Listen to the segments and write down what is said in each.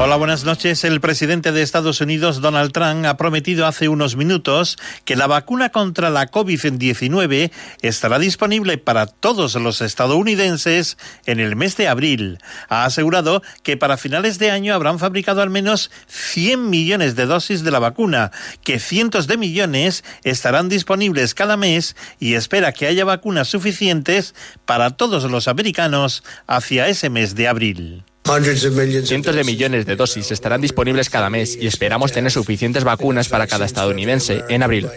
Hola, buenas noches. El presidente de Estados Unidos, Donald Trump, ha prometido hace unos minutos que la vacuna contra la COVID-19 estará disponible para todos los estadounidenses en el mes de abril. Ha asegurado que para finales de año habrán fabricado al menos 100 millones de dosis de la vacuna, que cientos de millones estarán disponibles cada mes y espera que haya vacunas suficientes para todos los americanos hacia ese mes de abril. Cientos de millones de dosis estarán disponibles cada mes y esperamos tener suficientes vacunas para cada estadounidense en abril.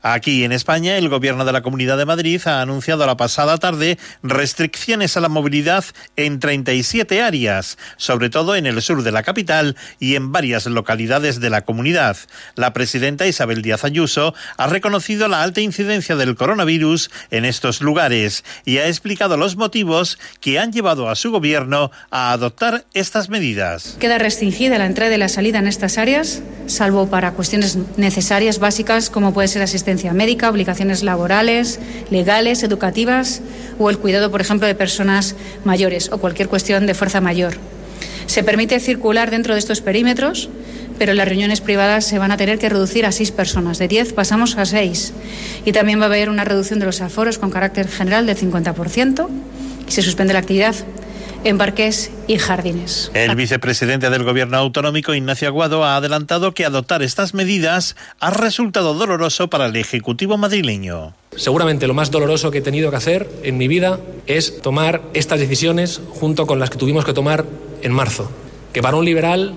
Aquí en España, el Gobierno de la Comunidad de Madrid ha anunciado la pasada tarde restricciones a la movilidad en 37 áreas, sobre todo en el sur de la capital y en varias localidades de la comunidad. La presidenta Isabel Díaz Ayuso ha reconocido la alta incidencia del coronavirus en estos lugares y ha explicado los motivos que han llevado a su gobierno a adoptar estas medidas. Queda restringida la entrada y la salida en estas áreas, salvo para cuestiones necesarias básicas como puede ser asistencia médica, obligaciones laborales, legales, educativas o el cuidado, por ejemplo, de personas mayores o cualquier cuestión de fuerza mayor. Se permite circular dentro de estos perímetros, pero las reuniones privadas se van a tener que reducir a seis personas. De diez pasamos a seis. Y también va a haber una reducción de los aforos con carácter general del 50% y se suspende la actividad en parques y jardines. El vicepresidente del Gobierno autonómico, Ignacio Aguado, ha adelantado que adoptar estas medidas ha resultado doloroso para el Ejecutivo madrileño. Seguramente lo más doloroso que he tenido que hacer en mi vida es tomar estas decisiones junto con las que tuvimos que tomar en marzo. Que para un liberal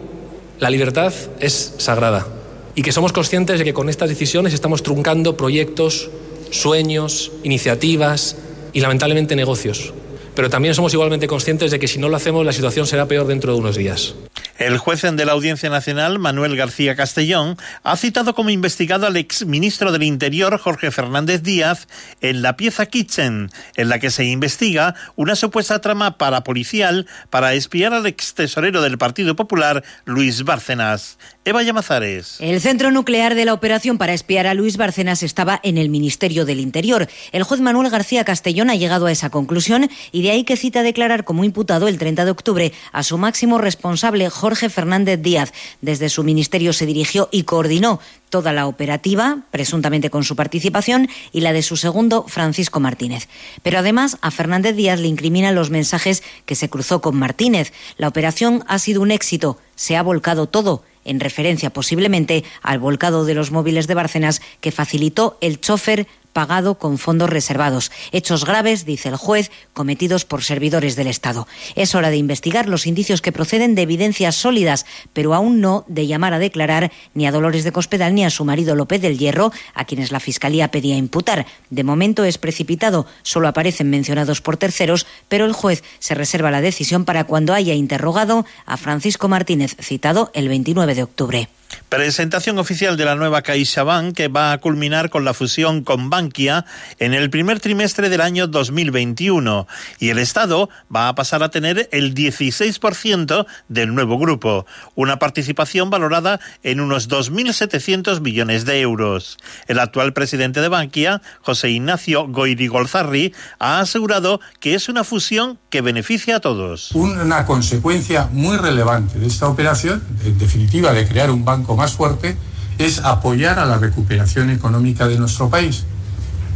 la libertad es sagrada y que somos conscientes de que con estas decisiones estamos truncando proyectos, sueños, iniciativas y lamentablemente negocios pero también somos igualmente conscientes de que si no lo hacemos la situación será peor dentro de unos días. El juez de la Audiencia Nacional, Manuel García Castellón, ha citado como investigado al exministro del Interior, Jorge Fernández Díaz, en la pieza Kitchen, en la que se investiga una supuesta trama parapolicial para espiar al ex tesorero del Partido Popular, Luis Bárcenas. Eva Llamazares. El centro nuclear de la operación para espiar a Luis Bárcenas estaba en el Ministerio del Interior. El juez Manuel García Castellón ha llegado a esa conclusión y de ahí que cita declarar como imputado el 30 de octubre a su máximo responsable, Jorge Fernández Díaz. Desde su ministerio se dirigió y coordinó toda la operativa, presuntamente con su participación, y la de su segundo, Francisco Martínez. Pero además a Fernández Díaz le incriminan los mensajes que se cruzó con Martínez. La operación ha sido un éxito, se ha volcado todo en referencia posiblemente al volcado de los móviles de Bárcenas que facilitó el chofer pagado con fondos reservados. Hechos graves, dice el juez, cometidos por servidores del Estado. Es hora de investigar los indicios que proceden de evidencias sólidas, pero aún no de llamar a declarar ni a Dolores de Cospedal ni a su marido López del Hierro, a quienes la Fiscalía pedía imputar. De momento es precipitado, solo aparecen mencionados por terceros, pero el juez se reserva la decisión para cuando haya interrogado a Francisco Martínez, citado el 29 de octubre. Presentación oficial de la nueva CaixaBank que va a culminar con la fusión con Bankia en el primer trimestre del año 2021 y el Estado va a pasar a tener el 16% del nuevo grupo, una participación valorada en unos 2.700 millones de euros. El actual presidente de Bankia, José Ignacio Goirigolzarri, ha asegurado que es una fusión que beneficia a todos. Una consecuencia muy relevante de esta operación, en definitiva de crear un banco más fuerte es apoyar a la recuperación económica de nuestro país,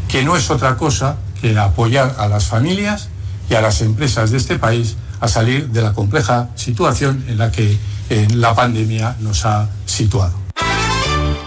que no es otra cosa que apoyar a las familias y a las empresas de este país a salir de la compleja situación en la que eh, la pandemia nos ha situado.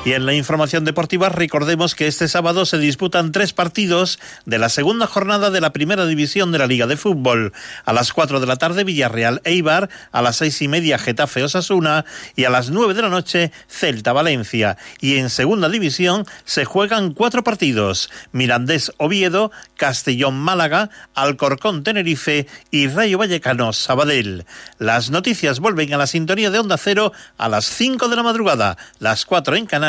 Y en la información deportiva recordemos que este sábado se disputan tres partidos de la segunda jornada de la primera división de la Liga de Fútbol. A las cuatro de la tarde Villarreal Eibar, a las seis y media Getafe Osasuna y a las nueve de la noche Celta Valencia. Y en segunda división se juegan cuatro partidos. Mirandés Oviedo, Castellón Málaga, Alcorcón Tenerife y Rayo Vallecano Sabadell. Las noticias vuelven a la sintonía de Onda Cero a las cinco de la madrugada, las cuatro en Canarias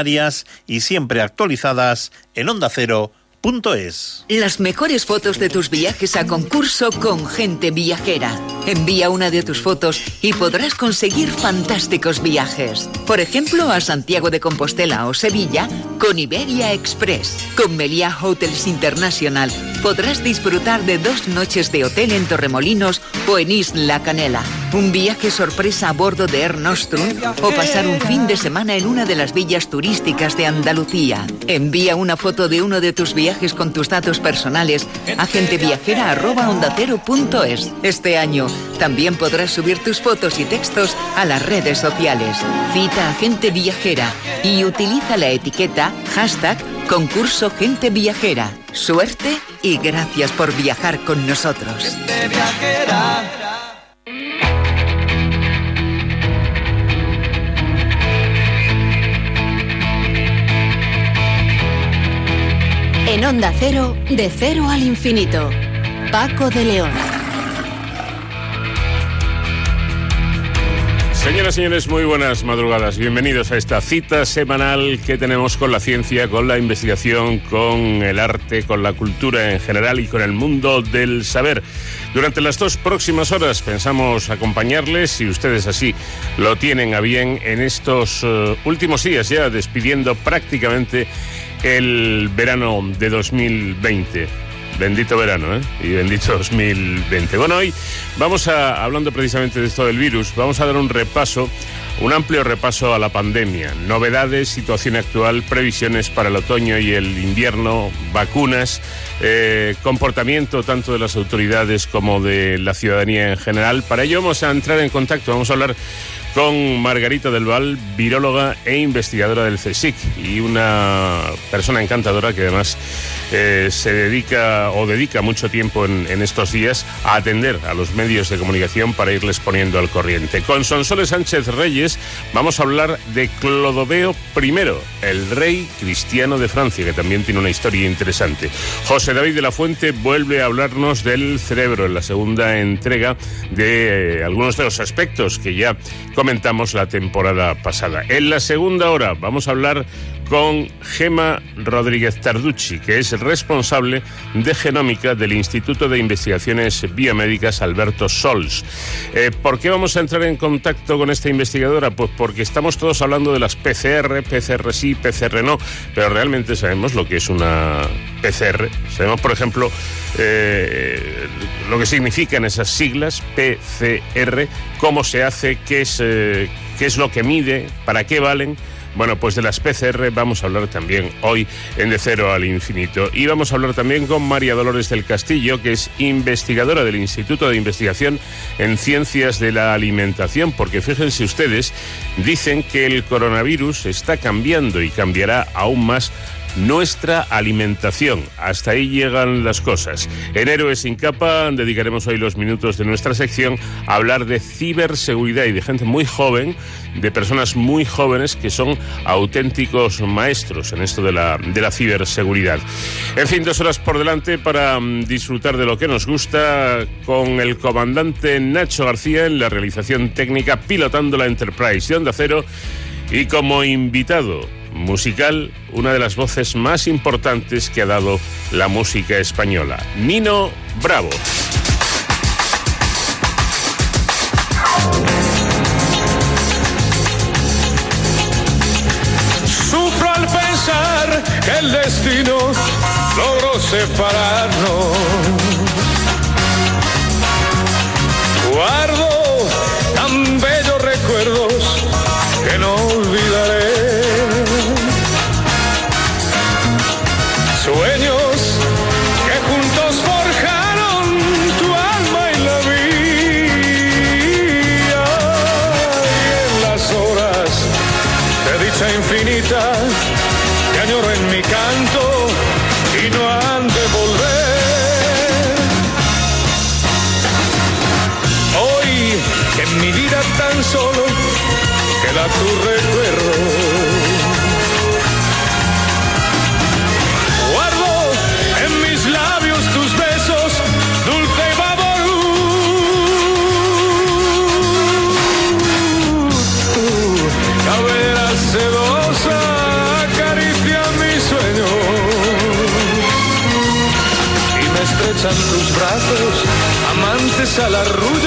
y siempre actualizadas en onda cero.es. viajeral.es. Las mejores fotos de tus viajes a concurso con gente viajera. Envía una de tus fotos y podrás conseguir fantásticos viajes. Por ejemplo, a Santiago de Compostela o Sevilla con Iberia Express. Con Meliá Hotels International podrás disfrutar de dos noches de hotel en Torremolinos o en Isla Canela. Un viaje sorpresa a bordo de Air Nostrum o pasar un fin de semana en una de las villas turísticas de Andalucía. Envía una foto de uno de tus viajes con tus datos personales a genteviajera.ondacero.es. Este año también podrás subir tus fotos y textos a las redes sociales. Cita a Gente Viajera y utiliza la etiqueta hashtag concurso Gente Viajera. Suerte y gracias por viajar con nosotros. En Onda Cero, de cero al infinito. Paco de León. Señoras y señores, muy buenas madrugadas. Bienvenidos a esta cita semanal que tenemos con la ciencia, con la investigación, con el arte, con la cultura en general y con el mundo del saber. Durante las dos próximas horas pensamos acompañarles, si ustedes así lo tienen a bien, en estos uh, últimos días ya despidiendo prácticamente el verano de 2020. Bendito verano, ¿eh? Y bendito 2020. Bueno, hoy vamos a, hablando precisamente de esto del virus, vamos a dar un repaso, un amplio repaso a la pandemia. Novedades, situación actual, previsiones para el otoño y el invierno, vacunas, eh, comportamiento tanto de las autoridades como de la ciudadanía en general. Para ello vamos a entrar en contacto, vamos a hablar con Margarita del Val, viróloga e investigadora del CSIC y una persona encantadora que además eh, se dedica o dedica mucho tiempo en, estos días a atender a los medios de comunicación para irles poniendo al corriente. Con Sonsoles Sánchez Reyes vamos a hablar de Clodoveo I, el rey cristiano de Francia, que también tiene una historia interesante. José David de la Fuente vuelve a hablarnos del cerebro en la segunda entrega de eh, algunos de los aspectos que ya comentamos la temporada pasada. En la segunda hora vamos a hablar con Gema Rodríguez Tarducci, que es responsable de genómica del Instituto de Investigaciones Biomédicas Alberto Sols. Eh, ¿Por qué vamos a entrar en contacto con esta investigadora? Pues porque estamos todos hablando de las PCR, PCR sí, PCR no, pero realmente sabemos lo que es una PCR. Sabemos, por ejemplo, eh, lo que significan esas siglas, PCR, cómo se hace, qué es, eh, qué es lo que mide, para qué valen. Bueno, pues de las PCR vamos a hablar también hoy en De Cero al Infinito. Y vamos a hablar también con María Dolores del Castillo, que es investigadora del Instituto de Investigación en Ciencias de la Alimentación, porque fíjense ustedes, dicen que el coronavirus está cambiando y cambiará aún más nuestra alimentación. Hasta ahí llegan las cosas. En Héroes sin capa dedicaremos hoy los minutos de nuestra sección a hablar de ciberseguridad y de gente muy joven, de personas muy jóvenes que son auténticos maestros en esto de la, de la ciberseguridad. En fin, dos horas por delante para um, disfrutar de lo que nos gusta con el comandante Nacho García en la realización técnica pilotando la Enterprise de Onda Cero y como invitado musical, una de las voces más importantes que ha dado la música española, Nino Bravo. Sufro al pensar que el destino logró separarnos. Amantes al arrullo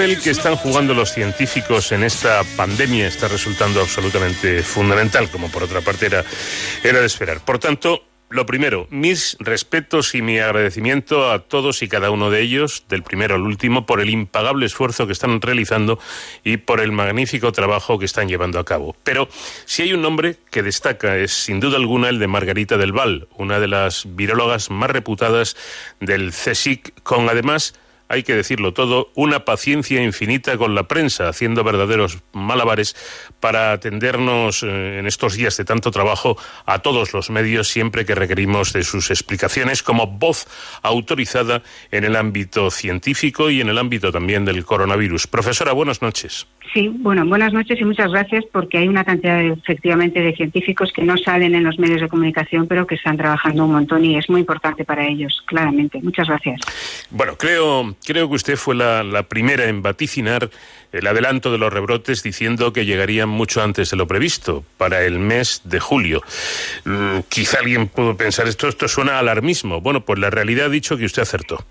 papel que están jugando los científicos en esta pandemia está resultando absolutamente fundamental, como por otra parte era, era de esperar. Por tanto, lo primero, mis respetos y mi agradecimiento a todos y cada uno de ellos, del primero al último, por el impagable esfuerzo que están realizando y por el magnífico trabajo que están llevando a cabo. Pero si hay un nombre que destaca es sin duda alguna el de Margarita del Val, una de las virólogas más reputadas del CSIC, con además hay que decirlo todo, una paciencia infinita con la prensa, haciendo verdaderos malabares para atendernos eh, en estos días de tanto trabajo a todos los medios siempre que requerimos de sus explicaciones como voz autorizada en el ámbito científico y en el ámbito también del coronavirus. Profesora, buenas noches. Sí, bueno, buenas noches y muchas gracias porque hay una cantidad efectivamente de científicos que no salen en los medios de comunicación pero que están trabajando un montón y es muy importante para ellos, claramente. Muchas gracias. Bueno, creo, creo que usted fue la, primera en vaticinar el adelanto de los rebrotes diciendo que llegarían mucho antes de lo previsto, para el mes de julio. Mm, quizá alguien pudo pensar esto, esto suena alarmismo. Bueno, pues la realidad ha dicho que usted acertó.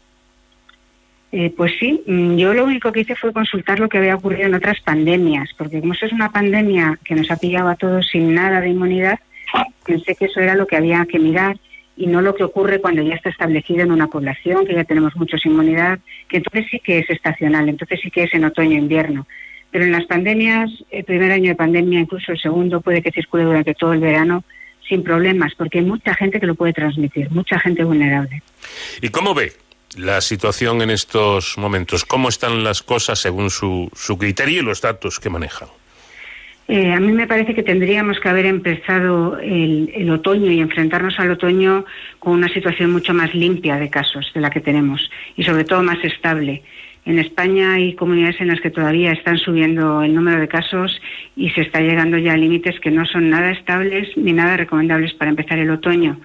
Eh, pues sí, mm, yo lo único que hice fue consultar lo que había ocurrido en otras pandemias, porque como eso es una pandemia que nos ha pillado a todos sin nada de inmunidad, pensé que eso era lo que había que mirar y no lo que ocurre cuando ya está establecido en una población, que ya tenemos muchos inmunidad, que entonces sí que es estacional, entonces sí que es en otoño-invierno. Pero en las pandemias, el primer año de pandemia, incluso el segundo, puede que circule durante todo el verano sin problemas, porque hay mucha gente que lo puede transmitir, mucha gente vulnerable. ¿Y cómo ve la situación en estos momentos? ¿Cómo están las cosas según su, su criterio y los datos que manejan? Eh, a mí me parece que tendríamos que haber empezado el, el, otoño y enfrentarnos al otoño con una situación mucho más limpia de casos de la que tenemos y sobre todo más estable. En España hay comunidades en las que todavía están subiendo el número de casos y se está llegando ya a límites que no son nada estables ni nada recomendables para empezar el otoño.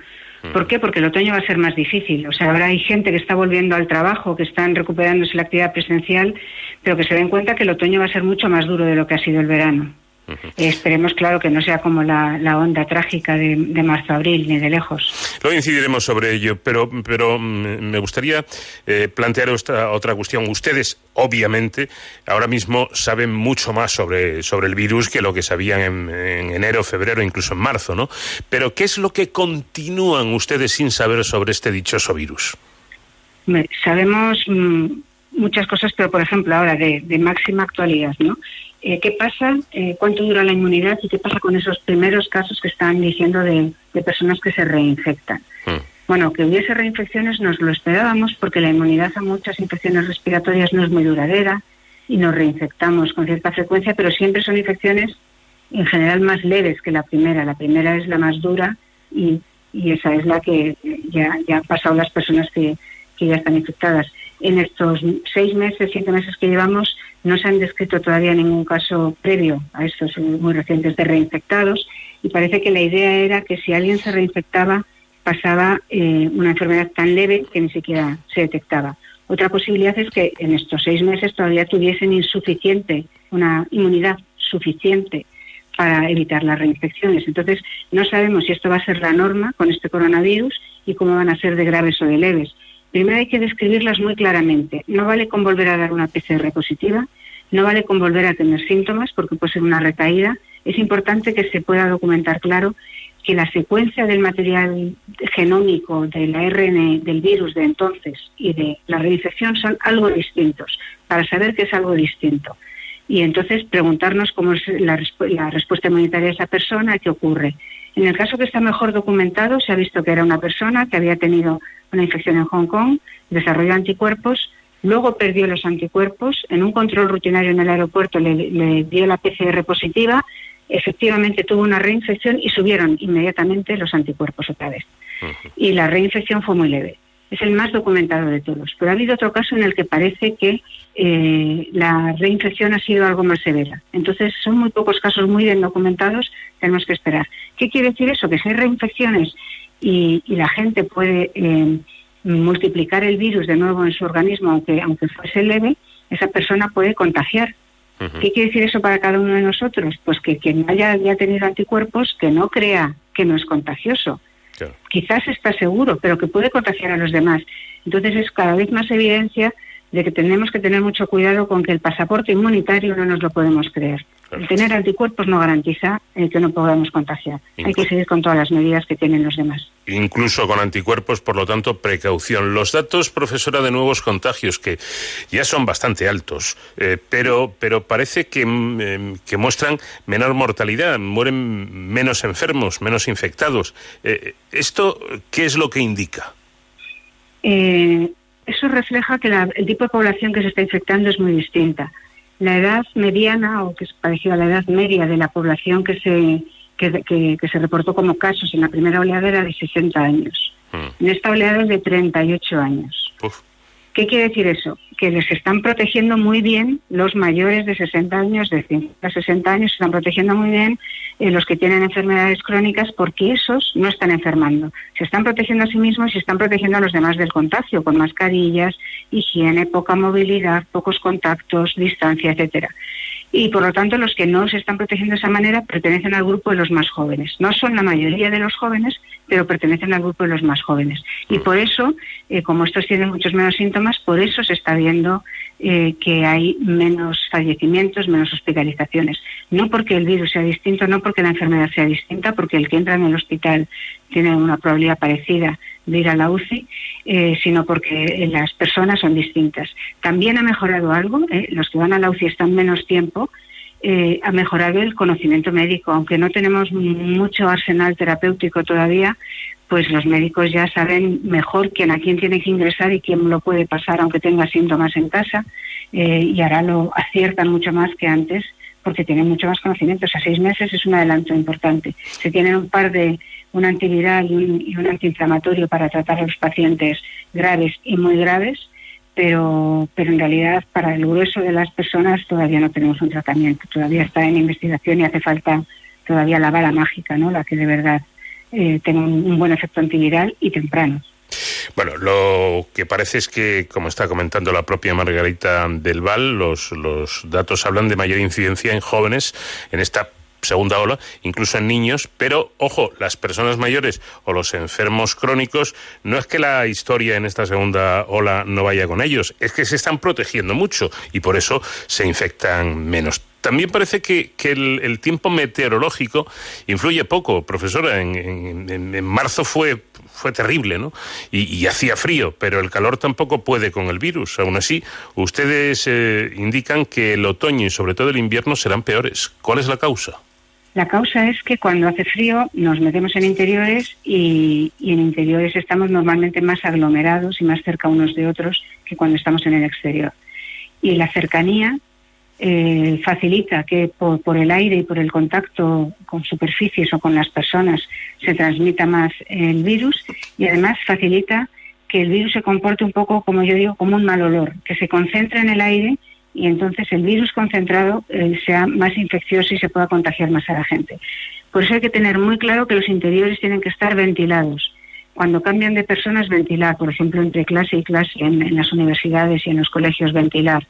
¿Por qué? Porque el otoño va a ser más difícil. O sea, ahora hay gente que está volviendo al trabajo, que están recuperándose la actividad presencial, pero que se den cuenta que el otoño va a ser mucho más duro de lo que ha sido el verano. Uh -huh. Esperemos, claro, que no sea como la, la onda trágica de, de marzo-abril, ni de lejos. Luego incidiremos sobre ello, pero, pero me gustaría eh, plantear esta, otra cuestión. Ustedes, obviamente, ahora mismo saben mucho más sobre, sobre el virus que lo que sabían en, en, enero, febrero, incluso en marzo, ¿no? Pero, ¿qué es lo que continúan ustedes sin saber sobre este dichoso virus? Sabemos mmm, muchas cosas, pero, por ejemplo, ahora de, de máxima actualidad, ¿no? Eh, qué pasa, eh, cuánto dura la inmunidad y qué pasa con esos primeros casos que están diciendo de, de personas que se reinfectan. Mm. Bueno, que hubiese reinfecciones nos lo esperábamos porque la inmunidad a muchas infecciones respiratorias no es muy duradera y nos reinfectamos con cierta frecuencia, pero siempre son infecciones en general más leves que la primera. La primera es la más dura y, y esa es la que ya, ya han pasado las personas que, que ya están infectadas. En estos seis meses, siete meses que llevamos, no se han descrito todavía ningún caso previo a estos muy recientes de reinfectados y parece que la idea era que si alguien se reinfectaba pasaba eh, una enfermedad tan leve que ni siquiera se detectaba. Otra posibilidad es que en estos seis meses todavía tuviesen insuficiente, una inmunidad suficiente para evitar las reinfecciones. Entonces, no sabemos si esto va a ser la norma con este coronavirus y cómo van a ser de graves o de leves. Primero hay que describirlas muy claramente. No vale con volver a dar una PCR positiva, no vale con volver a tener síntomas porque puede ser una recaída. Es importante que se pueda documentar claro que la secuencia del material genómico del ARN del virus de entonces y de la reinfección son algo distintos, para saber que es algo distinto. Y entonces preguntarnos cómo es la, la respuesta inmunitaria de esa persona, qué ocurre. En el caso que está mejor documentado, se ha visto que era una persona que había tenido una infección en Hong Kong, desarrolló anticuerpos, luego perdió los anticuerpos, en un control rutinario en el aeropuerto le, le dio la PCR positiva, efectivamente tuvo una reinfección y subieron inmediatamente los anticuerpos otra vez. Y la reinfección fue muy leve. Es el más documentado de todos. Pero ha habido otro caso en el que parece que eh, la reinfección ha sido algo más severa. Entonces, son muy pocos casos muy bien documentados, tenemos que esperar. ¿Qué quiere decir eso? Que si hay reinfecciones y, y la gente puede eh, multiplicar el virus de nuevo en su organismo, aunque, aunque fuese leve, esa persona puede contagiar ¿Qué quiere decir eso para cada uno de nosotros? Pues que quien haya ya tenido anticuerpos, que no crea que no es contagioso. Quizás está seguro, pero que puede contagiar a los demás. Entonces es cada vez más evidencia de que tenemos que tener mucho cuidado con que el pasaporte inmunitario no nos lo podemos creer. El tener anticuerpos no garantiza eh, que no podamos contagiar. Hay que seguir con todas las medidas que tienen los demás. Incluso con anticuerpos, por lo tanto, precaución. Los datos, profesora, de nuevos contagios, que ya son bastante altos, eh, pero, pero parece que, mm, em, que, muestran menor mortalidad, mueren menos enfermos, menos infectados. Eh, ¿Esto qué es lo que indica? Eso refleja que la, el tipo de población que se está infectando es muy distinta. La edad mediana, o que es parecida a la edad media de la población que se, que, que, que se reportó como casos en la primera oleada era de 60 años. Mm. En esta oleada es de 38 años. Uf. ¿Qué quiere decir eso? Que les están protegiendo muy bien los mayores de 60 años, de 50 a 60 años, se están protegiendo muy bien eh, los que tienen enfermedades crónicas porque esos no están enfermando. Se están protegiendo a sí mismos y están protegiendo a los demás del contagio con mascarillas, higiene, poca movilidad, pocos contactos, distancia, etcétera y por lo tanto los que no se están protegiendo de esa manera pertenecen al grupo de los más jóvenes. No son la mayoría de los jóvenes, pero pertenecen al grupo de los más jóvenes. Y por eso, eh, como estos tienen muchos menos síntomas, por eso se está viendo eh, que hay menos fallecimientos, menos hospitalizaciones. No porque el virus sea distinto, no porque la enfermedad sea distinta, porque el que entra en el hospital tiene una probabilidad parecida de ir a la UCI, eh, sino porque las personas son distintas. También ha mejorado algo, eh, los que van a la UCI están menos tiempo, eh, ha mejorado el conocimiento médico, aunque no tenemos mucho arsenal terapéutico todavía, pues los médicos ya saben mejor quién a quién tiene que ingresar y quién lo puede pasar aunque tenga síntomas en casa eh, y ahora lo aciertan mucho más que antes porque tienen mucho más conocimiento. O sea, seis meses es un adelanto importante. Se tienen un par de un antiviral y un, y un antiinflamatorio para tratar a los pacientes graves y muy graves, pero, pero en realidad para el grueso de las personas todavía no tenemos un tratamiento, todavía está en investigación y hace falta todavía la bala mágica, ¿no? La que de verdad eh, tenga un, buen efecto antiviral y temprano. Bueno, lo que parece es que, como está comentando la propia Margarita del Val, los, los datos hablan de mayor incidencia en jóvenes en esta segunda ola, incluso en niños, pero ojo, las personas mayores o los enfermos crónicos, no es que la historia en esta segunda ola no vaya con ellos, es que se están protegiendo mucho y por eso se infectan menos. También parece que, el, tiempo meteorológico influye poco, profesora. En, en, marzo fue, fue terrible, ¿no? Y, y, hacía frío, pero el calor tampoco puede con el virus. Aún así, ustedes eh, indican que el otoño y sobre todo el invierno serán peores. ¿Cuál es la causa? La causa es que cuando hace frío nos metemos en interiores y, en interiores estamos normalmente más aglomerados y más cerca unos de otros que cuando estamos en el exterior. Y la cercanía eh, facilita que por, por, el aire y por el contacto con superficies o con las personas se transmita más el virus y además facilita que el virus se comporte un poco, como yo digo, como un mal olor, que se concentre en el aire y entonces el virus concentrado eh, sea más infeccioso y se pueda contagiar más a la gente. Por eso hay que tener muy claro que los interiores tienen que estar ventilados. Cuando cambian de personas, ventilar, por ejemplo, entre clase y clase en, las universidades y en los colegios, ventilar.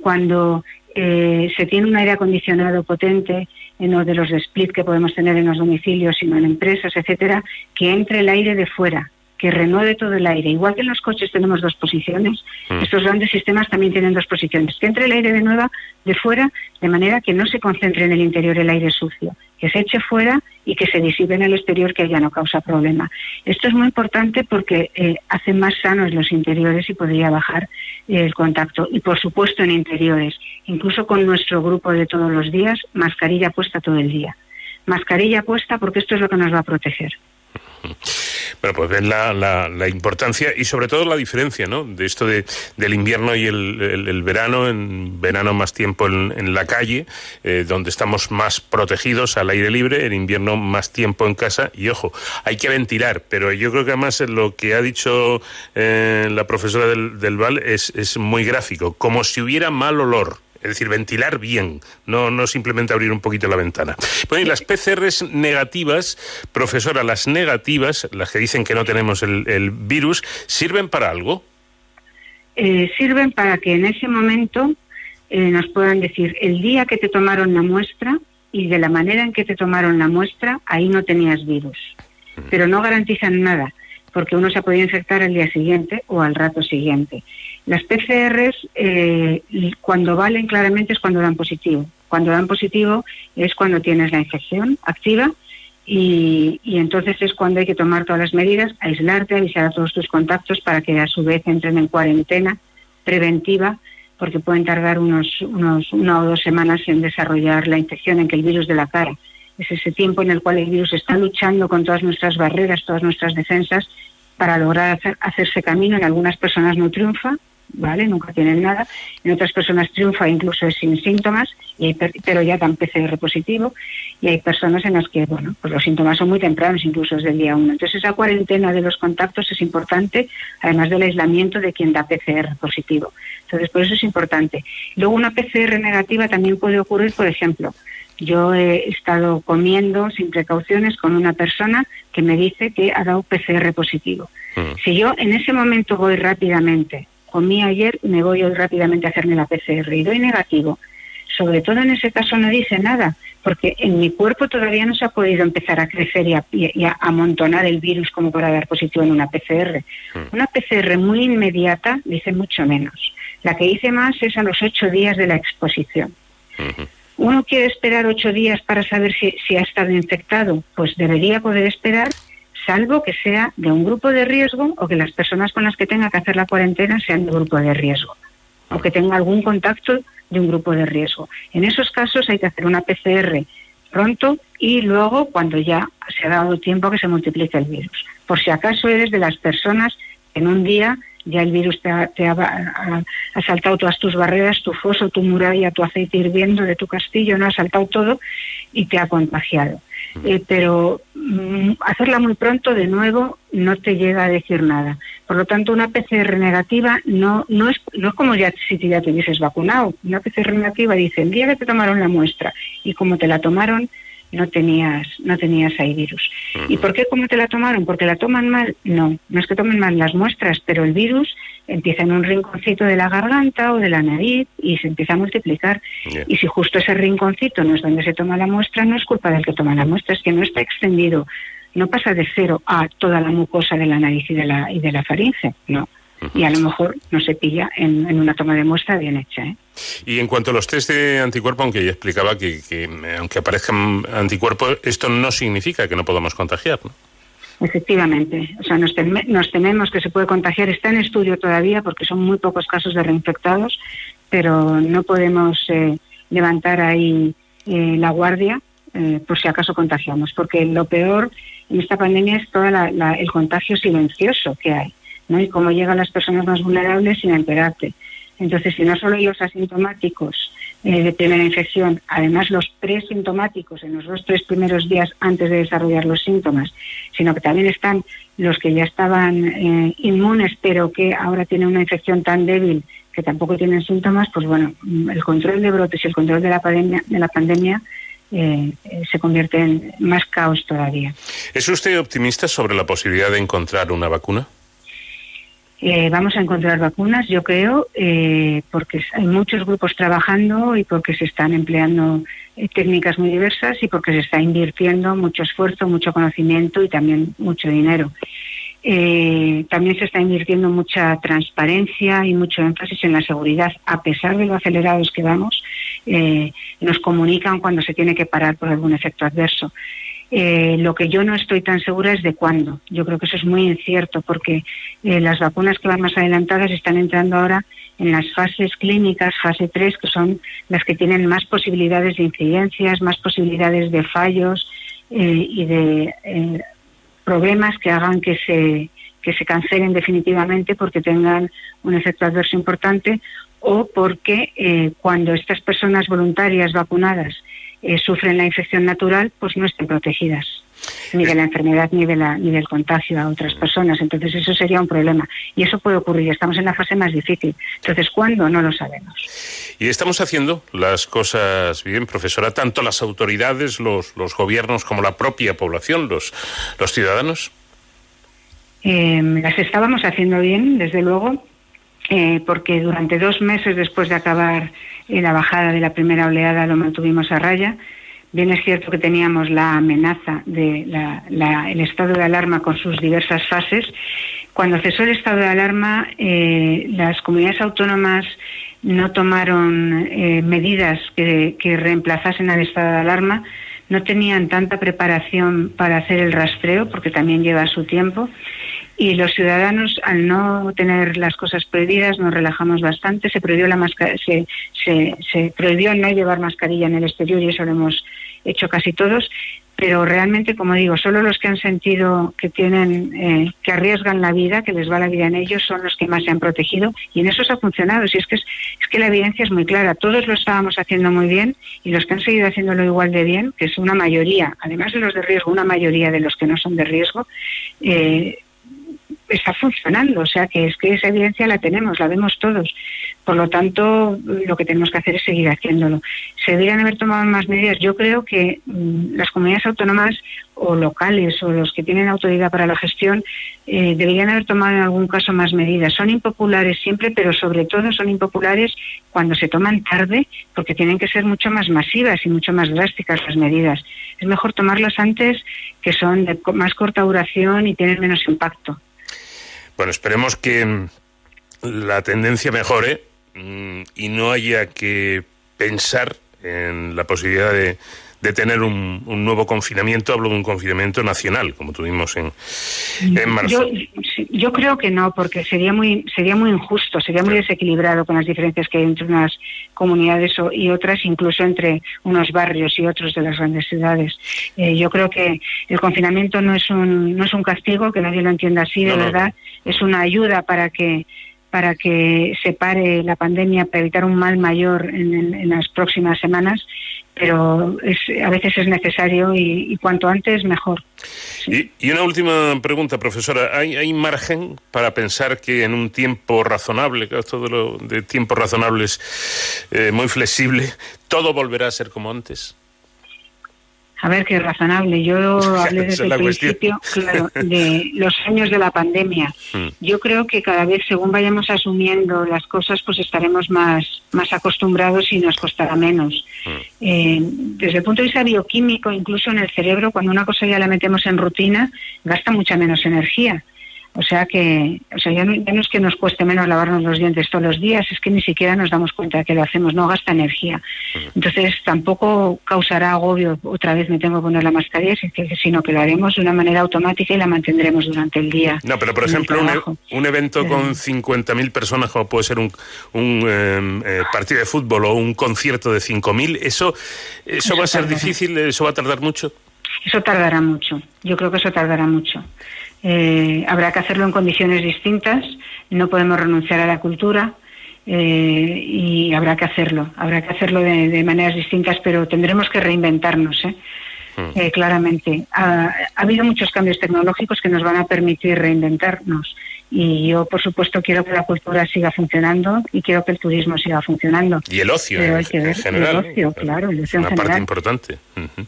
Cuando eh, se tiene un aire acondicionado potente, en no de los split que podemos tener en los domicilios, sino en empresas, etcétera, que entre el aire de fuera, que renueve todo el aire. Igual que en los coches tenemos dos posiciones, Mm. estos grandes sistemas también tienen dos posiciones. Que entre el aire de nueva de fuera, de manera que no se concentre en el interior el aire sucio, que se eche fuera y que se disipe en el exterior, que ya no causa problema. Esto es muy importante porque eh, hace más sanos los interiores y podría bajar eh, el contacto. Y por supuesto en interiores, incluso con nuestro grupo de todos los días, mascarilla puesta todo el día. Mascarilla puesta porque esto es lo que nos va a proteger. Bueno, pues ven la, la, la importancia y sobre todo la diferencia, ¿no? De esto de, del invierno y el, el- el verano, en verano más tiempo en, en la calle, eh, donde estamos más protegidos al aire libre, en invierno más tiempo en casa y ojo, hay que ventilar, pero yo creo que además lo que ha dicho eh, la profesora del, del Val es, es muy gráfico, como si hubiera mal olor. Es decir, ventilar bien, no, no simplemente abrir un poquito la ventana. Bueno, y las PCRs negativas, profesora, las negativas, las que dicen que no tenemos el, el virus, ¿sirven para algo? eh, sirven para que en ese momento eh, nos puedan decir el día que te tomaron la muestra y de la manera en que te tomaron la muestra, ahí no tenías virus. Pero no garantizan nada, porque uno se ha podido infectar al día siguiente o al rato siguiente. Las PCRs, eh, cuando valen claramente es cuando dan positivo. Cuando dan positivo es cuando tienes la infección activa y, entonces es cuando hay que tomar todas las medidas, aislarte, avisar a todos tus contactos para que a su vez entren en cuarentena preventiva, porque pueden tardar unos, unos una o dos semanas en desarrollar la infección, en que el virus de la cara. Es ese tiempo en el cual el virus está luchando con todas nuestras barreras, todas nuestras defensas, para lograr hacer- hacerse camino. En algunas personas no triunfa, ¿vale? Nunca tienen nada. En otras personas triunfa incluso sin síntomas, y hay per- pero ya dan PCR positivo. Y hay personas en las que, bueno, pues los síntomas son muy tempranos, incluso desde el día uno. Entonces esa cuarentena de los contactos es importante, además del aislamiento de quien da PCR positivo. Entonces por eso es importante. Luego una PCR negativa también puede ocurrir, por ejemplo, yo he estado comiendo sin precauciones con una persona que me dice que ha dado PCR positivo. Si yo en ese momento voy rápidamente, comí ayer, me voy hoy rápidamente a hacerme la PCR y doy negativo, sobre todo en ese caso no dice nada, porque en mi cuerpo todavía no se ha podido empezar a crecer y a, y- y a amontonar el virus como para dar positivo en una PCR. Una PCR muy inmediata dice mucho menos. La que dice más es a los ocho días de la exposición. ¿Uno quiere esperar ocho días para saber si, si ha estado infectado? Pues debería poder esperar, salvo que sea de un grupo de riesgo o que las personas con las que tenga que hacer la cuarentena sean de grupo de riesgo o que tenga algún contacto de un grupo de riesgo. En esos casos hay que hacer una PCR pronto y luego cuando ya se ha dado tiempo a que se multiplique el virus. Por si acaso eres de las personas que en un día ya el virus te ha, ha saltado todas tus barreras, tu foso, tu muralla, tu aceite hirviendo de tu castillo, no ha saltado todo y te ha contagiado. Eh, pero mm, hacerla muy pronto de nuevo no te llega a decir nada. Por lo tanto, una PCR negativa no, no, es, no es como ya, si ya te dices vacunado. Una PCR negativa dice, el día que te tomaron la muestra y como te la tomaron, no tenías, no tenías ahí virus. ¿Y por qué cómo te la tomaron? ¿Porque la toman mal? No, no es que tomen mal las muestras, pero el virus empieza en un rinconcito de la garganta o de la nariz y se empieza a multiplicar. Y si justo ese rinconcito no es donde se toma la muestra, no es culpa del que toma la muestra, es que no está extendido, no pasa de cero a toda la mucosa de la nariz y de la, y de la faringe, no. Y a lo mejor no se pilla en, en una toma de muestra bien hecha. ¿eh? Y en cuanto a los test de anticuerpo, aunque ya explicaba que, eh, aunque aparezcan anticuerpos, esto no significa que no podamos contagiar, ¿no? Efectivamente, o sea, nos, teme- nos tememos que se puede contagiar. Está en estudio todavía porque son muy pocos casos de reinfectados, pero no podemos eh, levantar ahí eh, la guardia eh, por si acaso contagiamos, porque lo peor en esta pandemia es todo el contagio silencioso que hay, ¿no? Y cómo llegan las personas más vulnerables sin enterarte. Entonces, si no solo los asintomáticos eh, de primera infección, además los presintomáticos en los dos tres primeros días antes de desarrollar los síntomas, sino que también están los que ya estaban eh, inmunes, pero que ahora tienen una infección tan débil que tampoco tienen síntomas, pues bueno, el control de brotes y el control de la pandemia, de la pandemia eh, se convierte en más caos todavía. ¿Es usted optimista sobre la posibilidad de encontrar una vacuna? Eh, vamos a encontrar vacunas, yo creo, eh, porque hay muchos grupos trabajando y porque se están empleando eh, técnicas muy diversas y porque se está invirtiendo mucho esfuerzo, mucho conocimiento y también mucho dinero. Eh, también se está invirtiendo mucha transparencia y mucho énfasis en la seguridad. A pesar de lo acelerados que vamos, nos comunican cuando se tiene que parar por algún efecto adverso. Eh, lo que yo no estoy tan segura es de cuándo. Yo creo que eso es muy incierto porque eh, las vacunas que van más adelantadas están entrando ahora en las fases clínicas, fase 3, que son las que tienen más posibilidades de incidencias, más posibilidades de fallos eh, y de eh, problemas que hagan que se, que se cancelen definitivamente porque tengan un efecto adverso importante o porque cuando estas personas voluntarias vacunadas eh, sufren la infección natural, pues no estén protegidas ni de la enfermedad ni de la ni del contagio a otras personas. Entonces eso sería un problema y eso puede ocurrir. Estamos en la fase más difícil. Entonces cuándo no lo sabemos. Y estamos haciendo las cosas bien, profesora, tanto las autoridades, los, los gobiernos como la propia población, los, los ciudadanos. Eh, las estábamos haciendo bien, desde luego, eh, porque durante dos meses después de acabar eh, la bajada de la primera oleada lo mantuvimos a raya. Bien es cierto que teníamos la amenaza de la, la, el estado de alarma con sus diversas fases. Cuando cesó el estado de alarma, eh, las comunidades autónomas no tomaron medidas que reemplazasen al estado de alarma, no tenían tanta preparación para hacer el rastreo, porque también lleva su tiempo, y los ciudadanos, al no tener las cosas prohibidas, nos relajamos bastante. Se prohibió la masca- se, se, se prohibió no llevar mascarilla en el exterior y eso lo hemos hecho casi todos. Pero realmente, como digo, solo los que han sentido que tienen, eh, que arriesgan la vida, que les va la vida en ellos, son los que más se han protegido y en eso se ha funcionado. Si es que es, es que la evidencia es muy clara. Todos lo estábamos haciendo muy bien y los que han seguido haciéndolo igual de bien, que es una mayoría, además de los de riesgo, una mayoría de los que no son de riesgo, eh, está funcionando, o sea que es que esa evidencia la tenemos, la vemos todos. Por lo tanto, lo que tenemos que hacer es seguir haciéndolo. Se deberían haber tomado más medidas. Yo creo que mm, las comunidades autónomas o locales o los que tienen autoridad para la gestión eh, deberían haber tomado en algún caso más medidas. Son impopulares siempre, pero sobre todo son impopulares cuando se toman tarde porque tienen que ser mucho más masivas y mucho más drásticas las medidas. Es mejor tomarlas antes que son de más corta duración y tienen menos impacto. Bueno, esperemos que mm, la tendencia mejore mm, y no haya que pensar en la posibilidad de, de tener un, un nuevo confinamiento. Hablo de un confinamiento nacional, como tuvimos en, en marzo. Yo, yo creo que no, porque sería muy sería muy injusto, sería muy desequilibrado con las diferencias que hay entre unas comunidades y otras, incluso entre unos barrios y otros de las grandes ciudades. Eh, yo creo que el confinamiento no es un no es un castigo, que nadie lo entienda así, de No, no. Es una ayuda para que para que se pare la pandemia, para evitar un mal mayor en, en- en las próximas semanas, pero es, a veces es necesario y, cuanto antes mejor. Y, y una última pregunta, profesora. ¿Hay, ¿Hay margen para pensar que en un tiempo razonable, claro, todo lo de tiempos razonables eh, muy flexible, todo volverá a ser como antes? A ver, qué razonable. Yo hablé desde es el principio, claro, de los años de la pandemia. Mm. Yo creo que cada vez, según vayamos asumiendo las cosas, pues estaremos más, más acostumbrados y nos costará menos. Eh, desde el punto de vista bioquímico, incluso en el cerebro, cuando una cosa ya la metemos en rutina, gasta mucha menos energía. O sea que, o sea, ya no, ya no es que nos cueste menos lavarnos los dientes todos los días, es que ni siquiera nos damos cuenta de que lo hacemos, no gasta energía. Entonces tampoco causará agobio otra vez me tengo que poner la mascarilla, sino que lo haremos de una manera automática y la mantendremos durante el día. No, pero por ejemplo, un, e- un evento Eh, con 50.000 personas, como puede ser un, un eh, eh, partido de fútbol o un concierto de 5.000, ¿eso, eso va a ser tardará. difícil? ¿Eso va a tardar mucho? Eso tardará mucho. Yo creo que eso tardará mucho. Eh, habrá que hacerlo en condiciones distintas. No podemos renunciar a la cultura eh, y habrá que hacerlo. Habrá que hacerlo de, de maneras distintas, pero tendremos que reinventarnos. ¿eh? Eh, claramente. Ha, ha habido muchos cambios tecnológicos que nos van a permitir reinventarnos. Y yo, por supuesto, quiero que la cultura siga funcionando y quiero que el turismo siga funcionando. Y el ocio Pero hay que en general. el ocio, claro, el ocio en Una parte importante.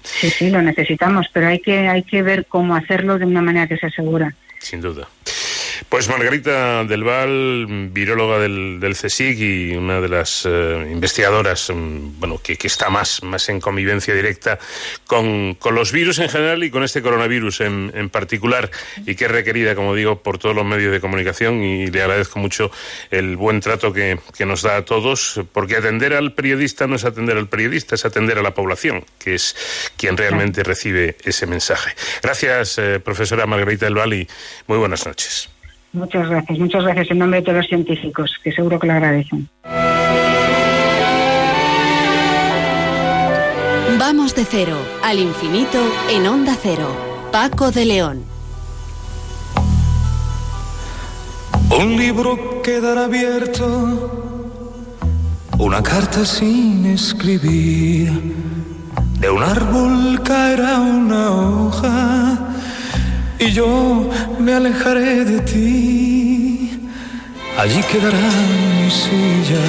Sí, sí, lo necesitamos, pero hay que, hay que ver cómo hacerlo de una manera que sea segura. sin duda. Pues Margarita del Val, viróloga del, del CSIC y una de las eh, investigadoras mm, bueno, que, que, está más, más en convivencia directa con, con, los virus en general y con este coronavirus en, en, particular y que es requerida, como digo, por todos los medios de comunicación y le agradezco mucho el buen trato que, que nos da a todos, porque atender al periodista no es atender al periodista, es atender a la población, que es quien realmente recibe ese mensaje. Gracias, eh, profesora Margarita del Val, y muy buenas noches. Muchas gracias, muchas gracias en nombre de todos los científicos, que seguro que lo agradecen. Vamos de cero al infinito en onda cero. Paco de León. Un libro quedará abierto, una carta sin escribir, de un árbol caerá una hoja y yo me alejaré de ti. Allí quedará mi silla,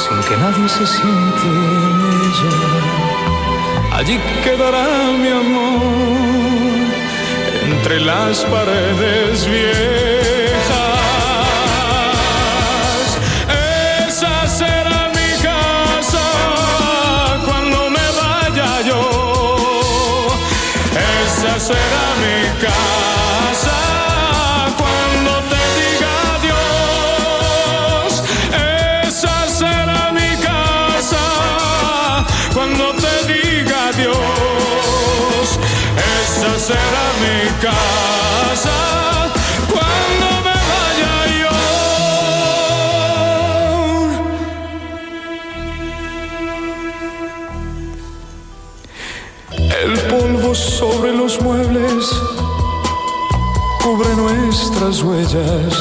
sin que nadie se siente en ella. Allí quedará mi amor, entre las paredes viejas. Sobre los muebles cubre nuestras huellas.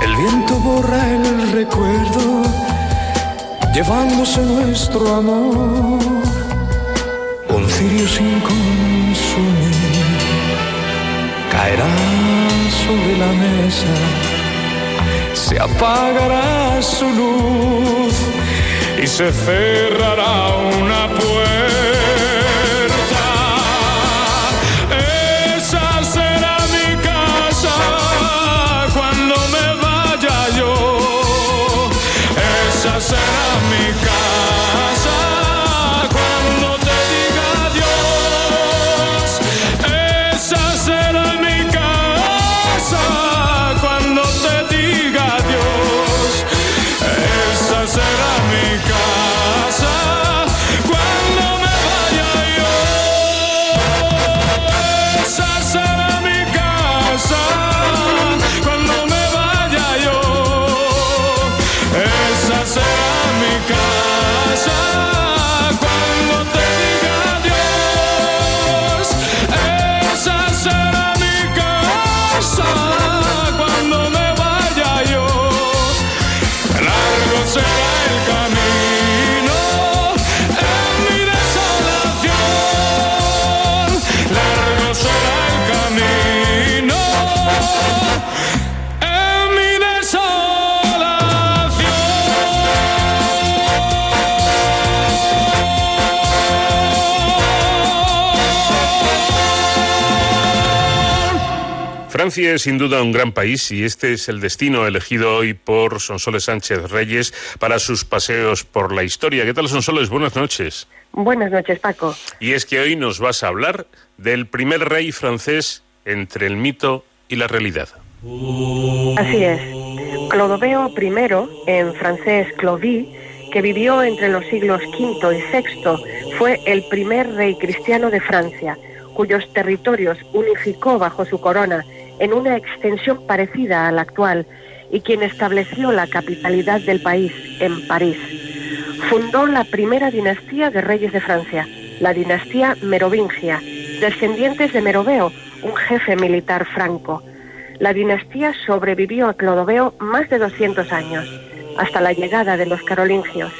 El viento borra el recuerdo, llevándose nuestro amor. Un cirio sin consumir caerá sobre la mesa, se apagará su luz y se cerrará una puerta. Francia es sin duda un gran país y este es el destino elegido hoy por Sonsoles Sánchez Reyes para sus paseos por la historia. ¿Qué tal, Sonsoles? Buenas noches. Buenas noches, Paco. Y es que hoy nos vas a hablar del primer rey francés entre el mito y la realidad. Así es. Clodoveo I, en francés Clovis, que vivió entre los siglos V y VI, fue el primer rey cristiano de Francia, cuyos territorios unificó bajo su corona en una extensión parecida a la actual y quien estableció la capitalidad del país en París. Fundó la primera dinastía de reyes de Francia, la dinastía merovingia, descendientes de Meroveo, un jefe militar franco. La dinastía sobrevivió a Clodoveo más de 200 años, hasta la llegada de los carolingios.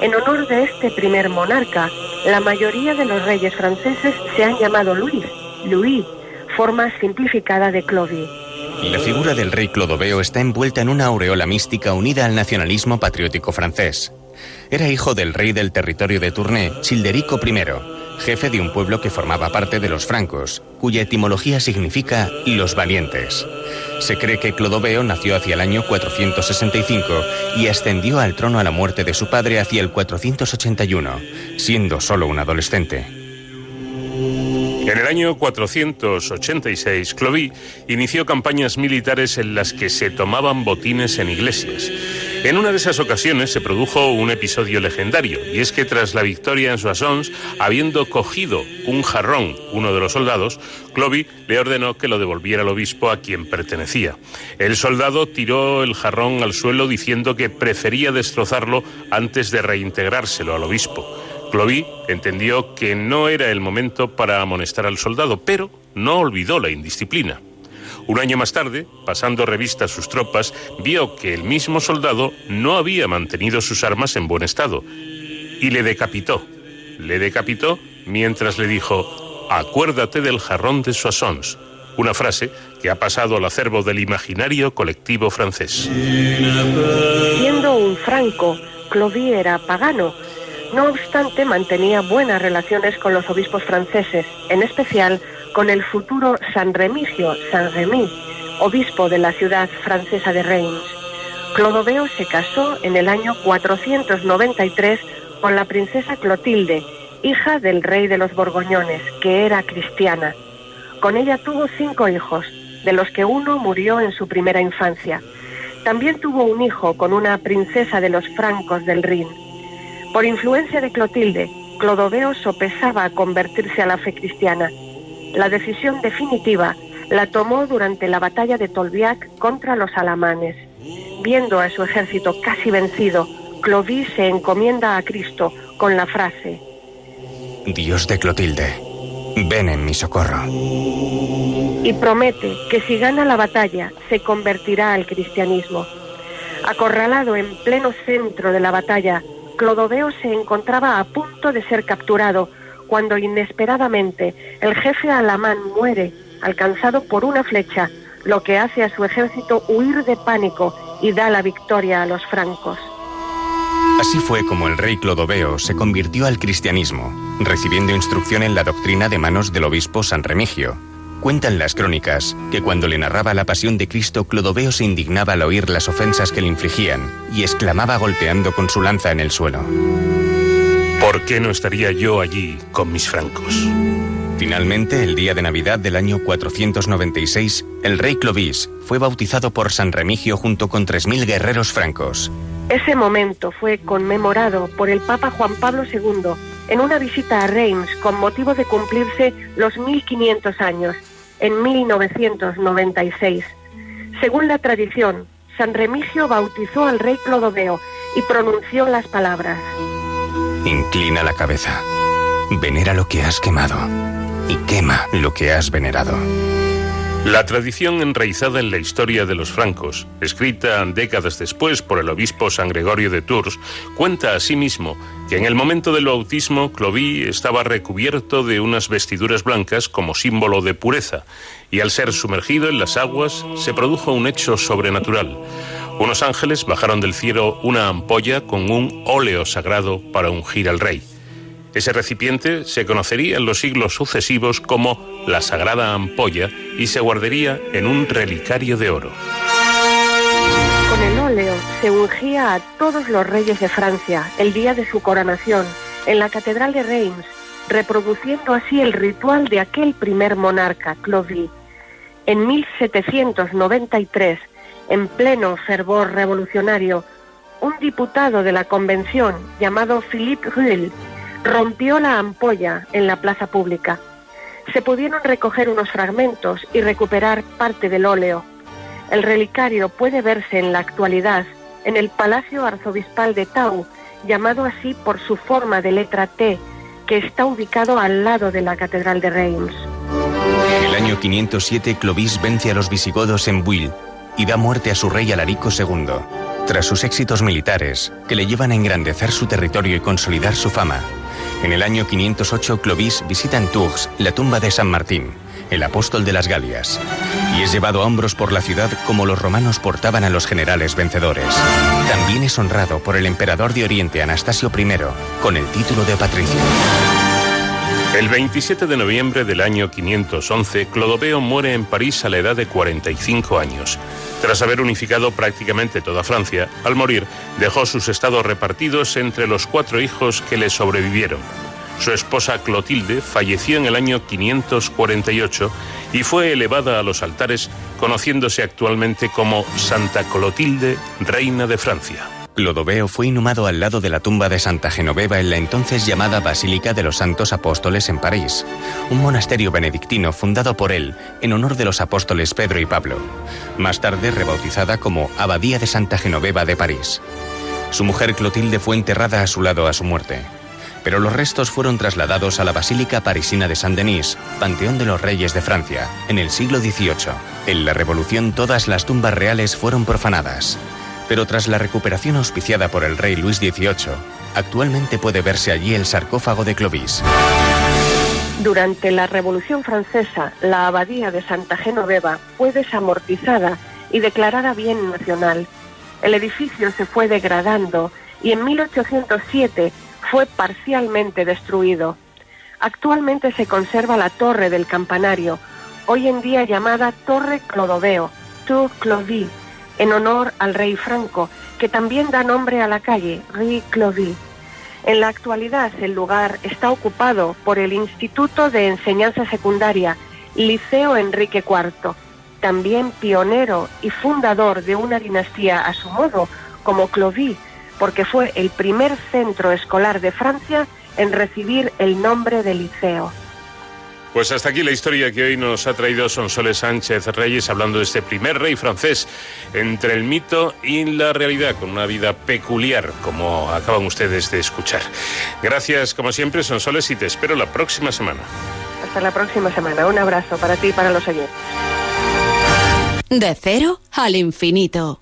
En honor de este primer monarca, la mayoría de los reyes franceses se han llamado Louis, Louis, forma simplificada de Clovis. La figura del rey Clodoveo está envuelta en una aureola mística unida al nacionalismo patriótico francés. Era hijo del rey del territorio de Tournai, Childerico I, jefe de un pueblo que formaba parte de los francos, cuya etimología significa los valientes. Se cree que Clodoveo nació hacia el año 465 y ascendió al trono a la muerte de su padre hacia el 481, siendo solo un adolescente. En el año 486, Clovis inició campañas militares en las que se tomaban botines en iglesias. En una de esas ocasiones se produjo un episodio legendario, y es que tras la victoria en Soissons, habiendo cogido un jarrón uno de los soldados, Clovis le ordenó que lo devolviera al obispo a quien pertenecía. El soldado tiró el jarrón al suelo diciendo que prefería destrozarlo antes de reintegrárselo al obispo. Clovis entendió que no era el momento para amonestar al soldado, pero no olvidó la indisciplina. Un año más tarde, pasando revista a sus tropas, vio que el mismo soldado no había mantenido sus armas en buen estado y le decapitó. Le decapitó mientras le dijo, acuérdate del jarrón de Soissons, una frase que ha pasado al acervo del imaginario colectivo francés. Siendo un franco, Clovis era pagano. No obstante, mantenía buenas relaciones con los obispos franceses, en especial con el futuro San Remigio, San Remy, obispo de la ciudad francesa de Reims. Clodoveo se casó en el año 493 con la princesa Clotilde, hija del rey de los Borgoñones, que era cristiana. Con ella tuvo cinco hijos, de los que uno murió en su primera infancia. También tuvo un hijo con una princesa de los francos del Rin. Por influencia de Clotilde, Clodoveo sopesaba convertirse a la fe cristiana. La decisión definitiva la tomó durante la batalla de Tolbiac contra los alamanes. Viendo a su ejército casi vencido, Clovis se encomienda a Cristo con la frase, Dios de Clotilde, ven en mi socorro. y promete que si gana la batalla se convertirá al cristianismo. Acorralado en pleno centro de la batalla, Clodoveo se encontraba a punto de ser capturado cuando inesperadamente el jefe alamán muere, alcanzado por una flecha, lo que hace a su ejército huir de pánico y da la victoria a los francos. Así fue como el rey Clodoveo se convirtió al cristianismo, recibiendo instrucción en la doctrina de manos del obispo San Remigio. Cuentan las crónicas que cuando le narraba la pasión de Cristo, Clodoveo se indignaba al oír las ofensas que le infligían y exclamaba golpeando con su lanza en el suelo. ¿Por qué no estaría yo allí con mis francos? Finalmente, el día de Navidad del año 496, el rey Clovis fue bautizado por San Remigio junto con 3.000 guerreros francos. Ese momento fue conmemorado por el Papa Juan Pablo II en una visita a Reims con motivo de cumplirse los 1500 años, en 1996. Según la tradición, San Remigio bautizó al rey Clodoveo y pronunció las palabras. Inclina la cabeza, venera lo que has quemado y quema lo que has venerado. La tradición enraizada en la historia de los francos, escrita décadas después por el obispo San Gregorio de Tours, cuenta asimismo que en el momento del bautismo Clovis estaba recubierto de unas vestiduras blancas como símbolo de pureza, y al ser sumergido en las aguas se produjo un hecho sobrenatural. Unos ángeles bajaron del cielo una ampolla con un óleo sagrado para ungir al rey. Ese recipiente se conocería en los siglos sucesivos como la Sagrada Ampolla y se guardaría en un relicario de oro. Con el óleo se ungía a todos los reyes de Francia el día de su coronación en la Catedral de Reims, reproduciendo así el ritual de aquel primer monarca, Clovis. En 1793, en pleno fervor revolucionario, un diputado de la convención llamado Philippe Ruel rompió la ampolla en la plaza pública. Se pudieron recoger unos fragmentos y recuperar parte del óleo. El relicario puede verse en la actualidad en el Palacio Arzobispal de Tau, llamado así por su forma de letra T, que está ubicado al lado de la Catedral de Reims. El año 507, Clovis vence a los visigodos en Buil y da muerte a su rey Alarico II. Tras sus éxitos militares, que le llevan a engrandecer su territorio y consolidar su fama, en el año 508 Clovis visita en Tours la tumba de San Martín, el apóstol de las Galias, y es llevado a hombros por la ciudad como los romanos portaban a los generales vencedores. También es honrado por el emperador de Oriente Anastasio I con el título de patricio. El 27 de noviembre del año 511, Clodoveo muere en París a la edad de 45 años. Tras haber unificado prácticamente toda Francia, al morir dejó sus estados repartidos entre los cuatro hijos que le sobrevivieron. Su esposa Clotilde falleció en el año 548 y fue elevada a los altares conociéndose actualmente como Santa Clotilde, reina de Francia. Clodoveo fue inhumado al lado de la tumba de Santa Genoveva en la entonces llamada Basílica de los Santos Apóstoles en París, un monasterio benedictino fundado por él en honor de los apóstoles Pedro y Pablo, más tarde rebautizada como Abadía de Santa Genoveva de París. Su mujer Clotilde fue enterrada a su lado a su muerte, pero los restos fueron trasladados a la Basílica Parisina de Saint-Denis, Panteón de los Reyes de Francia, en el siglo XVIII. En la Revolución todas las tumbas reales fueron profanadas pero tras la recuperación auspiciada por el rey Luis XVIII, actualmente puede verse allí el sarcófago de Clovis. Durante la Revolución Francesa, la abadía de Santa Genoveva fue desamortizada y declarada bien nacional. El edificio se fue degradando y en 1807 fue parcialmente destruido. Actualmente se conserva la torre del campanario, hoy en día llamada Torre Clodoveo, Tour Clovis, en honor al rey Franco, que también da nombre a la calle, Rue Clovis. En la actualidad el lugar está ocupado por el Instituto de Enseñanza Secundaria, Liceo Enrique IV, también pionero y fundador de una dinastía a su modo, como Clovis, porque fue el primer centro escolar de Francia en recibir el nombre de liceo. Pues hasta aquí la historia que hoy nos ha traído Sonsoles Sánchez Reyes hablando de este primer rey francés entre el mito y la realidad, con una vida peculiar, como acaban ustedes de escuchar. Gracias, como siempre, Sonsoles, y te espero la próxima semana. Hasta la próxima semana. Un abrazo para ti y para los oyentes. De cero al infinito.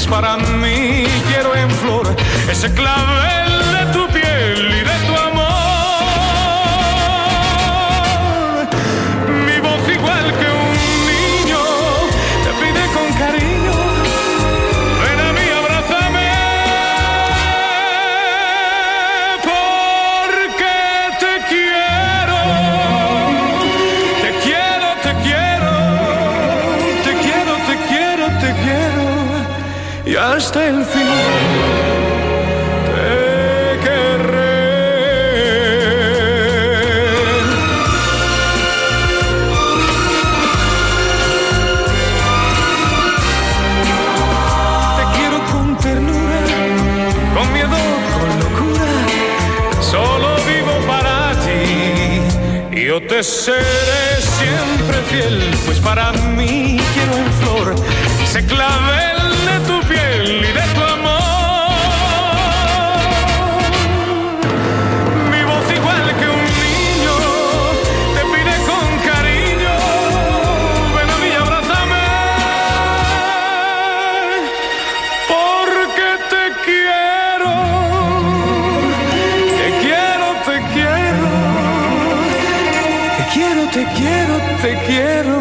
Pues para mí quiero en flor ese clavel ti. Y yo te seré siempre fiel, pues para mí quiero en flor. Ese clavel te quiero,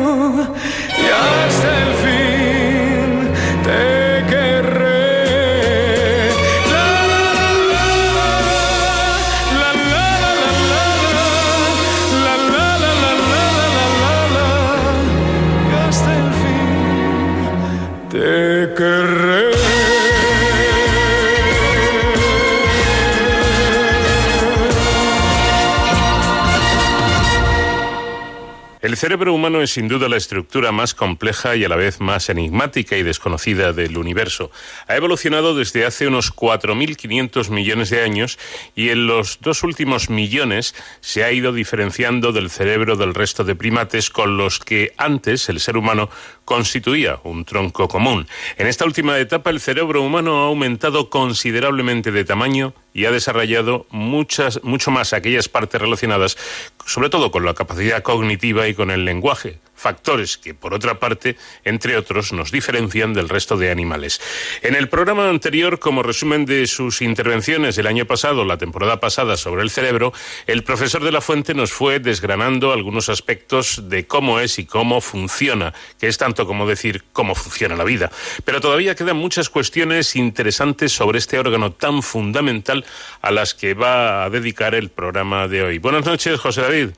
cerebro humano es sin duda la estructura más compleja y a la vez más enigmática y desconocida del universo. Ha evolucionado desde hace unos 4.500 millones de años y en los dos últimos millones se ha ido diferenciando del cerebro del resto de primates con los que antes el ser humano constituía un tronco común. En esta última etapa el cerebro humano ha aumentado considerablemente de tamaño y ha desarrollado muchas, mucho más aquellas partes relacionadas, sobre todo con la capacidad cognitiva y con el lenguaje, factores que, por otra parte, entre otros, nos diferencian del resto de animales. En el programa anterior, como resumen de sus intervenciones el año pasado, la temporada pasada, sobre el cerebro, el profesor de la Fuente nos fue desgranando algunos aspectos de cómo es y cómo funciona, que es tanto como decir cómo funciona la vida. Pero todavía quedan muchas cuestiones interesantes sobre este órgano tan fundamental a las que va a dedicar el programa de hoy. Buenas noches, José David.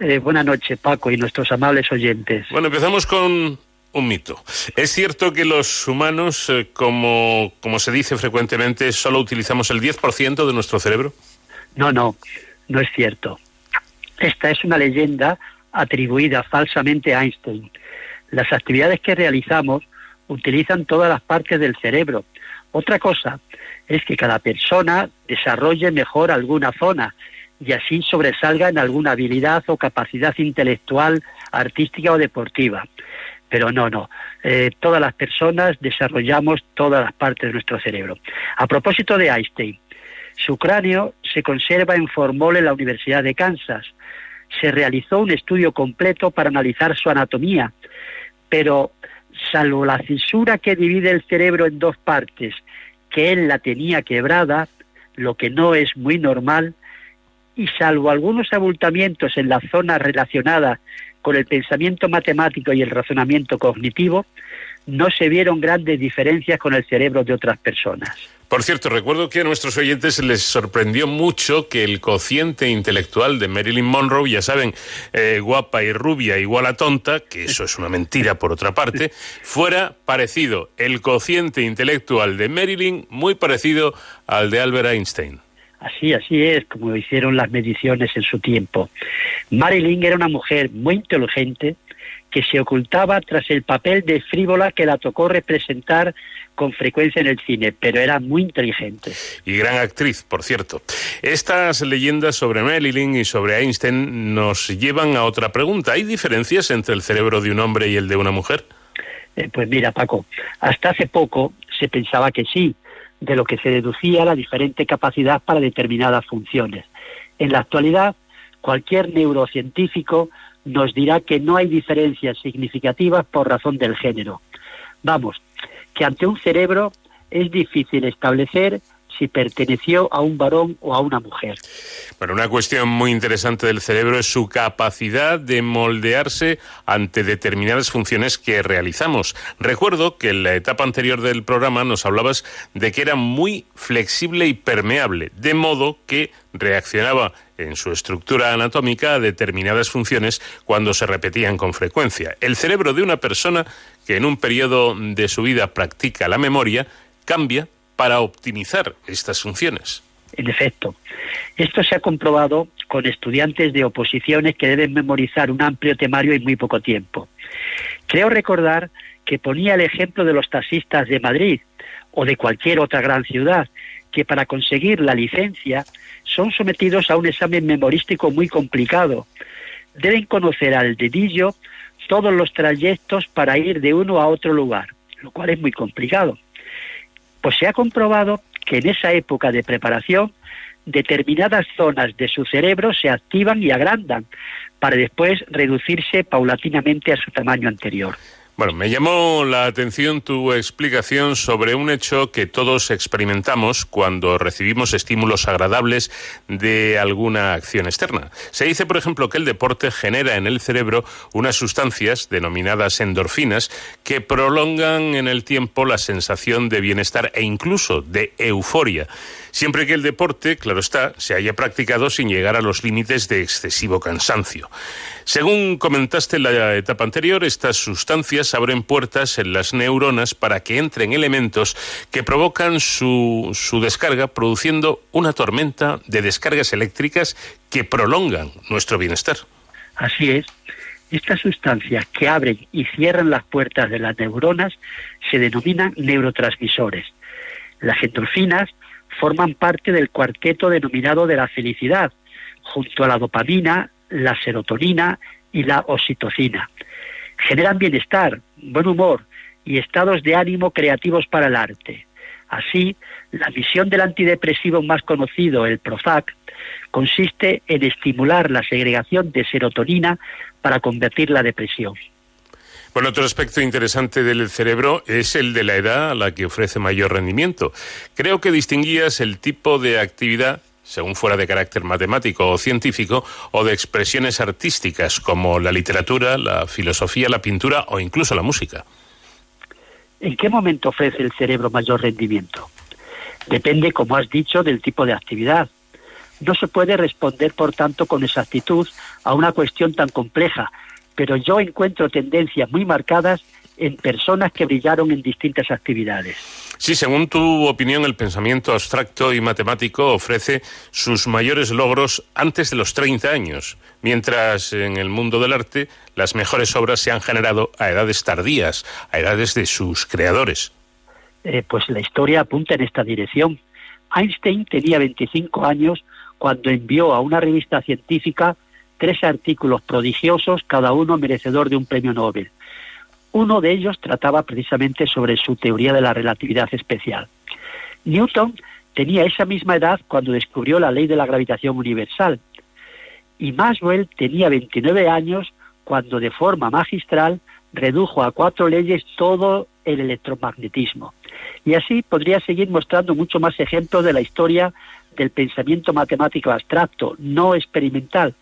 Eh, buenas noches, Paco, y nuestros amables oyentes. Bueno, empezamos con un mito. ¿Es cierto que los humanos, eh, como, como se dice frecuentemente, solo utilizamos el 10% de nuestro cerebro? No, no, no es cierto. Esta es una leyenda atribuida falsamente a Einstein. Las actividades que realizamos utilizan todas las partes del cerebro. Otra cosa es que cada persona desarrolle mejor alguna zona y así sobresalga en alguna habilidad o capacidad intelectual, artística o deportiva. Pero no, no. Eh, todas las personas desarrollamos todas las partes de nuestro cerebro. A propósito de Einstein, su cráneo se conserva en Formol en la Universidad de Kansas. Se realizó un estudio completo para analizar su anatomía, pero salvo la cisura que divide el cerebro en dos partes, que él la tenía quebrada, lo que no es muy normal, y salvo algunos abultamientos en la zona relacionada con el pensamiento matemático y el razonamiento cognitivo, no se vieron grandes diferencias con el cerebro de otras personas. Por cierto, recuerdo que a nuestros oyentes les sorprendió mucho que el cociente intelectual de Marilyn Monroe, ya saben, eh, guapa y rubia igual a tonta, que eso es una mentira por otra parte, fuera parecido, el cociente intelectual de Marilyn muy parecido al de Albert Einstein. Así, así es, como hicieron las mediciones en su tiempo. Marilyn era una mujer muy inteligente que se ocultaba tras el papel de frívola que la tocó representar con frecuencia en el cine, pero era muy inteligente. Y gran actriz, por cierto. Estas leyendas sobre Marilyn y sobre Einstein nos llevan a otra pregunta. ¿Hay diferencias entre el cerebro de un hombre y el de una mujer? Eh, pues mira, Paco, hasta hace poco se pensaba que sí, de lo que se deducía la diferente capacidad para determinadas funciones. En la actualidad, cualquier neurocientífico nos dirá que no hay diferencias significativas por razón del género. Vamos, que ante un cerebro es difícil establecer si perteneció a un varón o a una mujer. Bueno, una cuestión muy interesante del cerebro es su capacidad de moldearse ante determinadas funciones que realizamos. Recuerdo que en la etapa anterior del programa nos hablabas de que era muy flexible y permeable, de modo que reaccionaba en su estructura anatómica a determinadas funciones cuando se repetían con frecuencia. El cerebro de una persona que en un periodo de su vida practica la memoria cambia para optimizar estas funciones. En efecto, esto se ha comprobado con estudiantes de oposiciones que deben memorizar un amplio temario en muy poco tiempo. Creo recordar que ponía el ejemplo de los taxistas de Madrid o de cualquier otra gran ciudad, que para conseguir la licencia son sometidos a un examen memorístico muy complicado. Deben conocer al dedillo todos los trayectos para ir de uno a otro lugar, lo cual es muy complicado. Pues se ha comprobado que en esa época de preparación determinadas zonas de su cerebro se activan y agrandan para después reducirse paulatinamente a su tamaño anterior. Bueno, me llamó la atención tu explicación sobre un hecho que todos experimentamos cuando recibimos estímulos agradables de alguna acción externa. Se dice, por ejemplo, que el deporte genera en el cerebro unas sustancias denominadas endorfinas que prolongan en el tiempo la sensación de bienestar e incluso de euforia siempre que el deporte, claro está, se haya practicado sin llegar a los límites de excesivo cansancio. Según comentaste en la etapa anterior, estas sustancias abren puertas en las neuronas para que entren elementos que provocan su, su descarga, produciendo una tormenta de descargas eléctricas que prolongan nuestro bienestar. Así es. Estas sustancias que abren y cierran las puertas de las neuronas se denominan neurotransmisores. Las endorfinas forman parte del cuarteto denominado de la felicidad, junto a la dopamina, la serotonina y la oxitocina. Generan bienestar, buen humor y estados de ánimo creativos para el arte. Así, la misión del antidepresivo más conocido, el Prozac, consiste en estimular la segregación de serotonina para convertir la depresión. Bueno, otro aspecto interesante del cerebro es el de la edad a la que ofrece mayor rendimiento. Creo que distinguías el tipo de actividad según fuera de carácter matemático o científico, o de expresiones artísticas como la literatura, la filosofía, la pintura o incluso la música. ¿En qué momento ofrece el cerebro mayor rendimiento? Depende, como has dicho, del tipo de actividad. No se puede responder, por tanto, con exactitud a una cuestión tan compleja, pero yo encuentro tendencias muy marcadas en personas que brillaron en distintas actividades. Sí, según tu opinión, el pensamiento abstracto y matemático ofrece sus mayores logros antes de los 30 años, mientras en el mundo del arte las mejores obras se han generado a edades tardías, a edades de sus creadores. Eh, pues la historia apunta en esta dirección. Einstein tenía 25 años cuando envió a una revista científica tres artículos prodigiosos, cada uno merecedor de un premio Nobel. Uno de ellos trataba precisamente sobre su teoría de la relatividad especial. Newton tenía esa misma edad cuando descubrió la ley de la gravitación universal. Y Maxwell tenía 29 años cuando de forma magistral redujo a cuatro leyes todo el electromagnetismo. Y así podría seguir mostrando mucho más ejemplos de la historia del pensamiento matemático abstracto, no experimental,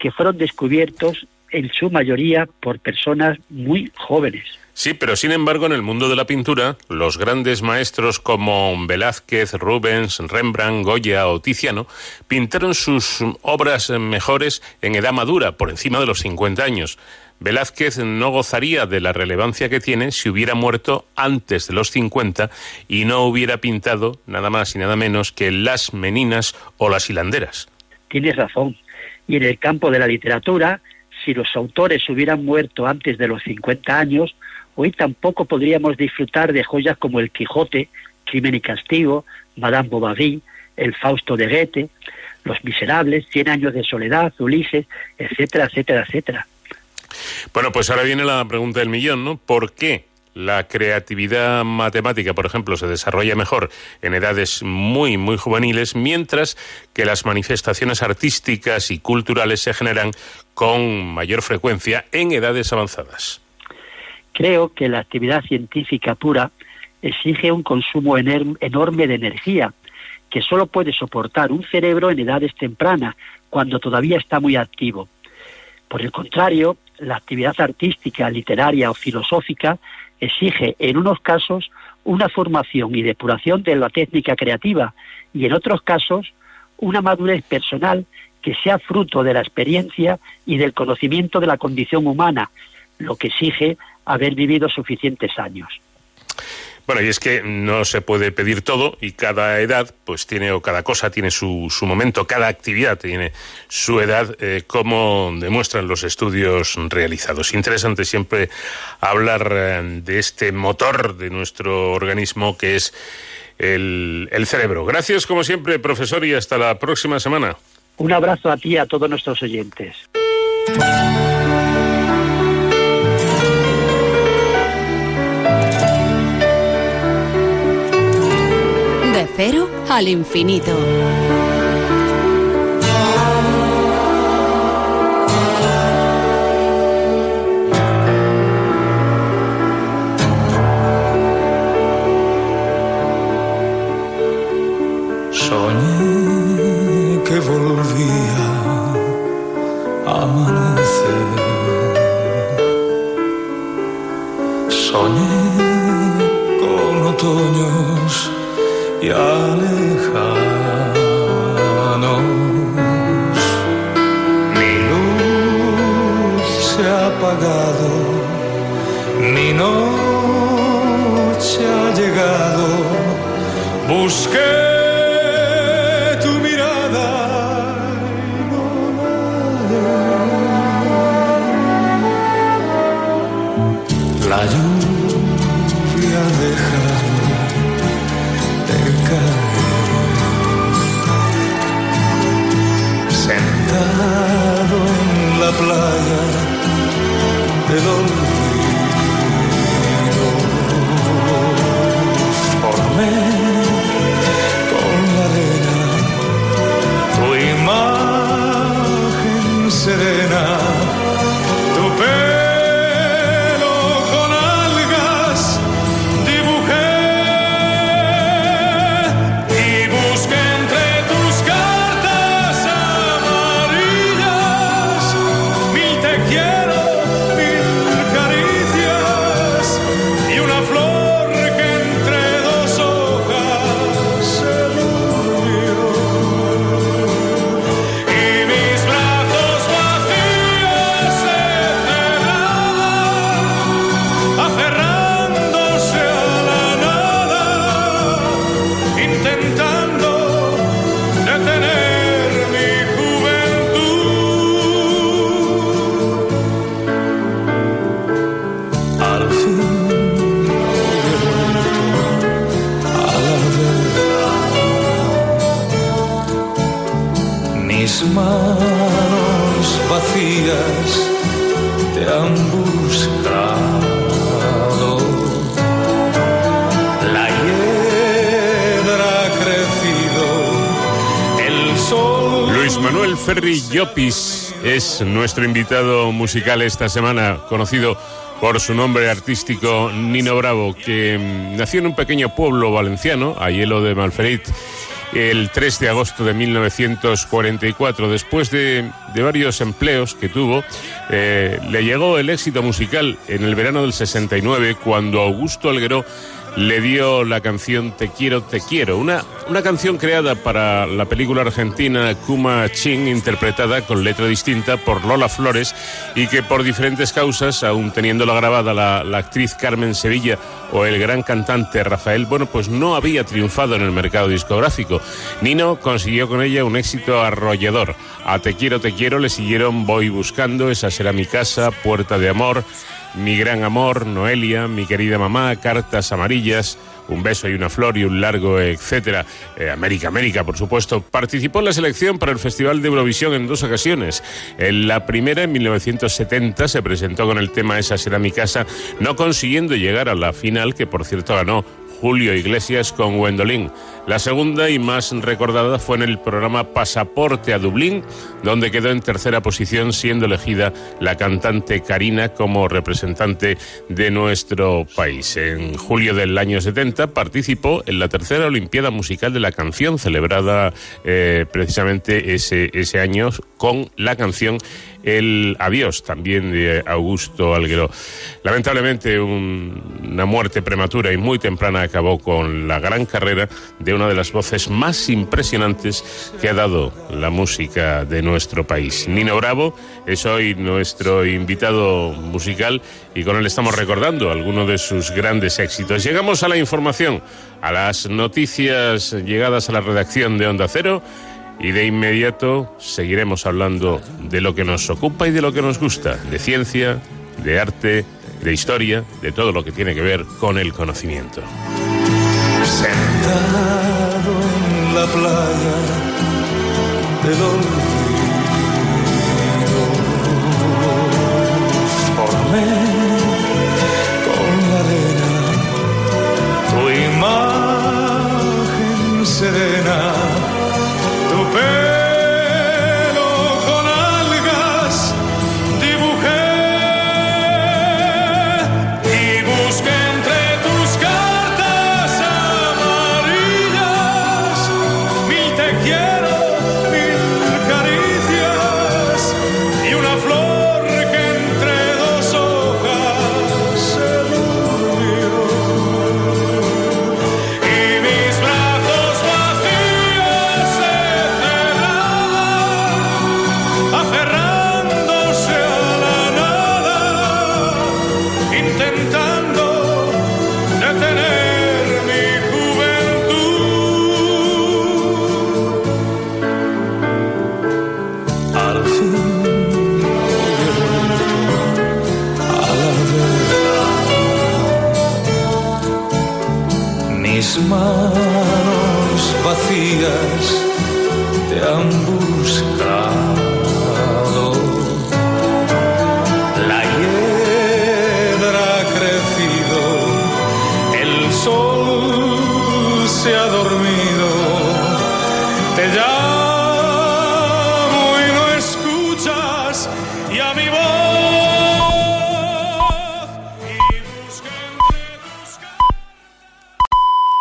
que fueron descubiertos en su mayoría por personas muy jóvenes. Sí, pero sin embargo en el mundo de la pintura, los grandes maestros como Velázquez, Rubens, Rembrandt, Goya o Tiziano pintaron sus obras mejores en edad madura, por encima de los 50 años. Velázquez no gozaría de la relevancia que tiene si hubiera muerto antes de los 50 y no hubiera pintado nada más y nada menos que las meninas o las hilanderas. Tienes razón. Y en el campo de la literatura, si los autores hubieran muerto antes de los 50 años, hoy tampoco podríamos disfrutar de joyas como El Quijote, Crimen y Castigo, Madame Bovary, El Fausto de Goethe, Los Miserables, Cien años de soledad, Ulises, etcétera, etcétera, etcétera. Bueno, pues ahora viene la pregunta del millón, ¿no? ¿Por qué la creatividad matemática, por ejemplo, se desarrolla mejor en edades muy, muy juveniles, mientras que las manifestaciones artísticas y culturales se generan con mayor frecuencia en edades avanzadas. Creo que la actividad científica pura exige un consumo enorme de energía que solo puede soportar un cerebro en edades tempranas, cuando todavía está muy activo. Por el contrario, la actividad artística, literaria o filosófica exige, en unos casos, una formación y depuración de la técnica creativa y, en otros casos, una madurez personal que sea fruto de la experiencia y del conocimiento de la condición humana, lo que exige haber vivido suficientes años. Bueno, y es que no se puede pedir todo y cada edad, pues tiene, o cada cosa tiene su, su momento, cada actividad tiene su edad, eh, como demuestran los estudios realizados. Interesante siempre hablar eh, de este motor de nuestro organismo que es el, el cerebro. Gracias, como siempre, profesor, y hasta la próxima semana. Un abrazo a ti y a todos nuestros oyentes. Cero al infinito. Soñé que volvía a amanecer. Soñé con otoños ya lejanos. Mi luz se ha apagado, mi noche ha llegado. Busqué del olvido, formé con la arena tu imagen serena, Ferri Llopis es nuestro invitado musical esta semana, conocido por su nombre artístico Nino Bravo, que mm, nació en un pequeño pueblo valenciano, a hielo de Malferit, el 3 de agosto de 1944. Después de, varios empleos que tuvo, eh, le llegó el éxito musical en el verano del 69, cuando Augusto Algueró le dio la canción Te quiero, te quiero, una, una canción creada para la película argentina Kuma Ching, interpretada con letra distinta por Lola Flores y que por diferentes causas, aún teniéndola grabada la, la actriz Carmen Sevilla o el gran cantante Rafael, bueno, pues no había triunfado en el mercado discográfico. Nino consiguió con ella un éxito arrollador. A Te quiero, te quiero le siguieron Voy buscando, Esa será mi casa, Puerta de amor, mi gran amor, Noelia, mi querida mamá, cartas amarillas, un beso y una flor y un largo, etcétera. Eh, América, América, por supuesto. Participó en la selección para el Festival de Eurovisión en dos ocasiones. En la primera, en 1970, se presentó con el tema Esa será mi casa, no consiguiendo llegar a la final, que por cierto ganó Julio Iglesias con Gwendolyn. La segunda y más recordada fue en el programa Pasaporte a Dublín, donde quedó en tercera posición siendo elegida la cantante Karina como representante de nuestro país. En julio del año 70 participó en la tercera Olimpiada Musical de la Canción, celebrada eh, precisamente ese, ese año con la canción el adiós también de Augusto Alguero. Lamentablemente un- una muerte prematura y muy temprana acabó con la gran carrera de una de las voces más impresionantes que ha dado la música de nuestro país. Nino Bravo es hoy nuestro invitado musical y con él estamos recordando algunos de sus grandes éxitos. Llegamos a la información, a las noticias llegadas a la redacción de Onda Cero. Y de inmediato seguiremos hablando de lo que nos ocupa y de lo que nos gusta, de ciencia, de arte, de historia, de todo lo que tiene que ver con el conocimiento. La playa del olvido, formé con la arena tu imagen serena, tu pelo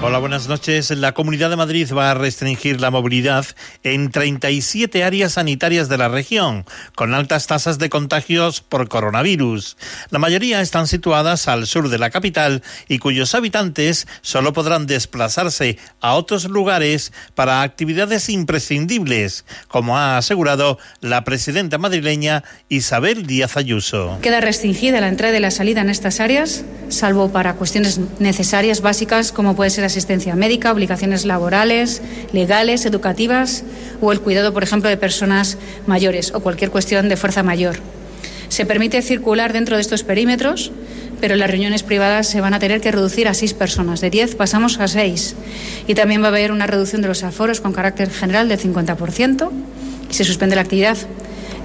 Hola, buenas noches. La Comunidad de Madrid va a restringir la movilidad en 37 áreas sanitarias de la región, con altas tasas de contagios por coronavirus. La mayoría están situadas al sur de la capital y cuyos habitantes solo podrán desplazarse a otros lugares para actividades imprescindibles, como ha asegurado la presidenta madrileña Isabel Díaz Ayuso. Queda restringida la entrada y la salida en estas áreas, salvo para cuestiones necesarias básicas como puede ser asistencia médica, obligaciones laborales, legales, educativas o el cuidado, por ejemplo, de personas mayores o cualquier cuestión de fuerza mayor. Se permite circular dentro de estos perímetros, pero las reuniones privadas se van a tener que reducir a seis personas. De diez pasamos a seis. Y también va a haber una reducción de los aforos con carácter general del 50% y se suspende la actividad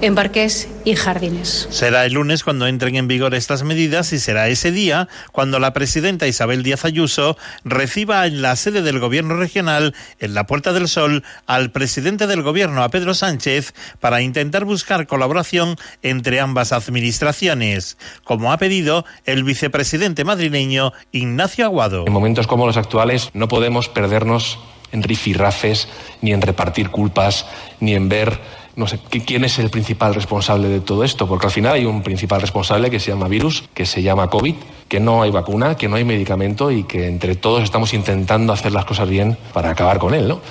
en parques y jardines. Será el lunes cuando entren en vigor estas medidas y será ese día cuando la presidenta Isabel Díaz Ayuso reciba en la sede del Gobierno regional, en la Puerta del Sol, al presidente del Gobierno, a Pedro Sánchez, para intentar buscar colaboración entre ambas administraciones, como ha pedido el vicepresidente madrileño Ignacio Aguado. En momentos como los actuales no podemos perdernos en rifirrafes, ni en repartir culpas, ni en ver no sé quién es el principal responsable de todo esto, porque al final hay un principal responsable que se llama virus, que se llama COVID, que no hay vacuna, que no hay medicamento y que entre todos estamos intentando hacer las cosas bien para acabar con él, ¿no?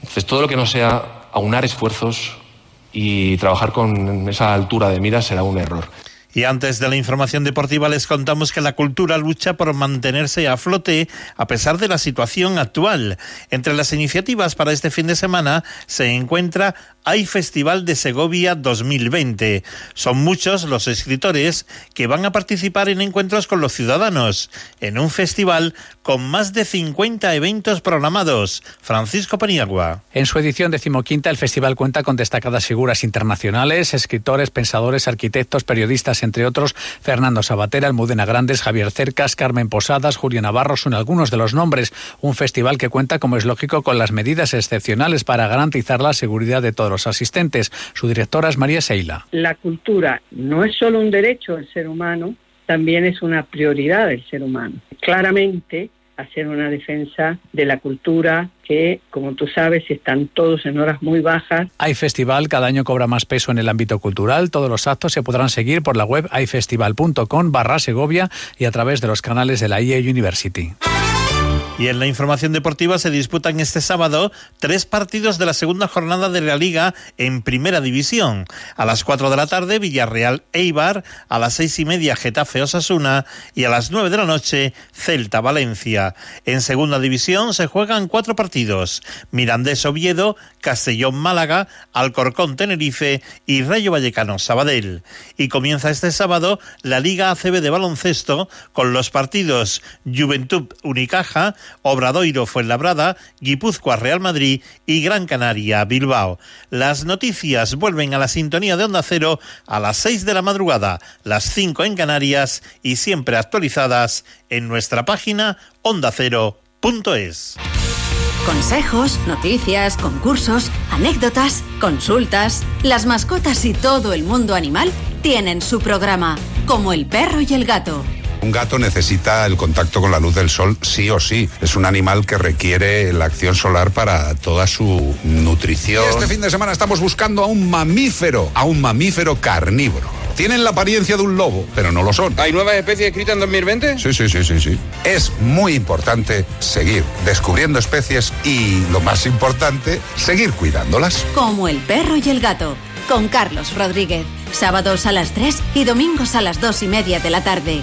Entonces todo lo que no sea aunar esfuerzos y trabajar con esa altura de mira será un error. Y antes de la información deportiva les contamos que la cultura lucha por mantenerse a flote a pesar de la situación actual. Entre las iniciativas para este fin de semana se encuentra Hay Festival de Segovia 2020. Son muchos los escritores que van a participar en encuentros con los ciudadanos, en un festival con más de 50 eventos programados. Francisco Paniagua. En su edición decimoquinta, el festival cuenta con destacadas figuras internacionales, escritores, pensadores, arquitectos, periodistas, entre otros, Fernando Sabatera, Almudena Grandes, Javier Cercas, Carmen Posadas, Julio Navarro son algunos de los nombres. Un festival que cuenta, como es lógico, con las medidas excepcionales para garantizar la seguridad de todos los asistentes. Su directora es María Seila. La cultura no es solo un derecho del ser humano, también es una prioridad del ser humano. Claramente, hacer una defensa de la cultura que, como tú sabes, están todos en horas muy bajas. Hay Festival cada año cobra más peso en el ámbito cultural. Todos los actos se podrán seguir por la web hayfestival.com barra Segovia y a través de los canales de la IE University. Y en la información deportiva se disputan este sábado tres partidos de la segunda jornada de la Liga en Primera División. A las 4 de la tarde, Villarreal Eibar, a las seis y media, Getafe Osasuna y a las 9 de la noche, Celta Valencia. En Segunda División se juegan cuatro partidos: Mirandés Oviedo, Castellón Málaga, Alcorcón Tenerife y Rayo Vallecano Sabadell. Y comienza este sábado la Liga ACB de baloncesto con los partidos Juventud Unicaja, Obradoiro Fuenlabrada, Guipúzcoa Real Madrid y Gran Canaria Bilbao. Las noticias vuelven a la sintonía de Onda Cero a las 6 de la madrugada, las 5 en Canarias y siempre actualizadas en nuestra página ondacero.es. Consejos, noticias, concursos, anécdotas, consultas. Las mascotas y todo el mundo animal tienen su programa, como el perro y el gato. Un gato necesita el contacto con la luz del sol sí o sí. Es un animal que requiere la acción solar para toda su nutrición. Y este fin de semana estamos buscando a un mamífero, a un mamífero carnívoro. Tienen la apariencia de un lobo, pero no lo son. ¿Hay nuevas especies escritas en 2020? Sí, sí, sí, sí, sí. Es muy importante seguir descubriendo especies y, lo más importante, seguir cuidándolas. Como el perro y el gato, con Carlos Rodríguez. Sábados a las 3 y domingos a las 2 y media de la tarde.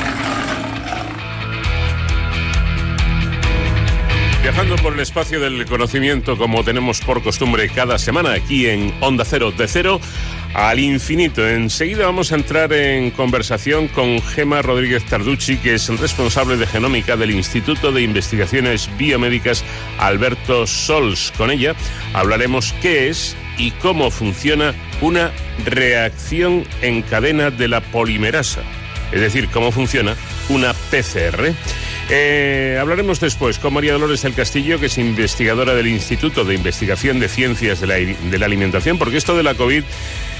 Viajando por el espacio del conocimiento como tenemos por costumbre cada semana aquí en Onda Cero de Cero al infinito. Enseguida vamos a entrar en conversación con Gema Rodríguez Tarducci, que es responsable de genómica del Instituto de Investigaciones Biomédicas Alberto Sols. Con ella hablaremos qué es y cómo funciona una reacción en cadena de la polimerasa, es decir, cómo funciona una PCR. Eh, hablaremos después con María Dolores del Castillo, que es investigadora del Instituto de Investigación de Ciencias de la, de la Alimentación, porque esto de la COVID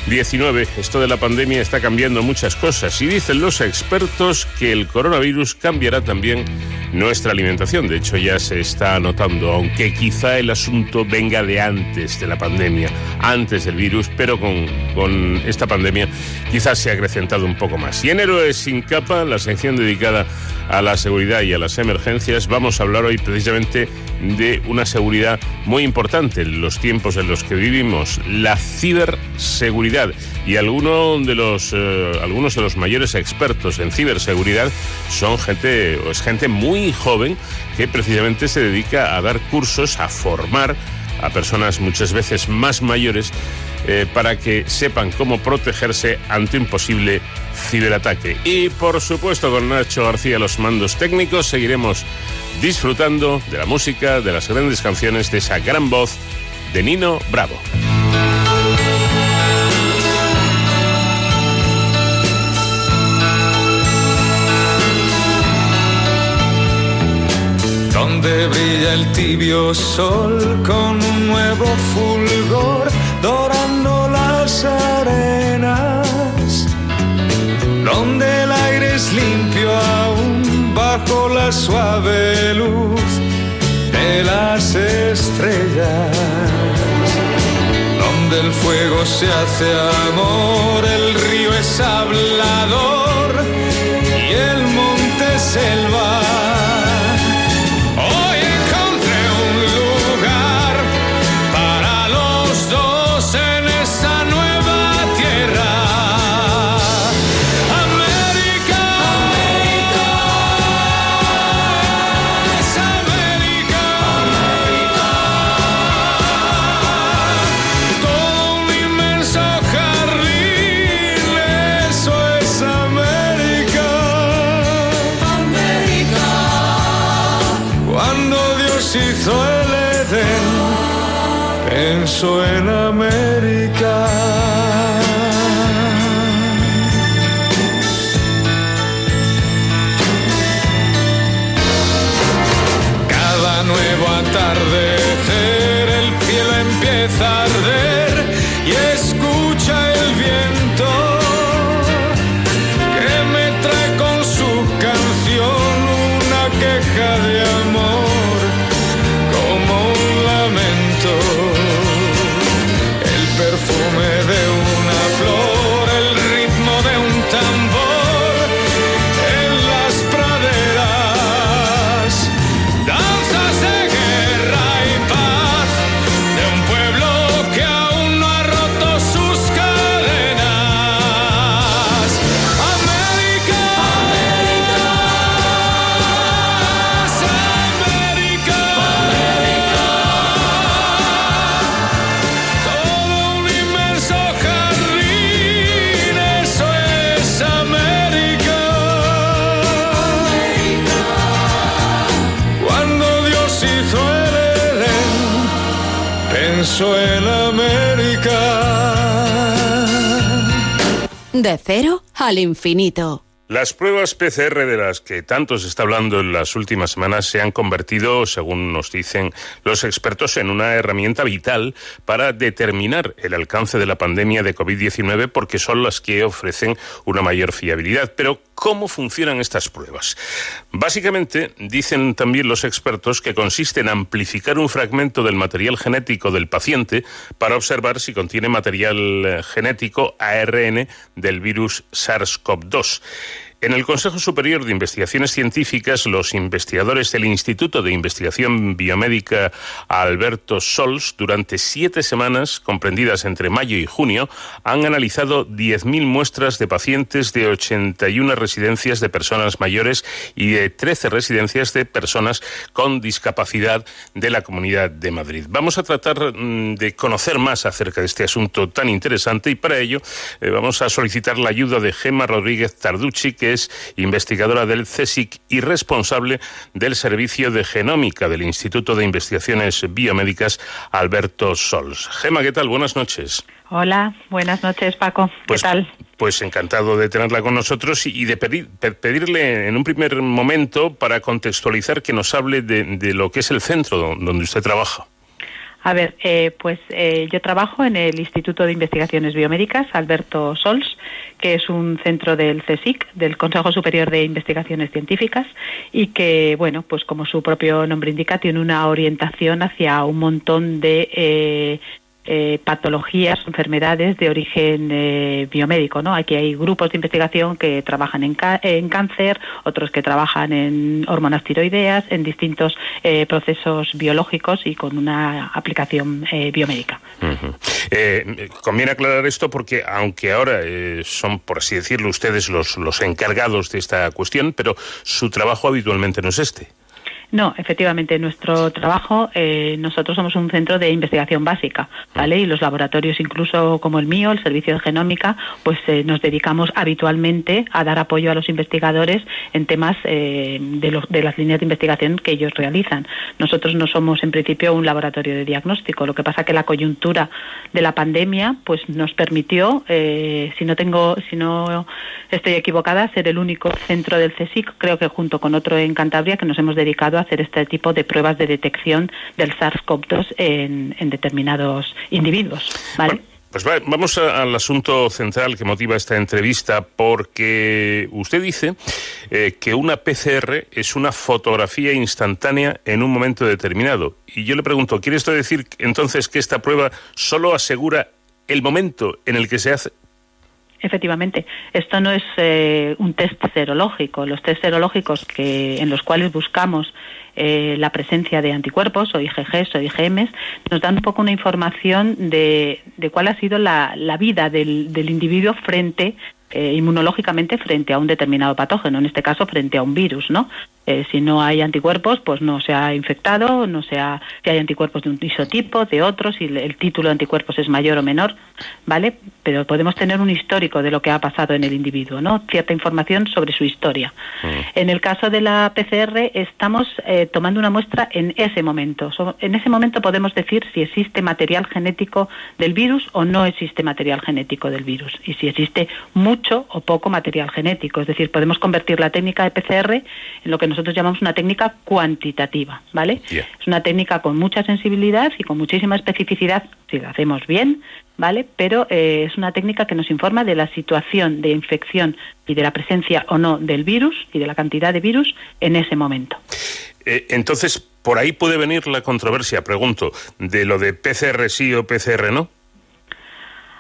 19. Esto de la pandemia está cambiando muchas cosas y dicen los expertos que el coronavirus cambiará también nuestra alimentación. De hecho, ya se está notando, aunque quizá el asunto venga de antes de la pandemia, antes del virus, pero con, con esta pandemia quizás se ha acrecentado un poco más. Y en Héroes sin capa, la sección dedicada a la seguridad y a las emergencias, vamos a hablar hoy precisamente de una seguridad muy importante en los tiempos en los que vivimos, la ciberseguridad. Y de los, eh, algunos de los mayores expertos en ciberseguridad son gente, o es gente muy joven que precisamente se dedica a dar cursos, a formar a personas muchas veces más mayores eh, para que sepan cómo protegerse ante un posible ciberataque. Y por supuesto con Nacho García los mandos técnicos seguiremos disfrutando de la música, de las grandes canciones, de esa gran voz de Nino Bravo. donde brilla el tibio sol con un nuevo fulgor dorando las arenas, donde el aire es limpio aún bajo la suave luz de las estrellas, donde el fuego se hace amor, el río es hablador y el monte selva. Cuando Dios hizo el Edén, pensó en América. De cero al infinito. Las pruebas PCR de las que tanto se está hablando en las últimas semanas se han convertido, según nos dicen los expertos, en una herramienta vital para determinar el alcance de la pandemia de COVID-19 porque son las que ofrecen una mayor fiabilidad. Pero, ¿Cómo funcionan estas pruebas? Básicamente, dicen también los expertos que consiste en amplificar un fragmento del material genético del paciente para observar si contiene material eh, genético ARN del virus SARS-CoV-2. En el Consejo Superior de Investigaciones Científicas, los investigadores del Instituto de Investigación Biomédica Alberto Sols, durante siete semanas, comprendidas entre mayo y junio, han analizado 10.000 muestras de pacientes de 81 residencias de personas mayores y de 13 residencias de personas con discapacidad de la Comunidad de Madrid. Vamos a tratar mm, de conocer más acerca de este asunto tan interesante y para ello eh, vamos a solicitar la ayuda de Gemma Rodríguez Tarducci, que es investigadora del CSIC y responsable del Servicio de Genómica del Instituto de Investigaciones Biomédicas Alberto Sols. Gema, ¿qué tal? Buenas noches. Hola, buenas noches Paco. ¿Qué Pues- tal? Pues encantado de tenerla con nosotros y de pedir- pe- pedirle en un primer momento para contextualizar que nos hable de, de lo que es el centro do- donde usted trabaja. A ver, eh, pues eh, yo trabajo en el Instituto de Investigaciones Biomédicas Alberto Sols, que es un centro del CSIC, del Consejo Superior de Investigaciones Científicas, y que, bueno, pues como su propio nombre indica, tiene una orientación hacia un montón de eh, eh, patologías, enfermedades de origen eh, biomédico, ¿no? Aquí hay grupos de investigación que trabajan en, en cáncer, otros que trabajan en hormonas tiroideas, en distintos eh, procesos biológicos y con una aplicación eh, biomédica. Eh, conviene aclarar esto porque, aunque ahora son, por así decirlo, ustedes los, los encargados de esta cuestión, pero su trabajo habitualmente no es este. No, efectivamente, nuestro trabajo, eh, nosotros somos un centro de investigación básica, ¿vale? Y los laboratorios, incluso como el mío, el Servicio de Genómica, pues eh, nos dedicamos habitualmente a dar apoyo a los investigadores en temas eh, de, los- de las líneas de investigación que ellos realizan. Nosotros no somos, en principio, un laboratorio de diagnóstico. Lo que pasa que la coyuntura de la pandemia, pues nos permitió, eh, si no tengo, si no estoy equivocada, ser el único centro del CSIC, creo que junto con otro en Cantabria, que nos hemos dedicado a hacer este tipo de pruebas de detección del SARS-CoV-2 en, determinados individuos. ¿vale? Pues va- vamos al asunto central que motiva esta entrevista, porque usted dice eh, que una PCR es una fotografía instantánea en un momento determinado. Y yo le pregunto, ¿quiere esto decir entonces que esta prueba solo asegura el momento en el que se hace? Efectivamente, esto no es eh, un test serológico. Los test serológicos que, en los cuales buscamos eh, la presencia de anticuerpos o IgGs o IgMs nos dan un poco una información de, de cuál ha sido la, la vida del, del individuo frente eh, inmunológicamente frente a un determinado patógeno, en este caso frente a un virus, ¿no? Eh, si no hay anticuerpos, pues no se ha infectado, no se ha, si hay anticuerpos de un isotipo, de otros, si el, título de anticuerpos es mayor o menor, ¿vale? Pero podemos tener un histórico de lo que ha pasado en el individuo, ¿no? Cierta información sobre su historia. En el caso de la PCR estamos eh, tomando una muestra en ese momento. So- en ese momento podemos decir si existe material genético del virus o no existe material genético del virus y si existe mucho o poco material genético. Es decir, podemos convertir la técnica de PCR en lo que nosotros llamamos una técnica cuantitativa, ¿vale? Es una técnica con mucha sensibilidad y con muchísima especificidad si lo hacemos bien, ¿vale? Pero eh, es una técnica que nos informa de la situación de infección y de la presencia o no del virus y de la cantidad de virus en ese momento. Eh, entonces, por ahí puede venir la controversia, pregunto, de lo de PCR sí o PCR no.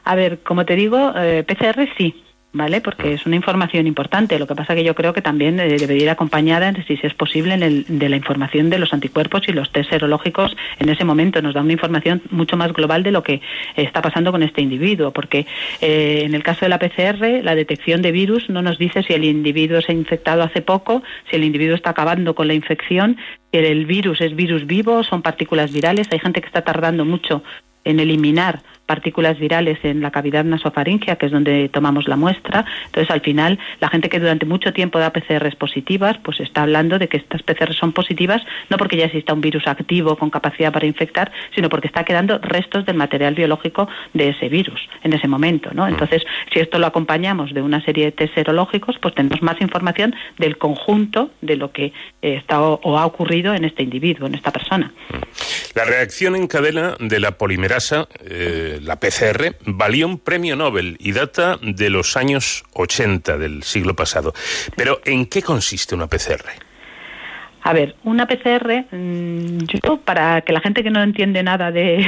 A ver, como te digo, eh, PCR sí, ¿vale? Porque es una información importante. Lo que pasa que yo creo que también eh, debería ir acompañada, si es posible, en el- de la información de los anticuerpos y los test serológicos en ese momento. Nos da una información mucho más global de lo que está pasando con este individuo, porque eh, en el caso de la PCR, la detección de virus no nos dice si el individuo se ha infectado hace poco, si el individuo está acabando con la infección, si el virus es virus vivo, son partículas virales. Hay gente que está tardando mucho en eliminar partículas virales en la cavidad nasofaringea, que es donde tomamos la muestra. Entonces, al final, la gente que durante mucho tiempo da PCRs positivas, pues está hablando de que estas PCRs son positivas no porque ya exista un virus activo con capacidad para infectar, sino porque está quedando restos del material biológico de ese virus en ese momento, ¿no? Entonces, si esto lo acompañamos de una serie de test serológicos, pues tenemos más información del conjunto de lo que eh, está o, o ha ocurrido en este individuo, en esta persona. La reacción en cadena de la polimerasa, eh, la PCR, valió un premio Nobel y data de los años 80 del siglo pasado. Pero, ¿en qué consiste una PCR? A ver, una PCR, mm, yo para que la gente que no entiende nada de,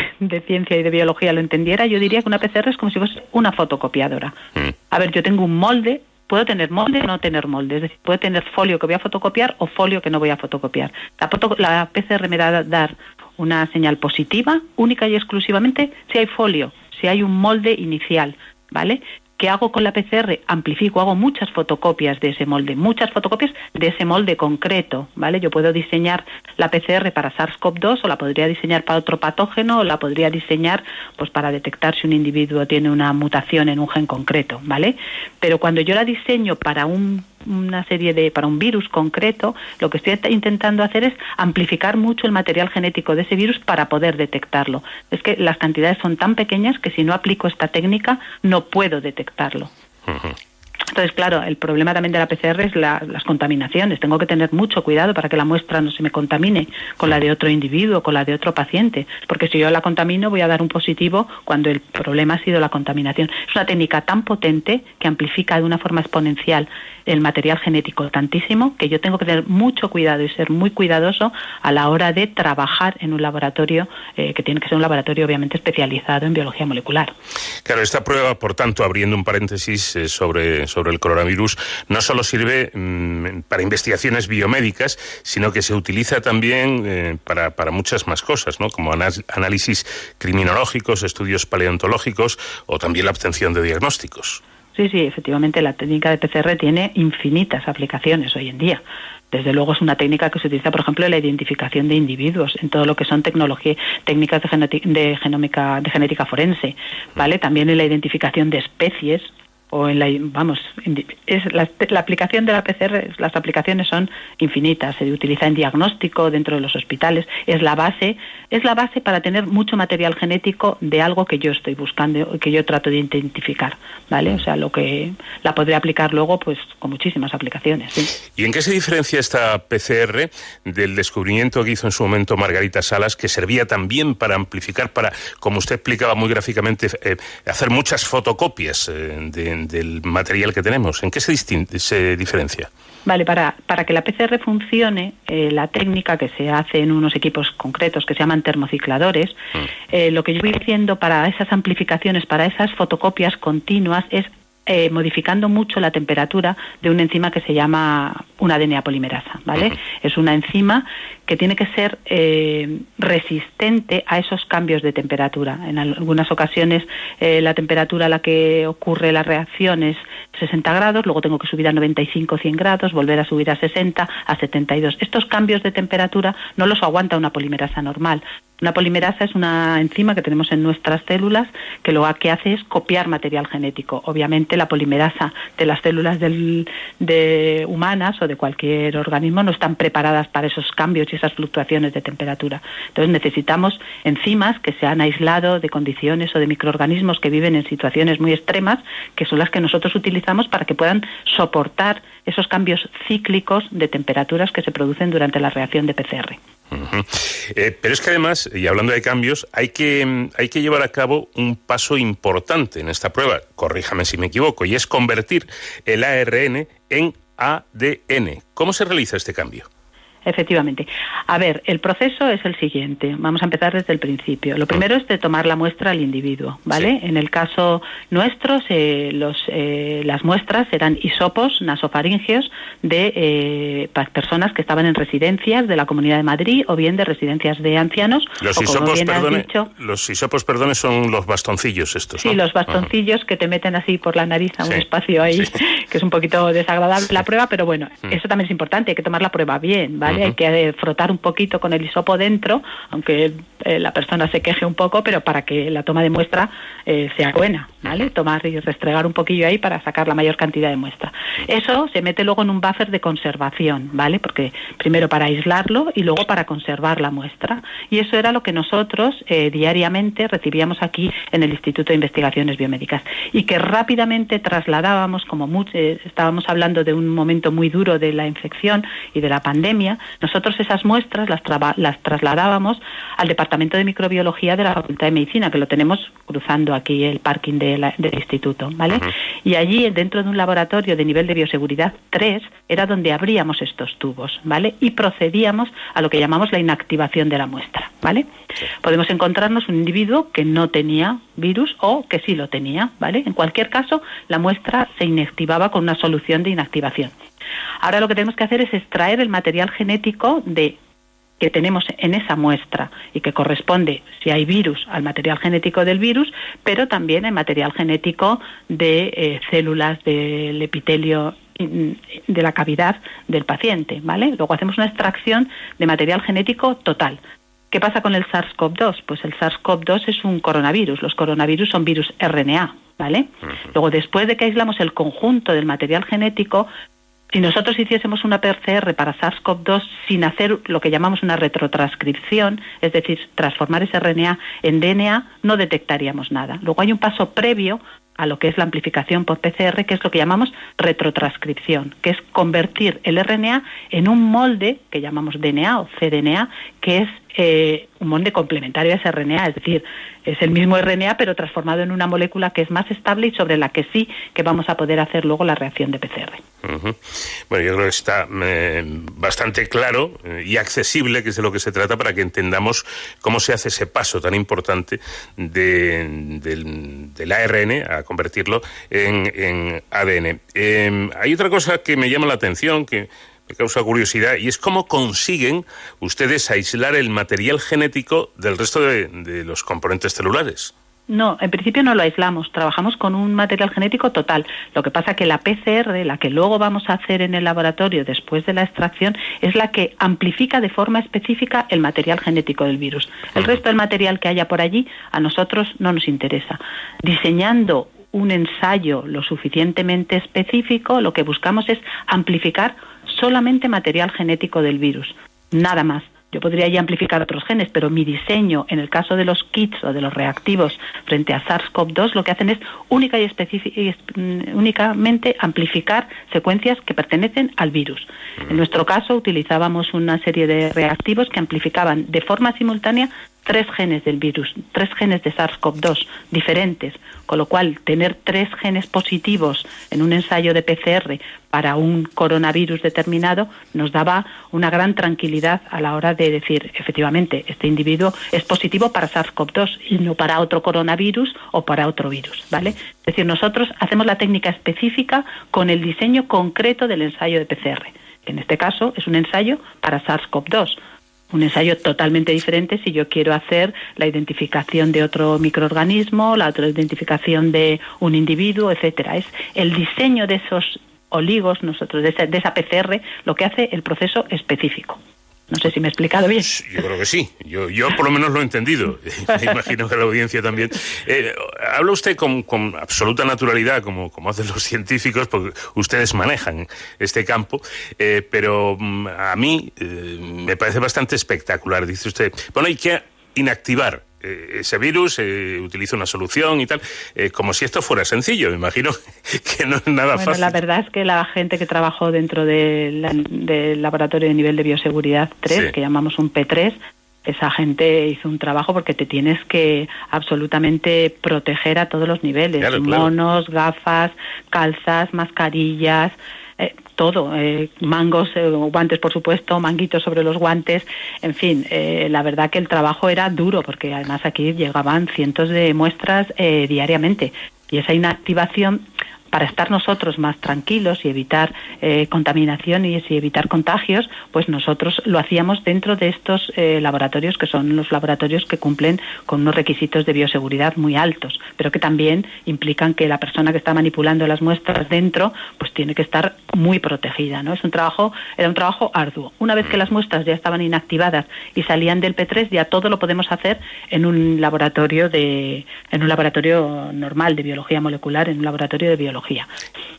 ciencia y de biología lo entendiera, yo diría que una PCR es como si fuese una fotocopiadora. Mm. A ver, yo tengo un molde, puedo tener molde o no tener molde, es decir, puedo tener folio que voy a fotocopiar o folio que no voy a fotocopiar. La, la PCR me da a dar una señal positiva, única y exclusivamente si hay folio, si hay un molde inicial, ¿vale? ¿Qué hago con la PCR? Amplifico, hago muchas fotocopias de ese molde, muchas fotocopias de ese molde concreto, ¿vale? Yo puedo diseñar la PCR para SARS-CoV-2 o la podría diseñar para otro patógeno o la podría diseñar pues para detectar si un individuo tiene una mutación en un gen concreto, ¿vale? Pero cuando yo la diseño para un una serie de para un virus concreto, lo que estoy intentando hacer es amplificar mucho el material genético de ese virus para poder detectarlo. Es que las cantidades son tan pequeñas que si no aplico esta técnica no puedo detectarlo. Entonces, claro, el problema también de la PCR es las contaminaciones. Tengo que tener mucho cuidado para que la muestra no se me contamine con la de otro individuo, con la de otro paciente, porque si yo la contamino voy a dar un positivo cuando el problema ha sido la contaminación. Es una técnica tan potente que amplifica de una forma exponencial el material genético tantísimo que yo tengo que tener mucho cuidado y ser muy cuidadoso a la hora de trabajar en un laboratorio eh, que tiene que ser un laboratorio obviamente especializado en biología molecular. Claro, esta prueba, por tanto, abriendo un paréntesis eh, sobre el coronavirus no solo sirve mm, para investigaciones biomédicas, sino que se utiliza también eh, para, para, muchas más cosas, ¿no? como análisis criminológicos, estudios paleontológicos o también la obtención de diagnósticos. Sí, sí, efectivamente la técnica de PCR tiene infinitas aplicaciones hoy en día. Desde luego es una técnica que se utiliza, por ejemplo, en la identificación de individuos, en todo lo que son tecnología, técnicas de, de, genómica, de genética forense, ¿vale? También en la identificación de especies, o en la vamos es la, aplicación de la PCR las aplicaciones son infinitas se utiliza en diagnóstico dentro de los hospitales es la base es la base para tener mucho material genético de algo que yo estoy buscando que yo trato de identificar vale o sea lo que la podría aplicar luego pues con muchísimas aplicaciones y en qué se diferencia esta PCR del descubrimiento que hizo en su momento Margarita Salas que servía también para amplificar para como usted explicaba muy gráficamente eh, hacer muchas fotocopias eh, de del material que tenemos? ¿En qué se, se diferencia? Vale, para, para que la PCR funcione, eh, la técnica que se hace en unos equipos concretos que se llaman termocicladores, mm. eh, lo que yo voy haciendo para esas amplificaciones, para esas fotocopias continuas, es eh, modificando mucho la temperatura de una enzima que se llama una DNA polimerasa, ¿vale? Es una enzima que tiene que ser eh, resistente a esos cambios de temperatura. En algunas ocasiones eh, la temperatura a la que ocurre la reacción es 60 grados, luego tengo que subir a 95 100 grados, volver a subir a 60, a 72. Estos cambios de temperatura no los aguanta una polimerasa normal. Una polimerasa es una enzima que tenemos en nuestras células que lo que hace es copiar material genético. Obviamente la polimerasa de las células de humanas o de cualquier organismo no están preparadas para esos cambios y esas fluctuaciones de temperatura. Entonces necesitamos enzimas que se han aislado de condiciones o de microorganismos que viven en situaciones muy extremas, que son las que nosotros utilizamos para que puedan soportar esos cambios cíclicos de temperaturas que se producen durante la reacción de PCR. Eh, pero es que además, y hablando de cambios, hay que, hay que llevar a cabo un paso importante en esta prueba, corríjame si me equivoco, y es convertir el ARN en ADN. ¿Cómo se realiza este cambio? Efectivamente. A ver, el proceso es el siguiente. Vamos a empezar desde el principio. Lo primero es de tomar la muestra al individuo, ¿vale? En el caso nuestro, los, eh, las muestras eran hisopos nasofaringeos de eh, personas que estaban en residencias de la Comunidad de Madrid o bien de residencias de ancianos. Los hisopos, perdone, los hisopos, perdone, son los bastoncillos estos, Sí, los bastoncillos que te meten así por la nariz a un espacio ahí, que es un poquito desagradable la prueba, pero bueno, mm. eso también es importante, hay que tomar la prueba bien, ¿vale? Hay que frotar un poquito con el hisopo dentro, aunque eh, la persona se queje un poco, pero para que la toma de muestra eh, sea buena, ¿vale? Tomar y restregar un poquillo ahí para sacar la mayor cantidad de muestra. Eso se mete luego en un buffer de conservación, ¿vale? Porque primero para aislarlo y luego para conservar la muestra. Y eso era lo que nosotros eh, diariamente recibíamos aquí en el Instituto de Investigaciones Biomédicas y que rápidamente trasladábamos, como eh, estábamos hablando de un momento muy duro de la infección y de la pandemia, nosotros esas muestras las, las trasladábamos al Departamento de Microbiología de la Facultad de Medicina, que lo tenemos cruzando aquí el parking de del instituto, ¿vale? Y allí, dentro de un laboratorio de nivel de bioseguridad 3, era donde abríamos estos tubos, ¿vale? Y procedíamos a lo que llamamos la inactivación de la muestra, ¿vale? Podemos encontrarnos un individuo que no tenía virus o que sí lo tenía, ¿vale? En cualquier caso, la muestra se inactivaba con una solución de inactivación. Ahora lo que tenemos que hacer es extraer el material genético de que tenemos en esa muestra y que corresponde, si hay virus, al material genético del virus, pero también el material genético de eh, células del epitelio de la cavidad del paciente, ¿vale? Luego hacemos una extracción de material genético total. ¿Qué pasa con el SARS-CoV-2? Pues el SARS-CoV-2 es un coronavirus. Los coronavirus son virus RNA, ¿vale? Luego, después de que aislamos el conjunto del material genético, si nosotros hiciésemos una PCR para SARS-CoV-2 sin hacer lo que llamamos una retrotranscripción, es decir, transformar ese RNA en DNA, no detectaríamos nada. Luego hay un paso previo a lo que es la amplificación por PCR, que es lo que llamamos retrotranscripción, que es convertir el RNA en un molde que llamamos DNA o cDNA, que es eh, un molde complementario a ese RNA, es decir, es el mismo RNA pero transformado en una molécula que es más estable y sobre la que sí que vamos a poder hacer luego la reacción de PCR. Bueno, yo creo que está eh, bastante claro eh, y accesible, que es de lo que se trata, para que entendamos cómo se hace ese paso tan importante de, del, ARN a convertirlo en, ADN. Em, hay otra cosa que me llama la atención, que me causa curiosidad, y es cómo consiguen ustedes aislar el material genético del resto de los componentes celulares. No, en principio no lo aislamos, trabajamos con un material genético total. Lo que pasa que la PCR, la que luego vamos a hacer en el laboratorio después de la extracción, es la que amplifica de forma específica el material genético del virus. El resto del material que haya por allí a nosotros no nos interesa. Diseñando un ensayo lo suficientemente específico, lo que buscamos es amplificar solamente material genético del virus, nada más. Yo podría ya amplificar otros genes, pero mi diseño, en el caso de los kits o de los reactivos frente a SARS-CoV-2, lo que hacen es única y, mm, únicamente amplificar secuencias que pertenecen al virus. En nuestro caso utilizábamos una serie de reactivos que amplificaban de forma simultánea tres genes del virus, tres genes de SARS-CoV-2 diferentes, con lo cual tener tres genes positivos en un ensayo de PCR para un coronavirus determinado nos daba una gran tranquilidad a la hora de decir, efectivamente, este individuo es positivo para SARS-CoV-2 y no para otro coronavirus o para otro virus, ¿vale? Es decir, nosotros hacemos la técnica específica con el diseño concreto del ensayo de PCR. que En este caso es un ensayo para SARS-CoV-2 un ensayo totalmente diferente si yo quiero hacer la identificación de otro microorganismo, la otra identificación de un individuo, etcétera. Es el diseño de esos oligos, nosotros de esa, de esa PCR, lo que hace el proceso específico. No sé si me he explicado bien. Yo creo que sí. Yo, yo por lo menos lo he entendido. Me imagino que la audiencia también. Eh, habla usted con, con, absoluta naturalidad, como, como hacen los científicos, porque ustedes manejan este campo, eh, pero mm, a mí eh, me parece bastante espectacular. Dice usted, bueno, hay que inactivar eh, ese virus, eh, utiliza una solución y tal, eh, como si esto fuera sencillo. Me imagino que no es nada bueno, fácil. La verdad es que la gente que trabajó dentro del laboratorio de nivel de bioseguridad 3, que llamamos un P3, esa gente hizo un trabajo porque te tienes que absolutamente proteger a todos los niveles, monos, gafas, calzas, mascarillas, todo, eh, mangos, eh, guantes por supuesto, manguitos sobre los guantes, en fin, la verdad que el trabajo era duro porque además aquí llegaban cientos de muestras diariamente. Y esa inactivación para estar nosotros más tranquilos y evitar eh, contaminación y, y evitar contagios, pues nosotros lo hacíamos dentro de estos eh, laboratorios que son los laboratorios que cumplen con unos requisitos de bioseguridad muy altos, pero que también implican que la persona que está manipulando las muestras dentro, pues tiene que estar muy protegida, ¿no? Es un trabajo, era un trabajo arduo. Una vez que las muestras ya estaban inactivadas y salían del P3, ya todo lo podemos hacer en un laboratorio de, en un laboratorio normal de biología molecular, en un laboratorio de biología.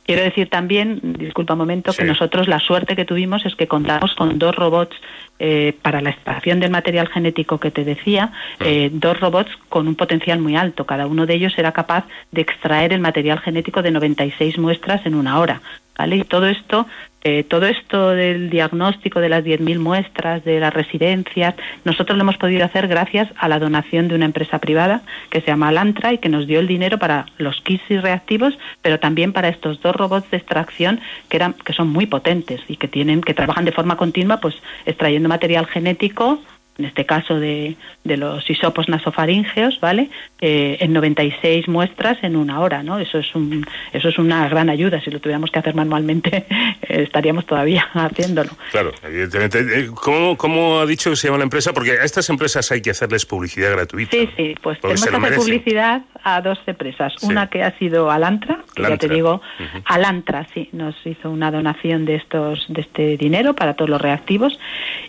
Quiero decir también, disculpa un momento, que nosotros la suerte que tuvimos es que contamos con dos robots eh, para la extracción del material genético que te decía, eh, dos robots con un potencial muy alto. Cada uno de ellos era capaz de extraer el material genético de 96 muestras en una hora. ¿Vale? Y todo esto, eh, todo esto del diagnóstico de las 10.000 muestras, de las residencias, nosotros lo hemos podido hacer gracias a la donación de una empresa privada que se llama Alantra y que nos dio el dinero para los kits y reactivos, pero también para estos dos robots de extracción que eran, que son muy potentes y que tienen, que trabajan de forma continua, pues extrayendo material genético en este caso de, de los hisopos nasofaríngeos, ¿vale? Eh, en 96 muestras en una hora, ¿no? Eso es un, eso es una gran ayuda. Si lo tuviéramos que hacer manualmente, eh, estaríamos todavía haciéndolo. Claro, evidentemente. Eh, ¿Cómo, ¿Cómo ha dicho que se llama la empresa? Porque a estas empresas hay que hacerles publicidad gratuita. Sí, sí, pues tenemos que hacer publicidad a dos empresas. Una que ha sido Alantra, que ya te digo. Alantra, sí, nos hizo una donación de estos, de este dinero para todos los reactivos.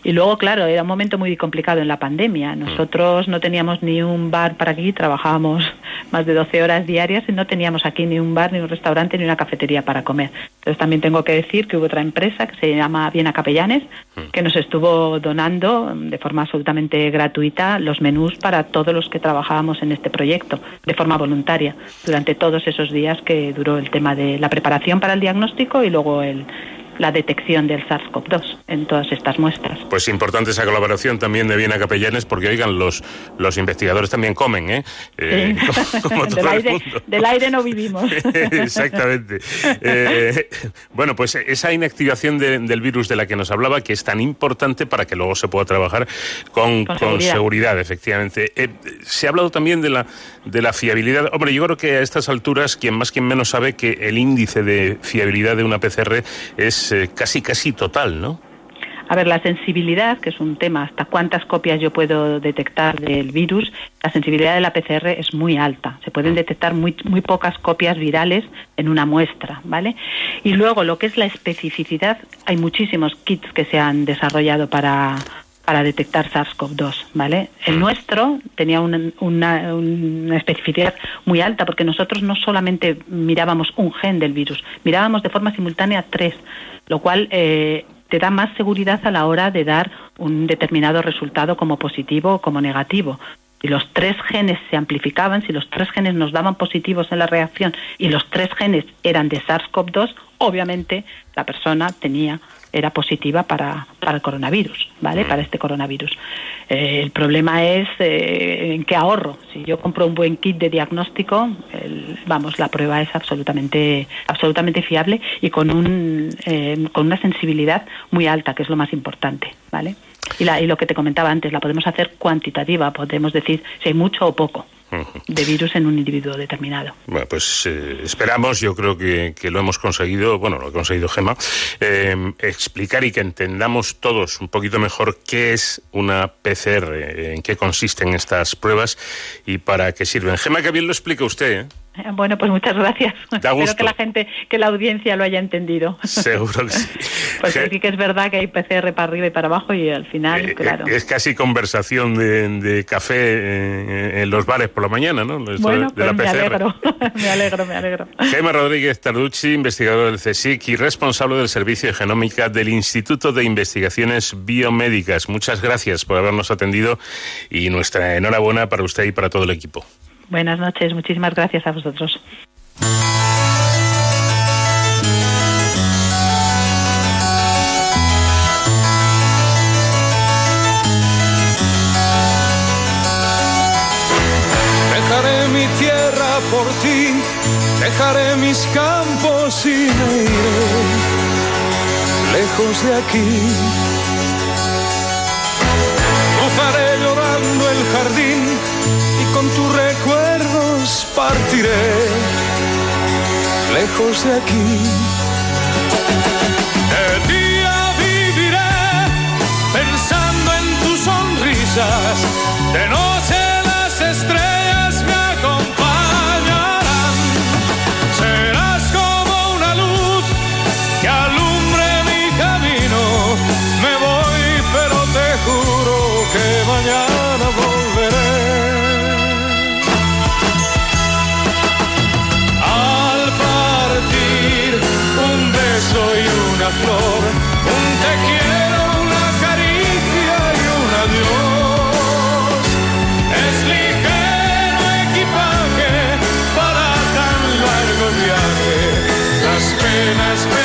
Y luego, claro, era un momento muy complicado en la pandemia. Nosotros no teníamos ni un bar para aquí, trabajábamos más de 12 horas diarias y no teníamos aquí ni un bar, ni un restaurante, ni una cafetería para comer. Entonces también tengo que decir que hubo otra empresa que se llama Viena Capellanes, que nos estuvo donando de forma absolutamente gratuita los menús para todos los que trabajábamos en este proyecto, de forma voluntaria, durante todos esos días que duró el tema de la preparación para el diagnóstico y luego el, la detección del SARS-CoV-2 en todas estas muestras. Pues importante esa colaboración también de Viena Capellanes, porque oigan, los, los investigadores también comen, ¿eh? Eh, Sí. como todo del, el aire, mundo. del aire no vivimos. Exactamente. Eh, bueno, pues esa inactivación de- del virus de la que nos hablaba, que es tan importante para que luego se pueda trabajar con, Con con seguridad. seguridad. efectivamente. Eh, se ha hablado también de la, de la fiabilidad. Hombre, yo creo que a estas alturas, quien más, quien menos sabe que el índice de fiabilidad de una PCR es eh, casi, casi total, ¿no? A ver, la sensibilidad, que es un tema, hasta cuántas copias yo puedo detectar del virus, la sensibilidad de la PCR es muy alta. Se pueden detectar muy, muy pocas copias virales en una muestra, ¿vale? Y luego, lo que es la especificidad, hay muchísimos kits que se han desarrollado para, para detectar SARS-CoV-2, ¿vale? El nuestro tenía una, una, una especificidad muy alta porque nosotros no solamente mirábamos un gen del virus, mirábamos de forma simultánea tres, lo cual eh, te da más seguridad a la hora de dar un determinado resultado como positivo o como negativo. Si los tres genes se amplificaban, si los tres genes nos daban positivos en la reacción y los tres genes eran de SARS-CoV-2, obviamente la persona tenía era positiva para, para el coronavirus, ¿vale? Para este coronavirus. Eh, el problema es eh, en qué ahorro. Si yo compro un buen kit de diagnóstico, el- vamos, la prueba es absolutamente, absolutamente fiable y con un, eh, con una sensibilidad muy alta, que es lo más importante, ¿vale? Y, la, y lo que te comentaba antes, la podemos hacer cuantitativa, podemos decir si hay mucho o poco de virus en un individuo determinado. Bueno, pues eh, esperamos, yo creo que, que lo hemos conseguido, bueno, lo ha conseguido Gema, eh, explicar y que entendamos todos un poquito mejor qué es una PCR, en qué consisten estas pruebas y para qué sirven. Gema, que bien lo explica usted, ¿eh? Eh, Bueno, pues muchas gracias. Espero que la gente, que la audiencia lo haya entendido. Seguro que sí. Porque sí que es verdad que hay PCR para arriba y para abajo y al final, claro. Es casi conversación de, de café eh, en los bares por la mañana, ¿no? Bueno, de la pues me PCR. alegro, me alegro, me alegro. Gema Rodríguez Tarducci, investigador del CSIC y responsable del Servicio de Genómica del Instituto de Investigaciones Biomédicas. Muchas gracias por habernos atendido y nuestra enhorabuena para usted y para todo el equipo. Buenas noches, muchísimas gracias a vosotros. Dejaré mi tierra por ti, dejaré mis campos y me iré lejos de aquí. Cruzaré llorando el jardín partiré lejos de aquí. De día viviré pensando en tus sonrisas, de noche and I spent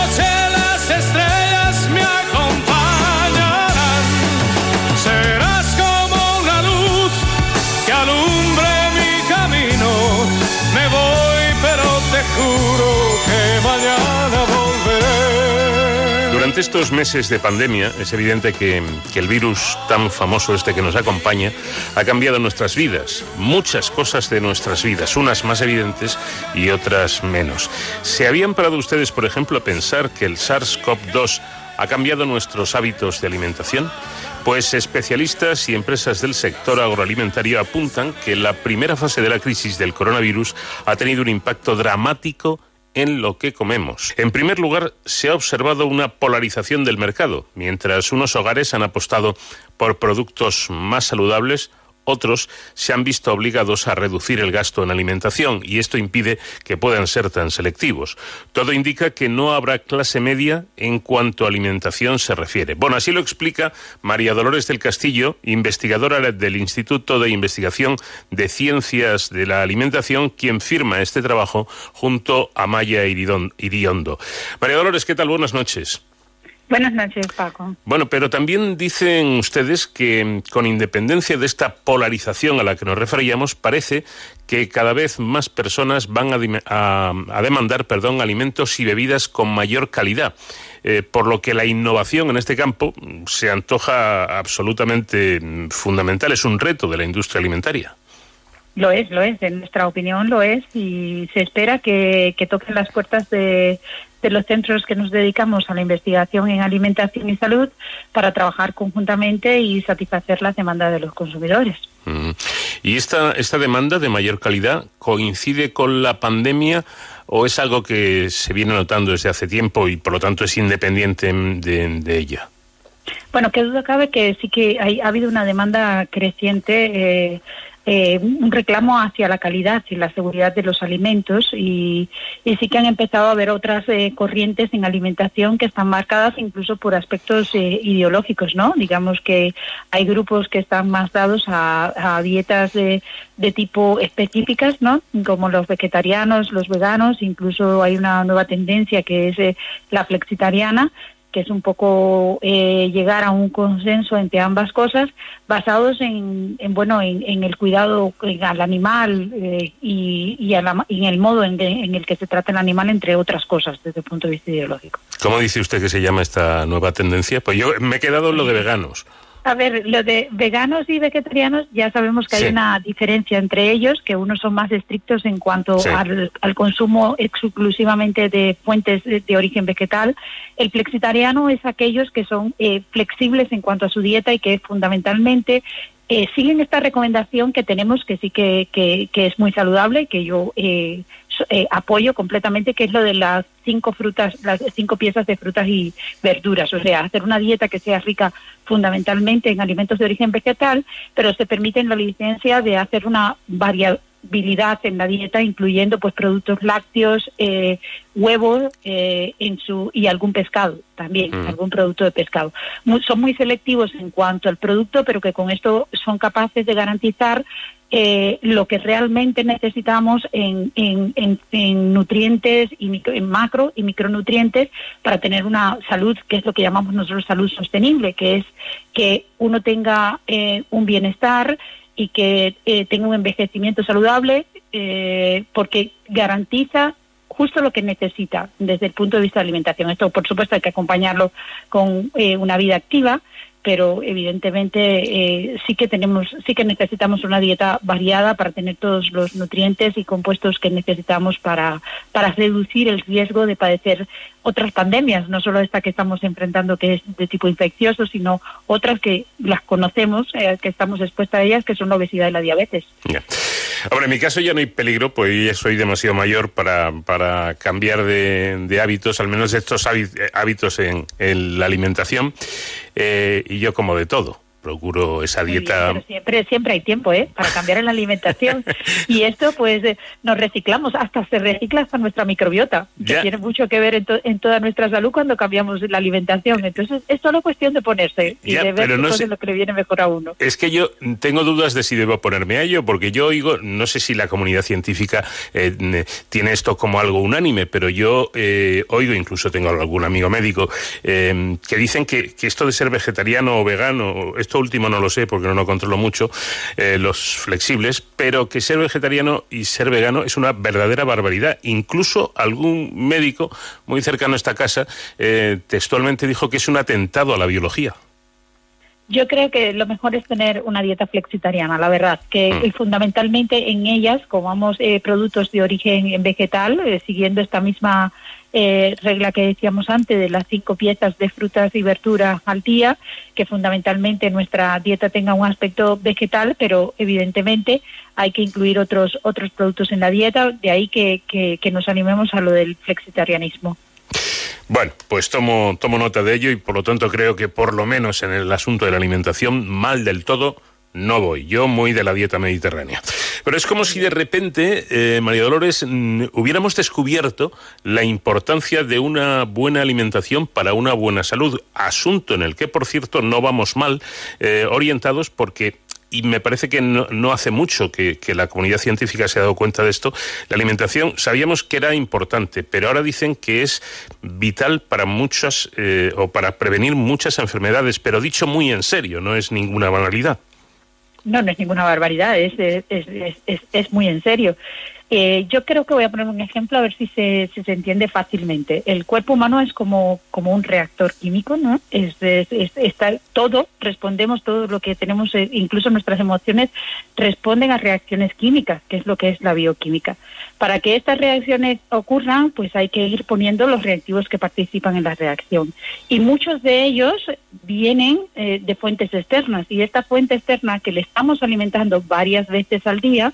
Durante estos meses de pandemia es evidente que, el virus tan famoso este que nos acompaña ha cambiado nuestras vidas, muchas cosas de nuestras vidas, unas más evidentes y otras menos. ¿Se habían parado ustedes, por ejemplo, a pensar que el SARS-CoV-2 ha cambiado nuestros hábitos de alimentación? Pues especialistas y empresas del sector agroalimentario apuntan que la primera fase de la crisis del coronavirus ha tenido un impacto dramático lo que comemos. En primer lugar, se ha observado una polarización del mercado. Mientras unos hogares han apostado por productos más saludables, otros se han visto obligados a reducir el gasto en alimentación y esto impide que puedan ser tan selectivos. Todo indica que no habrá clase media en cuanto a alimentación se refiere. Bueno, así lo explica María Dolores del Castillo, investigadora del Instituto de Investigación de Ciencias de la Alimentación, quien firma este trabajo junto a Maya Iriondo. María Dolores, ¿qué tal? Buenas noches. Buenas noches, Paco. Bueno, pero también dicen ustedes que mm, con independencia de esta polarización a la que nos referíamos, parece que cada vez más personas van a, a- a demandar perdón, alimentos y bebidas con mayor calidad. Eh, por lo que la innovación en este campo mm, se antoja absolutamente mm, fundamental. Es un reto de la industria alimentaria. Lo es, lo es, en nuestra opinión lo es y se espera que, que toquen las puertas de, de los centros que nos dedicamos a la investigación en alimentación y salud para trabajar conjuntamente y satisfacer las demandas de los consumidores. Mm. ¿Y esta, esta demanda de mayor calidad coincide con la pandemia o es algo que se viene notando desde hace tiempo y por lo tanto es independiente de, de ella? Bueno, qué duda cabe que sí que hay- ha habido una demanda creciente, eh, eh, un reclamo hacia la calidad y la seguridad de los alimentos y, sí que han empezado a haber otras eh, corrientes en alimentación que están marcadas incluso por aspectos eh, ideológicos, ¿no? Digamos que hay grupos que están más dados a, a dietas de, de tipo específicas, ¿no? Como los vegetarianos, los veganos, incluso hay una nueva tendencia que es eh, la flexitariana que es un poco eh, llegar a un consenso entre ambas cosas basados en, en, bueno en, el cuidado al animal eh, y, y, a la- y en el modo en, en el que se trata el animal entre otras cosas desde el punto de vista ideológico. ¿Cómo dice usted que se llama esta nueva tendencia? Pues yo me he quedado en lo de veganos. A ver, lo de veganos y vegetarianos ya sabemos que Sí. hay una diferencia entre ellos, que unos son más estrictos en cuanto Sí. al, al consumo exclusivamente de fuentes de, de origen vegetal. El flexitariano es aquellos que son eh, flexibles en cuanto a su dieta y que fundamentalmente eh, siguen esta recomendación que tenemos, que sí que, que, que es muy saludable, que yo eh, eh, apoyo completamente, que es lo de las cinco frutas, las cinco piezas de frutas y verduras. O sea, hacer una dieta que sea rica fundamentalmente en alimentos de origen vegetal, pero se permite la licencia de hacer una variedad en la dieta, incluyendo pues productos lácteos, eh, huevos eh, en su y algún pescado también, Mm. algún producto de pescado. Mu- son muy selectivos en cuanto al producto, pero que con esto son capaces de garantizar eh, lo que realmente necesitamos en, en, en- en nutrientes y micro- en macro y micronutrientes para tener una salud que es lo que llamamos nosotros salud sostenible, que es que uno tenga eh, un bienestar y que eh, tenga un envejecimiento saludable eh, porque garantiza justo lo que necesita desde el punto de vista de alimentación. Esto, por supuesto, hay que acompañarlo con eh, una vida activa, pero evidentemente eh, sí que tenemos, sí que necesitamos una dieta variada para tener todos los nutrientes y compuestos que necesitamos para, para reducir el riesgo de padecer otras pandemias, no solo esta que estamos enfrentando que es de tipo infeccioso, sino otras que las conocemos, eh, que estamos expuestas a ellas, que son la obesidad y la diabetes. Ya. Hombre, en mi caso ya no hay peligro, pues ya soy demasiado mayor para, para cambiar de, de hábitos, al menos estos eh, hábitos en la alimentación, eh, y yo como de todo. Procuro esa dieta. Pero siempre, siempre hay tiempo, ¿eh? Para cambiar en la alimentación. y esto, pues, eh, nos reciclamos, hasta se recicla hasta nuestra microbiota, que tiene mucho que ver en, to- en toda nuestra salud cuando cambiamos la alimentación. Entonces, es solo cuestión de ponerse y Ya, de ver no sé- lo que le viene mejor a uno. Es que yo tengo dudas de si debo ponerme a ello, porque yo oigo, no sé si la comunidad científica eh, ne- tiene esto como algo unánime, pero yo eh, oigo, incluso tengo algún amigo médico, eh, que dicen que, que esto de ser vegetariano o vegano, esto último no lo sé porque no lo controlo mucho, eh, los flexibles, pero que ser vegetariano y ser vegano es una verdadera barbaridad. Incluso algún médico muy cercano a esta casa eh, textualmente dijo que es un atentado a la biología. Yo creo que lo mejor es tener una dieta flexitariana, la verdad, que Mm. fundamentalmente en ellas comamos eh, productos de origen vegetal, eh, siguiendo esta misma eh, regla que decíamos antes de las cinco piezas de frutas y verduras al día, que fundamentalmente nuestra dieta tenga un aspecto vegetal, pero evidentemente hay que incluir otros otros productos en la dieta, de ahí que, que, que nos animemos a lo del flexitarianismo. Bueno, pues tomo, tomo nota de ello y por lo tanto creo que por lo menos en el asunto de la alimentación, mal del todo, no voy. Yo muy de la dieta mediterránea. Pero es como si de repente, eh, María Dolores, mm, hubiéramos descubierto la importancia de una buena alimentación para una buena salud. Asunto en el que, por cierto, no vamos mal eh, orientados porque y me parece que no, hace mucho que, que la comunidad científica se ha dado cuenta de esto. La alimentación sabíamos que era importante, pero ahora dicen que es vital para muchas eh, o para prevenir muchas enfermedades, pero dicho muy en serio, no es ninguna banalidad. No, no es ninguna barbaridad, es, es, es, es, muy en serio. Eh, yo creo que voy a poner un ejemplo a ver si se, se entiende fácilmente. El cuerpo humano es como, como un reactor químico, ¿no? Es- está todo, respondemos todo lo que tenemos, eh, incluso nuestras emociones responden a reacciones químicas, que es lo que es la bioquímica. Para que estas reacciones ocurran, pues hay que ir poniendo los reactivos que participan en la reacción. Y muchos de ellos vienen eh, de fuentes externas. Y esta fuente externa que le estamos alimentando varias veces al día,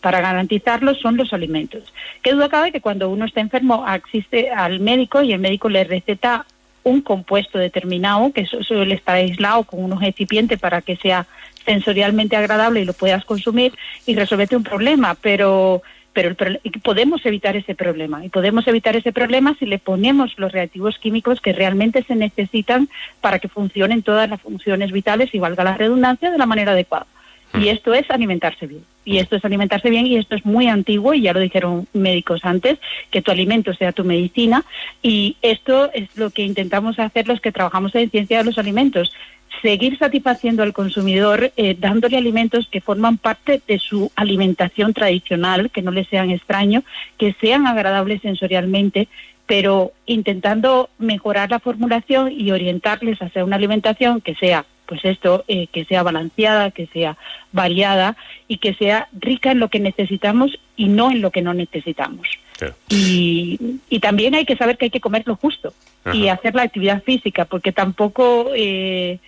para garantizarlo son los alimentos. Qué duda cabe que cuando uno está enfermo asiste al médico y el médico le receta un compuesto determinado que su- suele estar aislado con unos recipientes para que sea sensorialmente agradable y lo puedas consumir y resolverte un problema, pero pero el podemos evitar ese problema y podemos evitar ese problema si le ponemos los reactivos químicos que realmente se necesitan para que funcionen todas las funciones vitales y valga la redundancia de la manera adecuada. Y esto es alimentarse bien. Y esto es alimentarse bien y esto es muy antiguo y ya lo dijeron médicos antes, que tu alimento sea tu medicina. Y esto es lo que intentamos hacer los que trabajamos en ciencia de los alimentos. Seguir satisfaciendo al consumidor eh, dándole alimentos que forman parte de su alimentación tradicional, que no le sean extraños, que sean agradables sensorialmente, pero intentando mejorar la formulación y orientarles hacia una alimentación que sea pues esto, eh, que sea balanceada, que sea variada y que sea rica en lo que necesitamos y no en lo que no necesitamos. Y, y también hay que saber que hay que comer lo justo y hacer la actividad física, porque tampoco eh,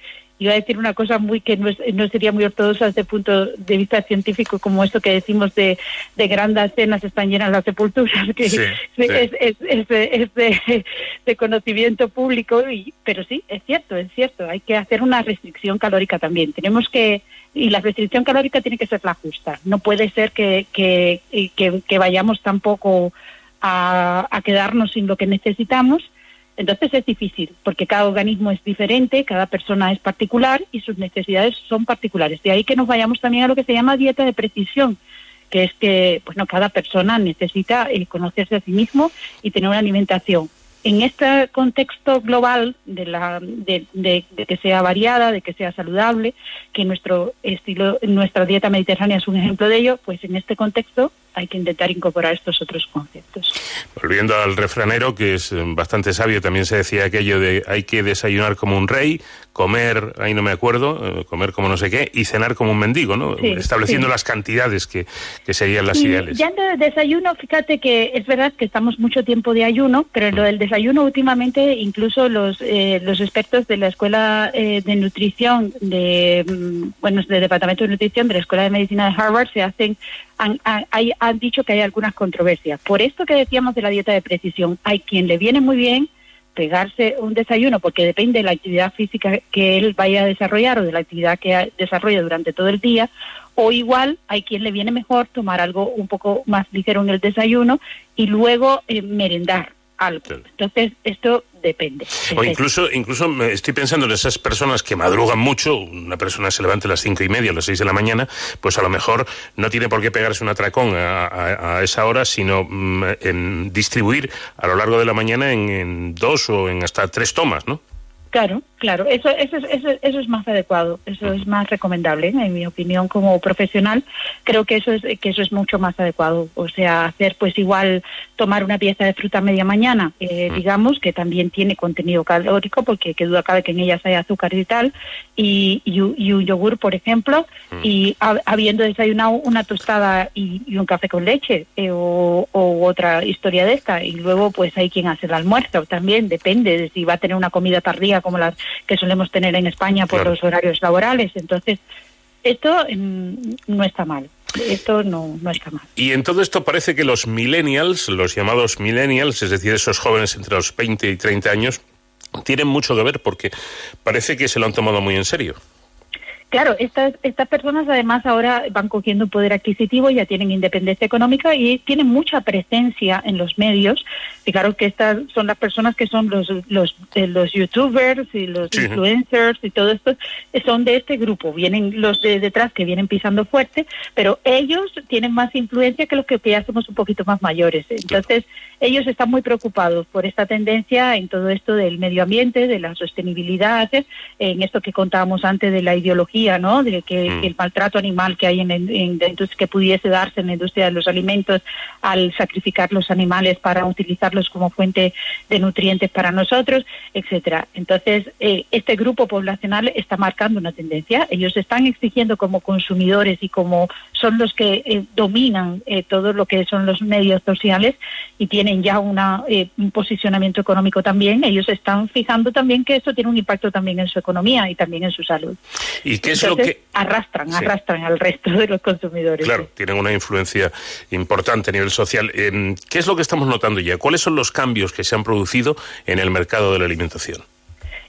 iba a decir una cosa muy que no, es- no sería muy ortodoxa desde el punto de vista científico, como esto que decimos de, de grandes cenas están llenas las sepulturas, que Sí, es, sí. es- es- es de, es de- de conocimiento público, y, pero sí, es cierto, es cierto, hay que hacer una restricción calórica también. Tenemos que, y la restricción calórica tiene que ser la justa, no puede ser que, que, y que, que vayamos tampoco a, a quedarnos sin lo que necesitamos. Entonces es difícil, porque cada organismo es diferente, cada persona es particular y sus necesidades son particulares. De ahí que nos vayamos también a lo que se llama dieta de precisión, que es que bueno, cada persona necesita eh, conocerse a sí mismo y tener una alimentación. En este contexto global de, la, de, de- de que sea variada, de que sea saludable, que nuestro estilo, nuestra dieta mediterránea es un ejemplo de ello, pues en este contexto hay que intentar incorporar estos otros conceptos. Volviendo al refranero, que es eh, bastante sabio, también se decía aquello de hay que desayunar como un rey, comer, ahí no me acuerdo, eh, comer como no sé qué, y cenar como un mendigo, ¿no? Sí, Estableciendo sí. las cantidades que, que serían las Y ideales. Ya en el desayuno, fíjate que es verdad que estamos mucho tiempo de ayuno, pero en lo del desayuno últimamente incluso los eh, los expertos de la Escuela eh, de Nutrición, de mm, bueno, del Departamento de Nutrición de la Escuela de Medicina de Harvard se hacen han, han- hay- han dicho que hay algunas controversias. Por esto que decíamos de la dieta de precisión, hay quien le viene muy bien pegarse un desayuno porque depende de la actividad física que él vaya a desarrollar o de la actividad que desarrolla durante todo el día o igual hay quien le viene mejor tomar algo un poco más ligero en el desayuno y luego eh, merendar algo. Entonces, esto depende. O incluso, incluso me estoy pensando en esas personas que madrugan mucho, una persona se levanta a las cinco y media, a las seis de la mañana, pues a lo mejor no tiene por qué pegarse un atracón a, a- a esa hora, sino mm, en distribuir a lo largo de la mañana en, en dos o en hasta tres tomas, ¿no? Claro, claro, eso, eso, es- eso, eso es más adecuado, eso es más recomendable, en mi opinión como profesional, creo que eso es que eso es mucho más adecuado, o sea, hacer pues igual tomar una pieza de fruta a media mañana, eh, digamos, que también tiene contenido calórico, porque que duda cabe que en ellas hay azúcar y tal, y, y, un- y un yogur, por ejemplo, y ha- habiendo desayunado una tostada y, y un café con leche eh, o, o otra historia de esta y luego pues hay quien hace el almuerzo también depende de si va a tener una comida tardía como las que solemos tener en España por Claro. los horarios laborales entonces esto mm, no está mal esto no, no está mal Y en todo esto parece que los millennials, los llamados millennials, es decir, esos jóvenes entre los 20 y 30 años, tienen mucho que ver porque parece que se lo han tomado muy en serio. Claro, estas, estas personas además ahora van cogiendo poder adquisitivo, ya tienen independencia económica y tienen mucha presencia en los medios. Fijaros que estas son las personas que son los, los, eh, los youtubers y los Sí. influencers y todo esto, eh, son de este grupo. Vienen los de detrás que vienen pisando fuerte, pero ellos tienen más influencia que los que ya somos un poquito más mayores. Entonces, ellos están muy preocupados por esta tendencia en todo esto del medio ambiente, de la sostenibilidad, eh, en esto que contábamos antes de la ideología, ¿no? De que, que el maltrato animal que hay en, en- que pudiese darse en la industria de los alimentos al sacrificar los animales para utilizarlos como fuente de nutrientes para nosotros, etcétera. Entonces, eh, este grupo poblacional está marcando una tendencia. Ellos están exigiendo como consumidores y como son los que eh, dominan eh, todo lo que son los medios sociales y tienen ya una, eh, un posicionamiento económico también, ellos están fijando también que esto tiene un impacto también en su economía y también en su salud. ¿Y qué es lo que...? arrastran, Sí. arrastran al resto de los consumidores. Claro, tienen una influencia importante a nivel social. Eh, ¿Qué es lo que estamos notando ya? ¿Cuáles son los cambios que se han producido en el mercado de la alimentación?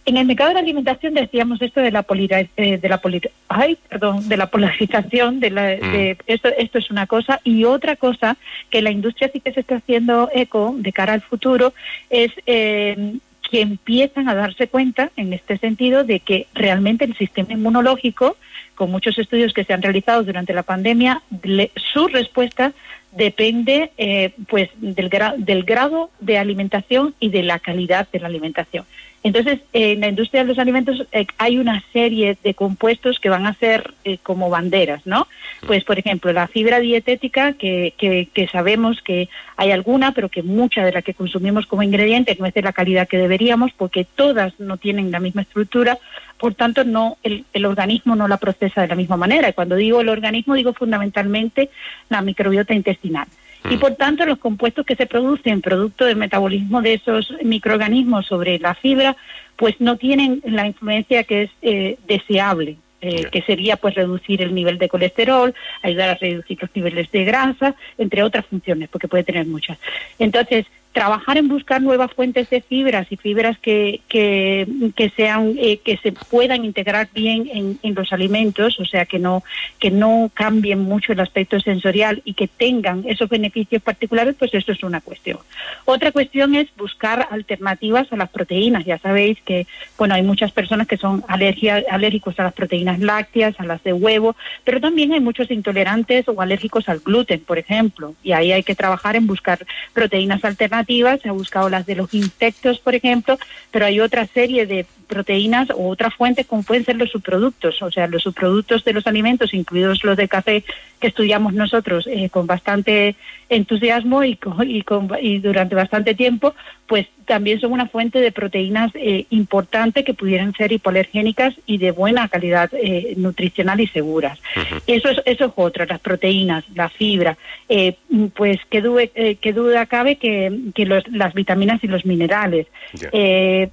En el mercado de la alimentación decíamos esto de la polira- eh, de la poli- ay, perdón, de la polarización, de la, Mm. de- esto, esto es una cosa y otra cosa que la industria sí que se está haciendo eco de cara al futuro es eh, que empiezan a darse cuenta en este sentido de que realmente el sistema inmunológico, con muchos estudios que se han realizado durante la pandemia, le- su respuesta depende eh, pues del, del grado de alimentación y de la calidad de la alimentación. Entonces, en la industria de los alimentos eh, hay una serie de compuestos que van a ser eh, como banderas, ¿no? Pues, por ejemplo, la fibra dietética, que, que, que sabemos que hay alguna, pero que mucha de la que consumimos como ingrediente no es de la calidad que deberíamos, porque todas no tienen la misma estructura, por tanto, no el, el organismo no la procesa de la misma manera. Y cuando digo el organismo, digo fundamentalmente la microbiota intestinal. Y por tanto, los compuestos que se producen producto del metabolismo de esos microorganismos sobre la fibra, pues no tienen la influencia que es eh, deseable. eh, que sería pues reducir el nivel de colesterol, ayudar a reducir los niveles de grasa, entre otras funciones, porque puede tener muchas. Entonces, trabajar en buscar nuevas fuentes de fibras y fibras que, que, que sean eh, que se puedan integrar bien en, en los alimentos, o sea que no que no cambien mucho el aspecto sensorial y que tengan esos beneficios particulares, pues eso es una cuestión. Otra cuestión es buscar alternativas a las proteínas. Ya sabéis que bueno hay muchas personas que son alergia, alérgicos a las proteínas lácteas, a las de huevo, pero también hay muchos intolerantes o alérgicos al gluten, por ejemplo, y ahí hay que trabajar en buscar proteínas alternativas se ha buscado las de los insectos, por ejemplo, pero hay otra serie de proteínas o otras fuentes como pueden ser los subproductos, o sea, los subproductos de los alimentos, incluidos los de café que estudiamos nosotros eh, con bastante entusiasmo y, y, con, y, durante bastante tiempo, pues también son una fuente de proteínas eh, importante que pudieran ser hipoalergénicas y de buena calidad eh, nutricional y seguras. Uh -huh. Eso es eso es otra, las proteínas, la fibra, eh, pues qué, duda, qué duda cabe que, que los, las vitaminas y los minerales. Yeah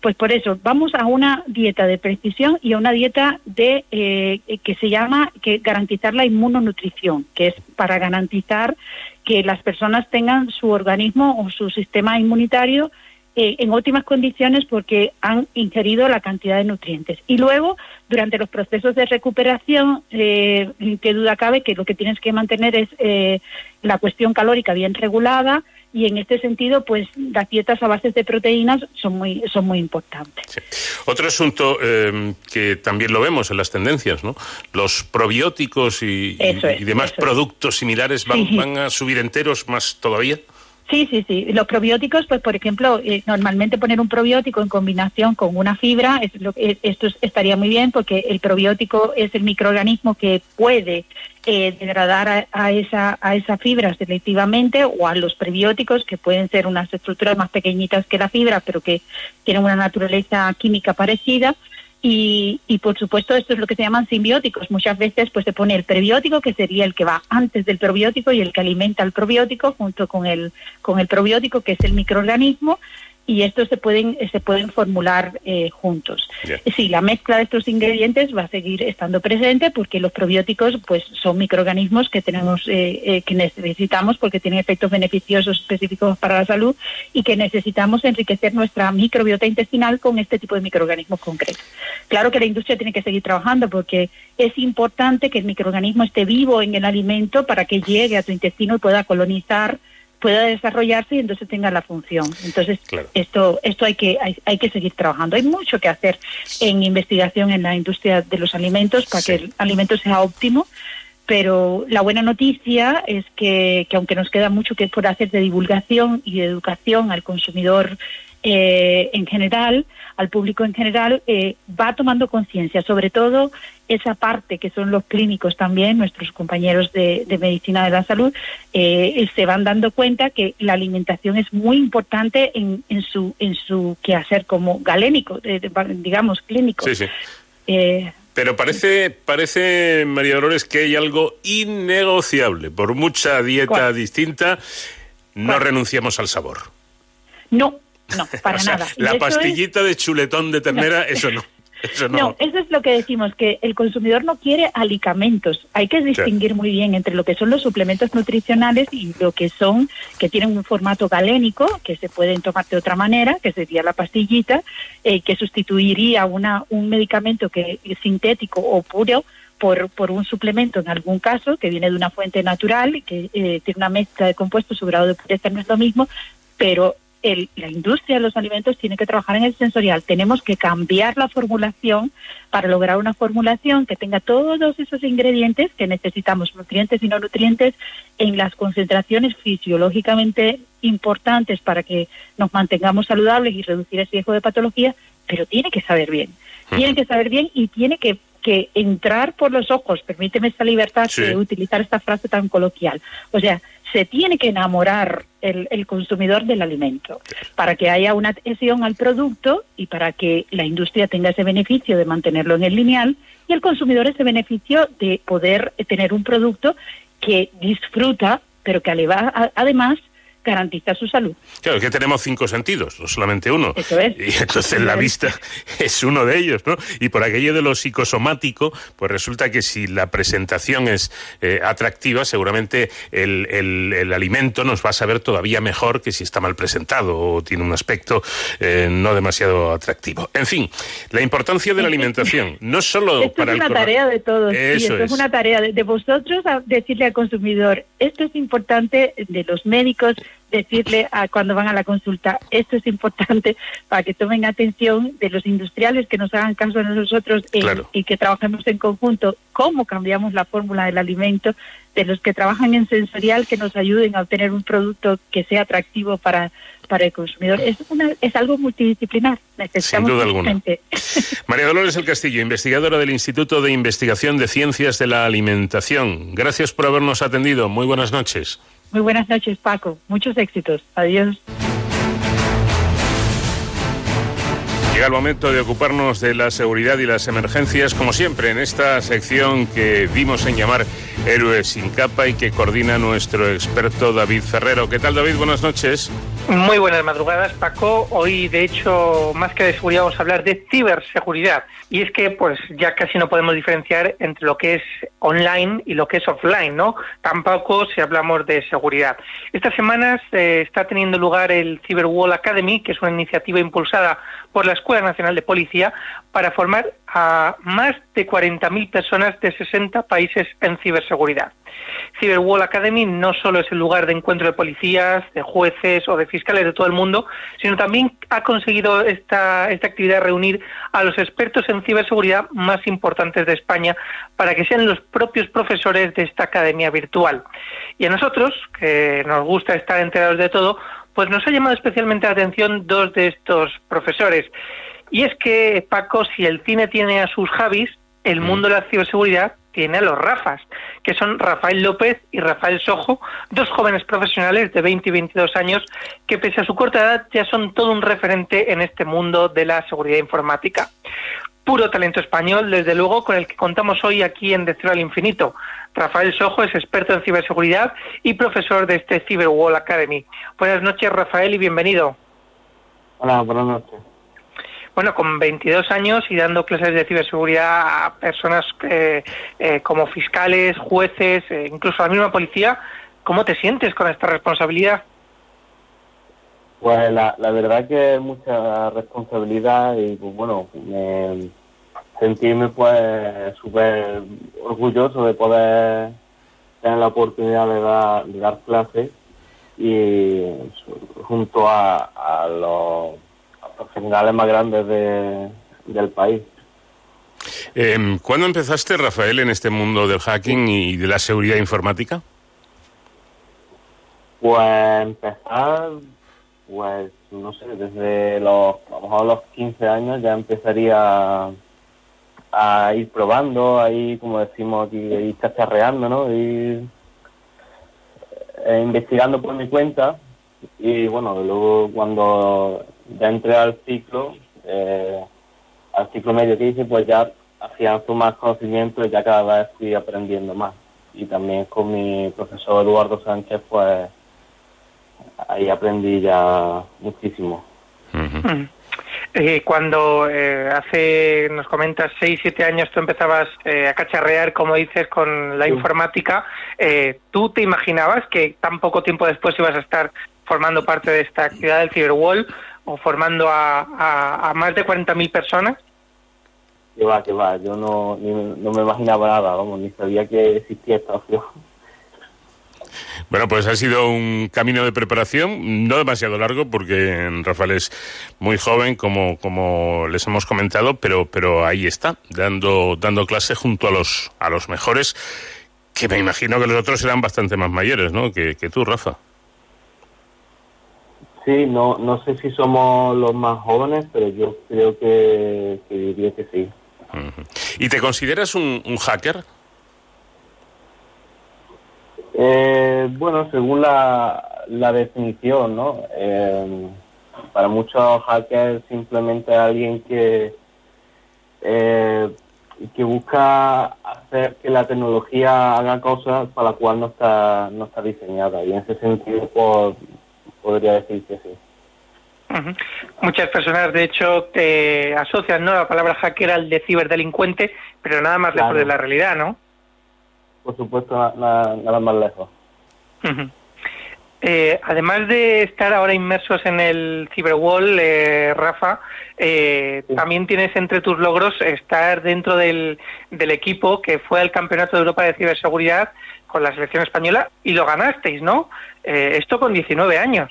pues por eso vamos a una dieta de precisión y a una dieta de eh, que se llama que garantizar la inmunonutrición que es para garantizar que las personas tengan su organismo o su sistema inmunitario eh, en óptimas condiciones porque han ingerido la cantidad de nutrientes. Y luego durante los procesos de recuperación eh, qué duda cabe que lo que tienes que mantener es eh, la cuestión calórica bien regulada y en este sentido, pues las dietas a base de proteínas son muy son muy importantes. Sí. Otro asunto eh, que también lo vemos en las tendencias, ¿no? Los probióticos y, es, y demás productos es. similares van, sí. van a subir enteros más todavía. Sí, sí, sí. Los probióticos, pues por ejemplo, eh, normalmente poner un probiótico en combinación con una fibra, es lo, es, esto estaría muy bien porque el probiótico es el microorganismo que puede eh, degradar a, a, esa, a esa fibra selectivamente o a los prebióticos que pueden ser unas estructuras más pequeñitas que la fibra, pero que tienen una naturaleza química parecida. Y, y, por supuesto esto es lo que se llaman simbióticos. Muchas veces pues se pone el prebiótico que sería el que va antes del probiótico y el que alimenta al probiótico junto con el con el probiótico que es el microorganismo y estos se pueden se pueden formular eh, juntos. Sí, la mezcla de estos ingredientes va a seguir estando presente porque los probióticos pues son microorganismos que tenemos eh, eh, que necesitamos porque tienen efectos beneficiosos específicos para la salud y que necesitamos enriquecer nuestra microbiota intestinal con este tipo de microorganismos concretos. Claro que la industria tiene que seguir trabajando porque es importante que el microorganismo esté vivo en el alimento para que llegue a tu intestino y pueda colonizar pueda desarrollarse y entonces tenga la función. Entonces, claro. esto esto hay que hay, hay, que seguir trabajando. Hay mucho que hacer en investigación en la industria de los alimentos para sí. que el alimento sea óptimo, pero la buena noticia es que, que aunque nos queda mucho que por hacer de divulgación y de educación al consumidor eh, en general, al público en general, eh, va tomando conciencia, sobre todo esa parte que son los clínicos también, nuestros compañeros de, de medicina de la salud, eh, se van dando cuenta que la alimentación es muy importante en, en su en su quehacer como galénico, digamos clínico. Sí, sí. Pero parece, parece, María Dolores, que hay algo innegociable. Por mucha dieta ¿Cuál? distinta, no ¿Cuál? renunciamos al sabor. No, no, para o sea, nada. La pastillita es... de chuletón de ternera, no. eso no. Eso no. no. eso es lo que decimos, que el consumidor no quiere alicamentos. Hay que distinguir muy bien entre lo que son los suplementos nutricionales y lo que son, que tienen un formato galénico, que se pueden tomar de otra manera, que sería la pastillita, eh, que sustituiría una, un medicamento que es sintético o puro por, por un suplemento en algún caso, que viene de una fuente natural, que eh, tiene una mezcla de compuestos, su grado de pureza no es lo mismo, pero el, la industria de los alimentos tiene que trabajar en el sensorial. Tenemos que cambiar la formulación para lograr una formulación que tenga todos esos ingredientes que necesitamos, nutrientes y no nutrientes, en las concentraciones fisiológicamente importantes para que nos mantengamos saludables y reducir el riesgo de patología, pero tiene que saber bien. Tiene que saber bien y tiene que que entrar por los ojos, permíteme esta libertad sí. de utilizar esta frase tan coloquial. O sea, se tiene que enamorar el, el, consumidor del alimento para que haya una adhesión al producto y para que la industria tenga ese beneficio de mantenerlo en el lineal y el consumidor ese beneficio de poder tener un producto que disfruta, pero que además garantiza su salud. Claro, que tenemos cinco sentidos, no solamente uno. Eso es. Y entonces la vista es uno de ellos, ¿no? Y por aquello de lo psicosomático, pues resulta que si la presentación es eh, atractiva, seguramente el, el, el, alimento nos va a saber todavía mejor que si está mal presentado o tiene un aspecto eh, no demasiado atractivo. En fin, la importancia de la alimentación, no solo esto para es una el tarea de todos. sí, Eso esto es. una tarea de, de vosotros a decirle al consumidor, esto es importante, de los médicos, decirle a cuando van a la consulta, esto es importante para que tomen atención de los industriales que nos hagan caso a nosotros Claro. y que trabajemos en conjunto, cómo cambiamos la fórmula del alimento, de los que trabajan en sensorial que nos ayuden a obtener un producto que sea atractivo para, para el consumidor. Es, una, es algo multidisciplinar. Necesitamos duda alguna. gente. María Dolores El Castillo, investigadora del Instituto de Investigación de Ciencias de la Alimentación. Gracias por habernos atendido. Muy buenas noches. Muy buenas noches, Paco. Muchos éxitos. Adiós. Llega el momento de ocuparnos de la seguridad y las emergencias, como siempre, en esta sección que vimos en llamar Héroes sin capa y que coordina nuestro experto David Ferrero. ¿Qué tal, David? Buenas noches. Muy buenas madrugadas, Paco. Hoy, de hecho, más que de seguridad, vamos a hablar de ciberseguridad. Y es que, pues, ya casi no podemos diferenciar entre lo que es online y lo que es offline, ¿no? Tampoco si hablamos de seguridad. Estas semanas está teniendo lugar el Cyberwall Academy, que es una iniciativa impulsada por la Escuela Nacional de Policía para formar a más de 40.000 personas de 60 países en ciberseguridad. Cyberwall Academy no solo es el lugar de encuentro de policías, de jueces o de fiscales de todo el mundo, sino también ha conseguido esta, esta actividad reunir a los expertos en ciberseguridad más importantes de España para que sean los propios profesores de esta academia virtual. Y a nosotros, que nos gusta estar enterados de todo, pues nos ha llamado especialmente la atención dos de estos profesores. Y es que, Paco, si el cine tiene a sus Javis, el mundo de la ciberseguridad tiene a los Rafas, que son Rafael López y Rafael Sojo, dos jóvenes profesionales de 20 y 22 años que pese a su corta edad ya son todo un referente en este mundo de la seguridad informática. Puro talento español, desde luego, con el que contamos hoy aquí en De Cero al Infinito. Rafael Sojo es experto en ciberseguridad y profesor de este Cyberwall Academy. Buenas noches, Rafael, y bienvenido. Hola, buenas noches. Bueno, con 22 años y dando clases de ciberseguridad a personas eh, eh, como fiscales, jueces, eh, incluso a la misma policía, ¿cómo te sientes con esta responsabilidad? Pues la, la verdad que es mucha responsabilidad y pues bueno, me, sentirme pues súper orgulloso de poder tener la oportunidad de dar, de dar clases y junto a, a los profesionales más grandes de, del país. Eh, ¿Cuándo empezaste, Rafael, en este mundo del hacking y de la seguridad informática? Pues empezar, pues no sé, desde los, a lo mejor los 15 años ya empezaría a ir probando, ahí como decimos aquí, ir cacharreando, ¿no? Ir eh, investigando por mi cuenta y bueno, luego cuando ya entré al ciclo, eh, al ciclo medio que hice, pues ya afianzo más conocimiento y ya cada vez fui aprendiendo más. Y también con mi profesor Eduardo Sánchez, pues ahí aprendí ya muchísimo. Eh, cuando eh, hace, nos comentas, 6, 7 años tú empezabas eh, a cacharrear, como dices, con la informática, eh, ¿tú te imaginabas que tan poco tiempo después ibas a estar formando parte de esta actividad del Cyberwall o formando a, a, a más de 40.000 personas? Que va, que va, yo no, ni- no me imaginaba nada, vamos, ni sabía que existía esta opción. Bueno, pues ha sido un camino de preparación no demasiado largo porque Rafael es muy joven, como, como les hemos comentado, pero, pero ahí está, dando, dando clase junto a los, a los mejores, que me imagino que los otros serán bastante más mayores, ¿no? Que, que tú, Rafa. Sí, no, no sé si somos los más jóvenes, pero yo creo que, que diría que sí. ¿Y te consideras un, un hacker? Eh, bueno, según la, la definición, ¿no? Eh, para muchos hackers simplemente alguien que eh, que busca hacer que la tecnología haga cosas para la cual no está no está diseñada y en ese sentido pues podría decir que sí. Ujú. Muchas personas, de hecho, te asocian ¿no? la palabra hacker al de ciberdelincuente, pero nada más lejos de la realidad, ¿no? Por supuesto, na- na- nada más lejos. Eh, además de estar ahora inmersos en el Cyberwall, eh, Rafa, eh, también tienes entre tus logros estar dentro del, del equipo que fue al Campeonato de Europa de Ciberseguridad con la selección española y lo ganasteis, ¿no? Eh, esto con 19 años.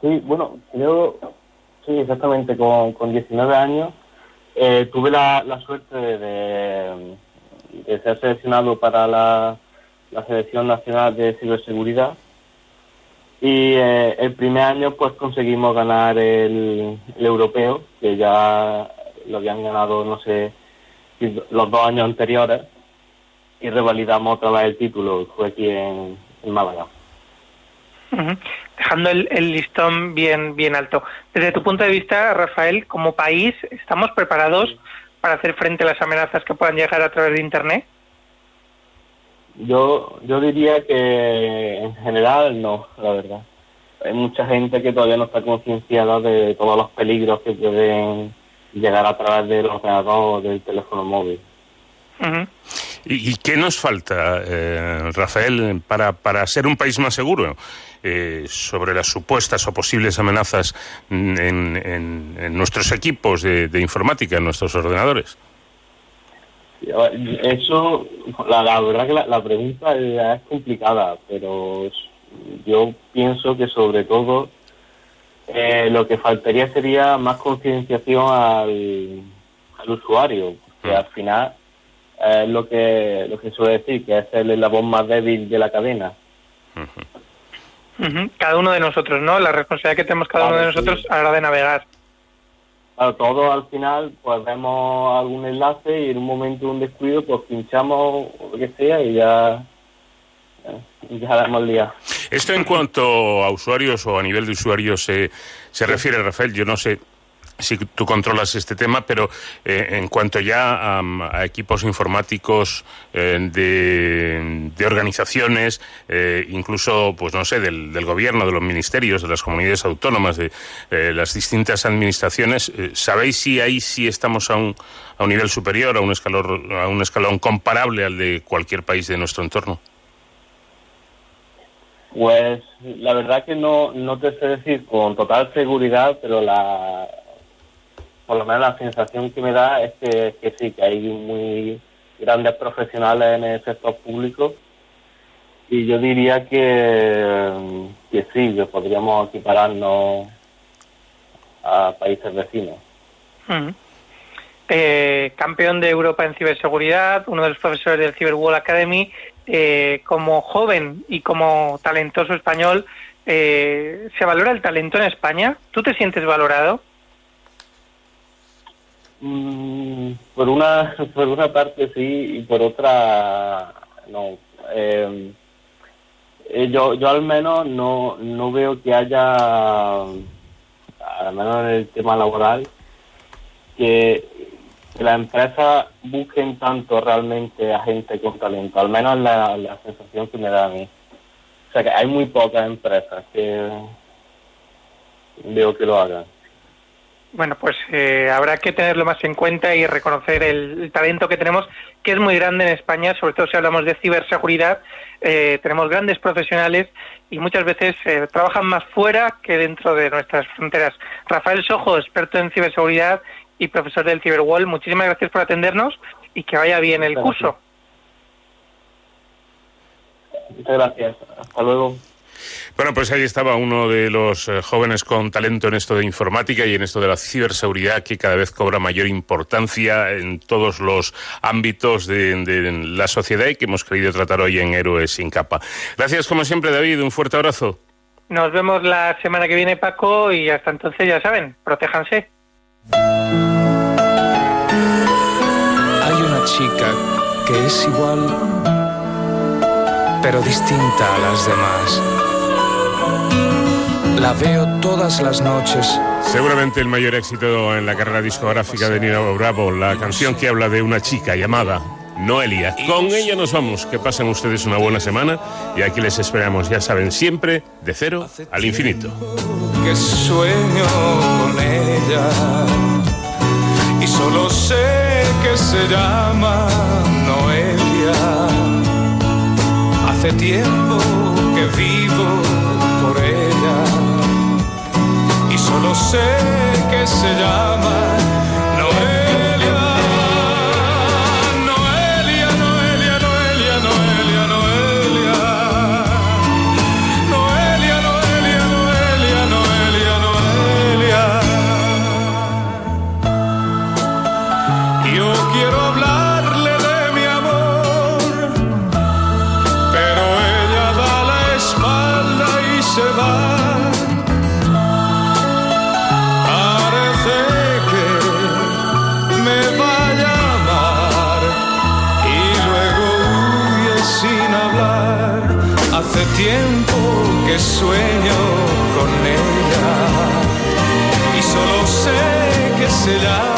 Sí, bueno, yo, sí, exactamente, con, con 19 años eh, tuve la, la suerte de, de- ser seleccionado para la, la Selección Nacional de Ciberseguridad y eh, el primer año pues conseguimos ganar el, el europeo, que ya lo habían ganado, no sé, los dos años anteriores y revalidamos otra vez el título, fue aquí en, en Málaga. Dejando el, el listón bien, bien alto. Desde tu punto de vista, Rafael, como país, ¿estamos preparados para hacer frente a las amenazas que puedan llegar a través de Internet? Yo, yo diría que en general no, la verdad. Hay mucha gente que todavía no está concienciada de todos los peligros que pueden llegar a través del ordenador o del teléfono móvil. ¿Y, y qué nos falta, eh, Rafael, para, para ser un país más seguro eh, sobre las supuestas o posibles amenazas mm, en, en- en nuestros equipos de, de informática, en nuestros ordenadores? Eso, la, la verdad que la, la pregunta es complicada, pero yo pienso que sobre todo eh, lo que faltaría sería más concienciación al, al usuario, que al final es lo que lo que suele decir, que es el eslabón más débil de la cadena. Cada uno de nosotros, ¿no? La responsabilidad que tenemos cada uno de Claro, sí. nosotros a la hora de navegar. Claro, todos al final pues vemos algún enlace y en un momento de un descuido pues pinchamos o lo que sea y ya, ya la hemos liado. Esto en cuanto a usuarios o a nivel de usuarios se, se refiere, Rafael, yo no sé si tú controlas este tema, pero eh, en cuanto ya a, equipos informáticos eh, de, organizaciones, eh, incluso, pues no sé, del, gobierno, de los ministerios, de las comunidades autónomas, de las distintas administraciones, ¿sabéis si ahí sí estamos a un, a un nivel superior, a un, escalón, a un escalón comparable al de cualquier país de nuestro entorno? Pues la verdad que no, no te sé decir con total seguridad, pero la por lo menos la sensación que me da es que, sí, que hay muy grandes profesionales en el sector público y yo diría que, que sí, que podríamos equipararnos a países vecinos. Ujú. Eh, campeón de Europa en ciberseguridad, uno de los profesores del Cyber World Academy, eh, como joven y como talentoso español, eh, ¿se valora el talento en España? ¿Tú te sientes valorado? Mm, por una por una parte sí y por otra no. Eh, eh, yo yo al menos no no veo que haya al menos en el tema laboral que, que las empresas busquen tanto realmente a gente con talento. Al menos la, la sensación que me da a mí. O sea que hay muy pocas empresas que veo que lo hagan Bueno, pues eh, habrá que tenerlo más en cuenta y reconocer el, el talento que tenemos, que es muy grande en España, sobre todo si hablamos de ciberseguridad. Eh, tenemos grandes profesionales y muchas veces eh, trabajan más fuera que dentro de nuestras fronteras. Rafael Sojo, experto en ciberseguridad y profesor del Cyberwall, muchísimas gracias por atendernos y que vaya bien el Gracias. curso. muchas gracias hasta luego Bueno, pues ahí estaba uno de los eh, jóvenes con talento en esto de informática y en esto de la ciberseguridad que cada vez cobra mayor importancia en todos los ámbitos de, de la sociedad y que hemos querido tratar hoy en Héroes sin capa. Gracias como siempre, David. Un fuerte abrazo. Nos vemos la semana que viene, Paco, y hasta entonces ya saben, protéjanse. Hay una chica que es igual, pero distinta a las demás. La veo todas las noches. Seguramente el mayor éxito en la carrera discográfica de Nina Bravo, la canción que habla de una chica llamada Noelia. Con ella nos vamos. Que pasen ustedes una buena semana y aquí les esperamos, ya saben, siempre de cero al infinito. que sueño con ella y solo sé que se llama Noelia. Hace tiempo que vivo solo sé que se llama sueño con ella. Y solo sé que se llama